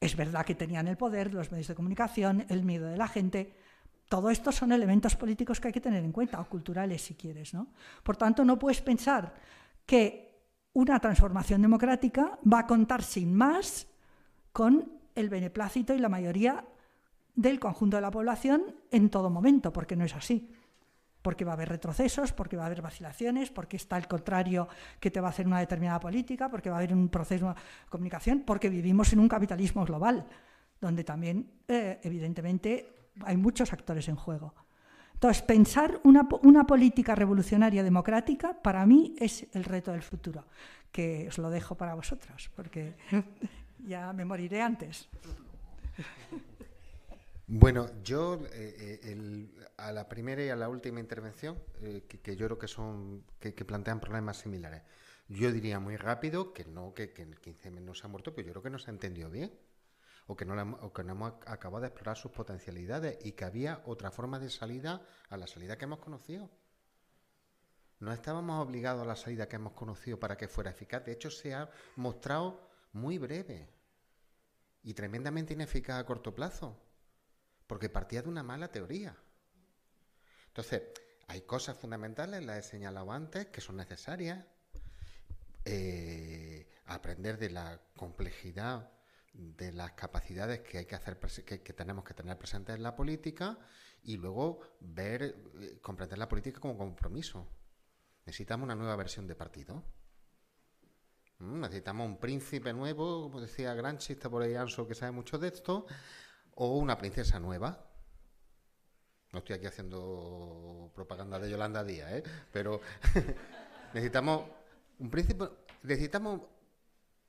Es verdad que tenían el poder, los medios de comunicación, el miedo de la gente. Todo esto son elementos políticos que hay que tener en cuenta, o culturales si quieres. ¿no? Por tanto, no puedes pensar que una transformación democrática va a contar sin más con el beneplácito y la mayoría del conjunto de la población en todo momento, porque no es así. Porque va a haber retrocesos, porque va a haber vacilaciones, porque está el contrario que te va a hacer una determinada política, porque va a haber un proceso de comunicación, porque vivimos en un capitalismo global, donde también, eh, evidentemente, hay muchos actores en juego. Entonces, pensar una, una, política revolucionaria democrática, para mí, es el reto del futuro, que os lo dejo para vosotros, porque [laughs] ya me moriré antes. Bueno, yo eh, eh, a la primera y a la última intervención, eh, que, yo creo que son que, plantean problemas similares, yo diría muy rápido que no, que, el 15M no se ha muerto, pero yo creo que no se ha entendido bien o que, no o que no hemos acabado de explorar sus potencialidades y que había otra forma de salida a la salida que hemos conocido. No estábamos obligados a la salida que hemos conocido para que fuera eficaz. De hecho, se ha mostrado muy breve y tremendamente ineficaz a corto plazo, porque partía de una mala teoría. Entonces, hay cosas fundamentales, las he señalado antes, que son necesarias. Eh, aprender de la complejidad de las capacidades que hay que hacer que, tenemos que tener presentes en la política y luego ver eh, comprender la política como compromiso necesitamos una nueva versión de partido necesitamos un príncipe nuevo como decía Granchi está por ahí Anso que sabe mucho de esto o una princesa nueva no estoy aquí haciendo propaganda de Yolanda Díaz ¿eh? pero [laughs] necesitamos un príncipe necesitamos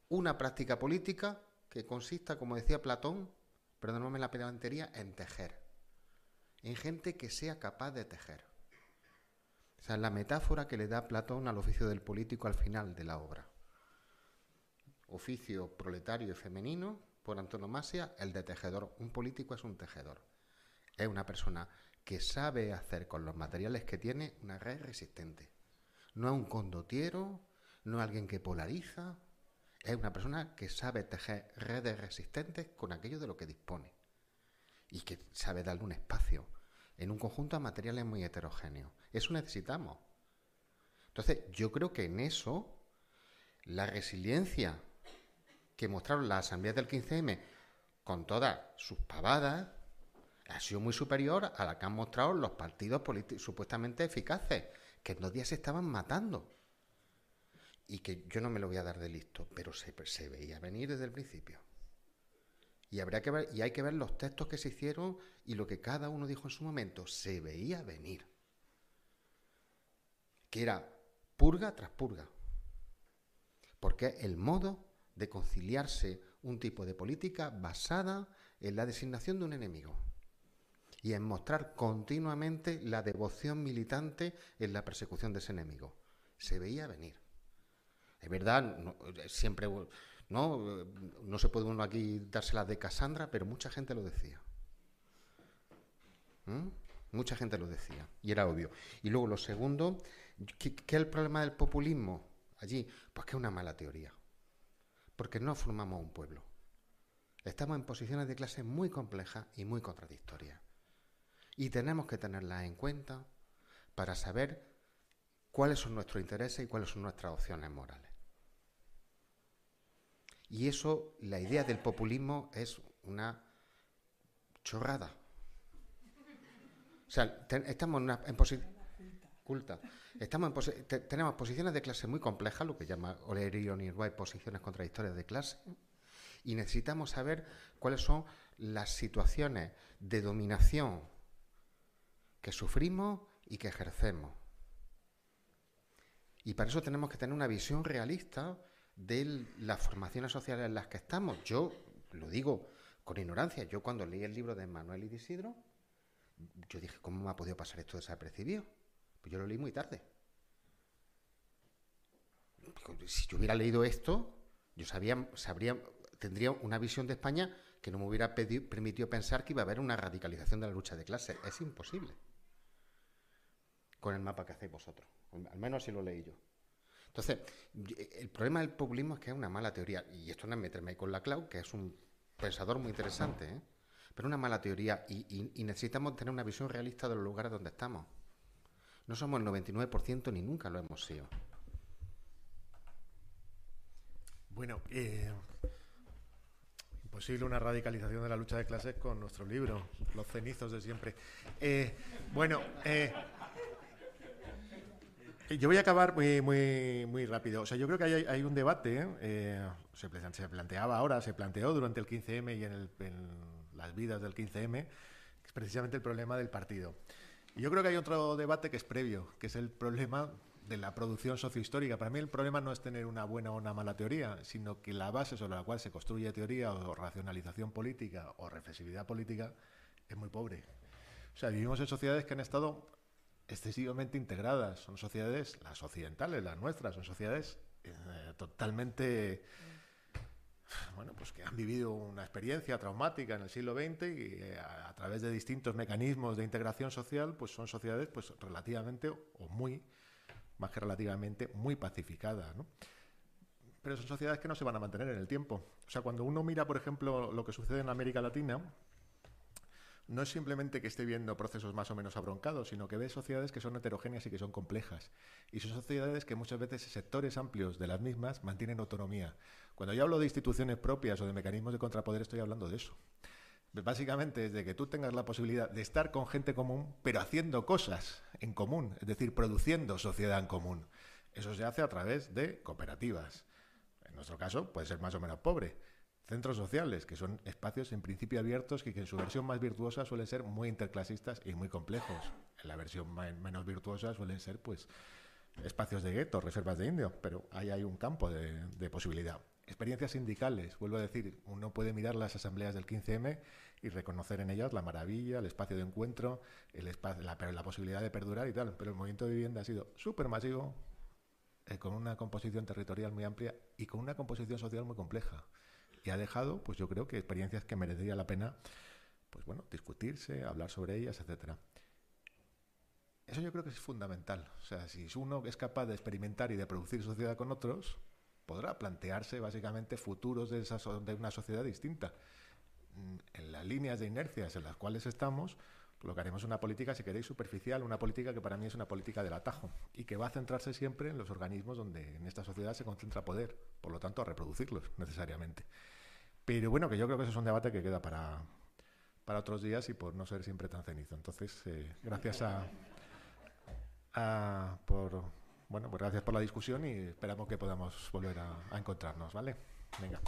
una práctica política que consista, como decía Platón, perdóname la pedantería, en tejer. En gente que sea capaz de tejer. O sea, la metáfora que le da Platón al oficio del político al final de la obra. Oficio proletario y femenino, por antonomasia, el de tejedor. Un político es un tejedor. Es una persona que sabe hacer con los materiales que tiene una red resistente. No es un condotiero, no es alguien que polariza, es una persona que sabe tejer redes resistentes con aquello de lo que dispone y que sabe darle un espacio en un conjunto de materiales muy heterogéneos. Eso necesitamos. Entonces, yo creo que en eso la resiliencia que mostraron las asambleas del 15M con todas sus pavadas ha sido muy superior a la que han mostrado los partidos supuestamente eficaces, que en dos días se estaban matando y que yo no me lo voy a dar de listo, pero se, veía venir desde el principio. Y, habría que ver, y hay que ver los textos que se hicieron y lo que cada uno dijo en su momento. Se veía venir. Que era purga tras purga. Porque el modo de conciliarse un tipo de política basada en la designación de un enemigo y en mostrar continuamente la devoción militante en la persecución de ese enemigo. Se veía venir. Es verdad, siempre ¿no? no se puede uno aquí dárselas de Cassandra, pero mucha gente lo decía. ¿Mm? Mucha gente lo decía, y era obvio. Y luego lo segundo, ¿qué, es el problema del populismo allí? Pues que es una mala teoría, porque no formamos un pueblo. Estamos en posiciones de clase muy complejas y muy contradictorias. Y tenemos que tenerlas en cuenta para saber cuáles son nuestros intereses y cuáles son nuestras opciones morales. Y eso, la idea del populismo es una chorrada. O sea, estamos en, una, culta. Estamos en tenemos posiciones de clase muy complejas, lo que llama Olerio Nirway posiciones contradictorias de clase, y necesitamos saber cuáles son las situaciones de dominación que sufrimos y que ejercemos. Y para eso tenemos que tener una visión realista de las formaciones sociales en las que estamos. Yo lo digo con ignorancia. Yo cuando leí el libro de Manuel y de Isidro, yo dije, ¿cómo me ha podido pasar esto desapercibido? Pues yo lo leí muy tarde. Si yo hubiera leído esto, yo sabía, sabría, tendría una visión de España que no me hubiera permitido pensar que iba a haber una radicalización de la lucha de clases. Es imposible. Con el mapa que hacéis vosotros. Al menos así lo leí yo. Entonces, el problema del populismo es que es una mala teoría, y esto no es meterme ahí con la Clau, que es un pensador muy interesante, ¿eh? pero una mala teoría, y, necesitamos tener una visión realista de los lugares donde estamos. No somos el 99% ni nunca lo hemos sido. Bueno, eh, imposible una radicalización de la lucha de clases con nuestro libro, Los cenizos de siempre. Eh, bueno, eh, yo voy a acabar muy, muy, muy rápido. O sea, yo creo que hay, un debate, eh, se, planteaba ahora, se planteó durante el 15M y en, las vidas del 15M, que es precisamente el problema del partido. Yo creo que hay otro debate que es previo, que es el problema de la producción sociohistórica. Para mí el problema no es tener una buena o una mala teoría, sino que la base sobre la cual se construye teoría o racionalización política o reflexividad política es muy pobre. O sea, vivimos en sociedades que han estado excesivamente integradas. Son sociedades, las occidentales, las nuestras, son sociedades eh, totalmente bueno, pues que han vivido una experiencia traumática en el siglo XX y eh, a, través de distintos mecanismos de integración social, pues son sociedades pues relativamente o muy, más que relativamente, muy pacificadas, ¿no? Pero son sociedades que no se van a mantener en el tiempo. O sea, cuando uno mira, por ejemplo, lo que sucede en América Latina, no es simplemente que esté viendo procesos más o menos abroncados, sino que ve sociedades que son heterogéneas y que son complejas. Y son sociedades que muchas veces sectores amplios de las mismas mantienen autonomía. Cuando yo hablo de instituciones propias o de mecanismos de contrapoder, estoy hablando de eso. Básicamente es de que tú tengas la posibilidad de estar con gente común, pero haciendo cosas en común, es decir, produciendo sociedad en común. Eso se hace a través de cooperativas. En nuestro caso puede ser más o menos pobre, centros sociales, que son espacios en principio abiertos y que en su versión más virtuosa suelen ser muy interclasistas y muy complejos. En la versión menos virtuosa suelen ser pues espacios de gueto, reservas de indio, pero ahí hay un campo de, posibilidad. Experiencias sindicales, vuelvo a decir, uno puede mirar las asambleas del 15M y reconocer en ellas la maravilla, el espacio de encuentro, el espacio, la, la posibilidad de perdurar y tal, pero el movimiento de vivienda ha sido súper masivo, eh, con una composición territorial muy amplia y con una composición social muy compleja y ha dejado, pues yo creo que experiencias que merecería la pena, pues bueno, discutirse, hablar sobre ellas, etcétera. Eso yo creo que es fundamental. O sea, si uno es capaz de experimentar y de producir sociedad con otros, podrá plantearse básicamente futuros de, esa, de una sociedad distinta. Mm, en las líneas de inercias en las cuales estamos, lo que haremos una política, si queréis, superficial, una política que para mí es una política del atajo y que va a centrarse siempre en los organismos donde en esta sociedad se concentra poder, por lo tanto a reproducirlos necesariamente. Pero bueno, que yo creo que eso es un debate que queda para, para otros días y por no ser siempre tan cenizo. Entonces, eh, gracias a, por bueno, pues gracias por la discusión y esperamos que podamos volver a, encontrarnos, ¿vale? Venga.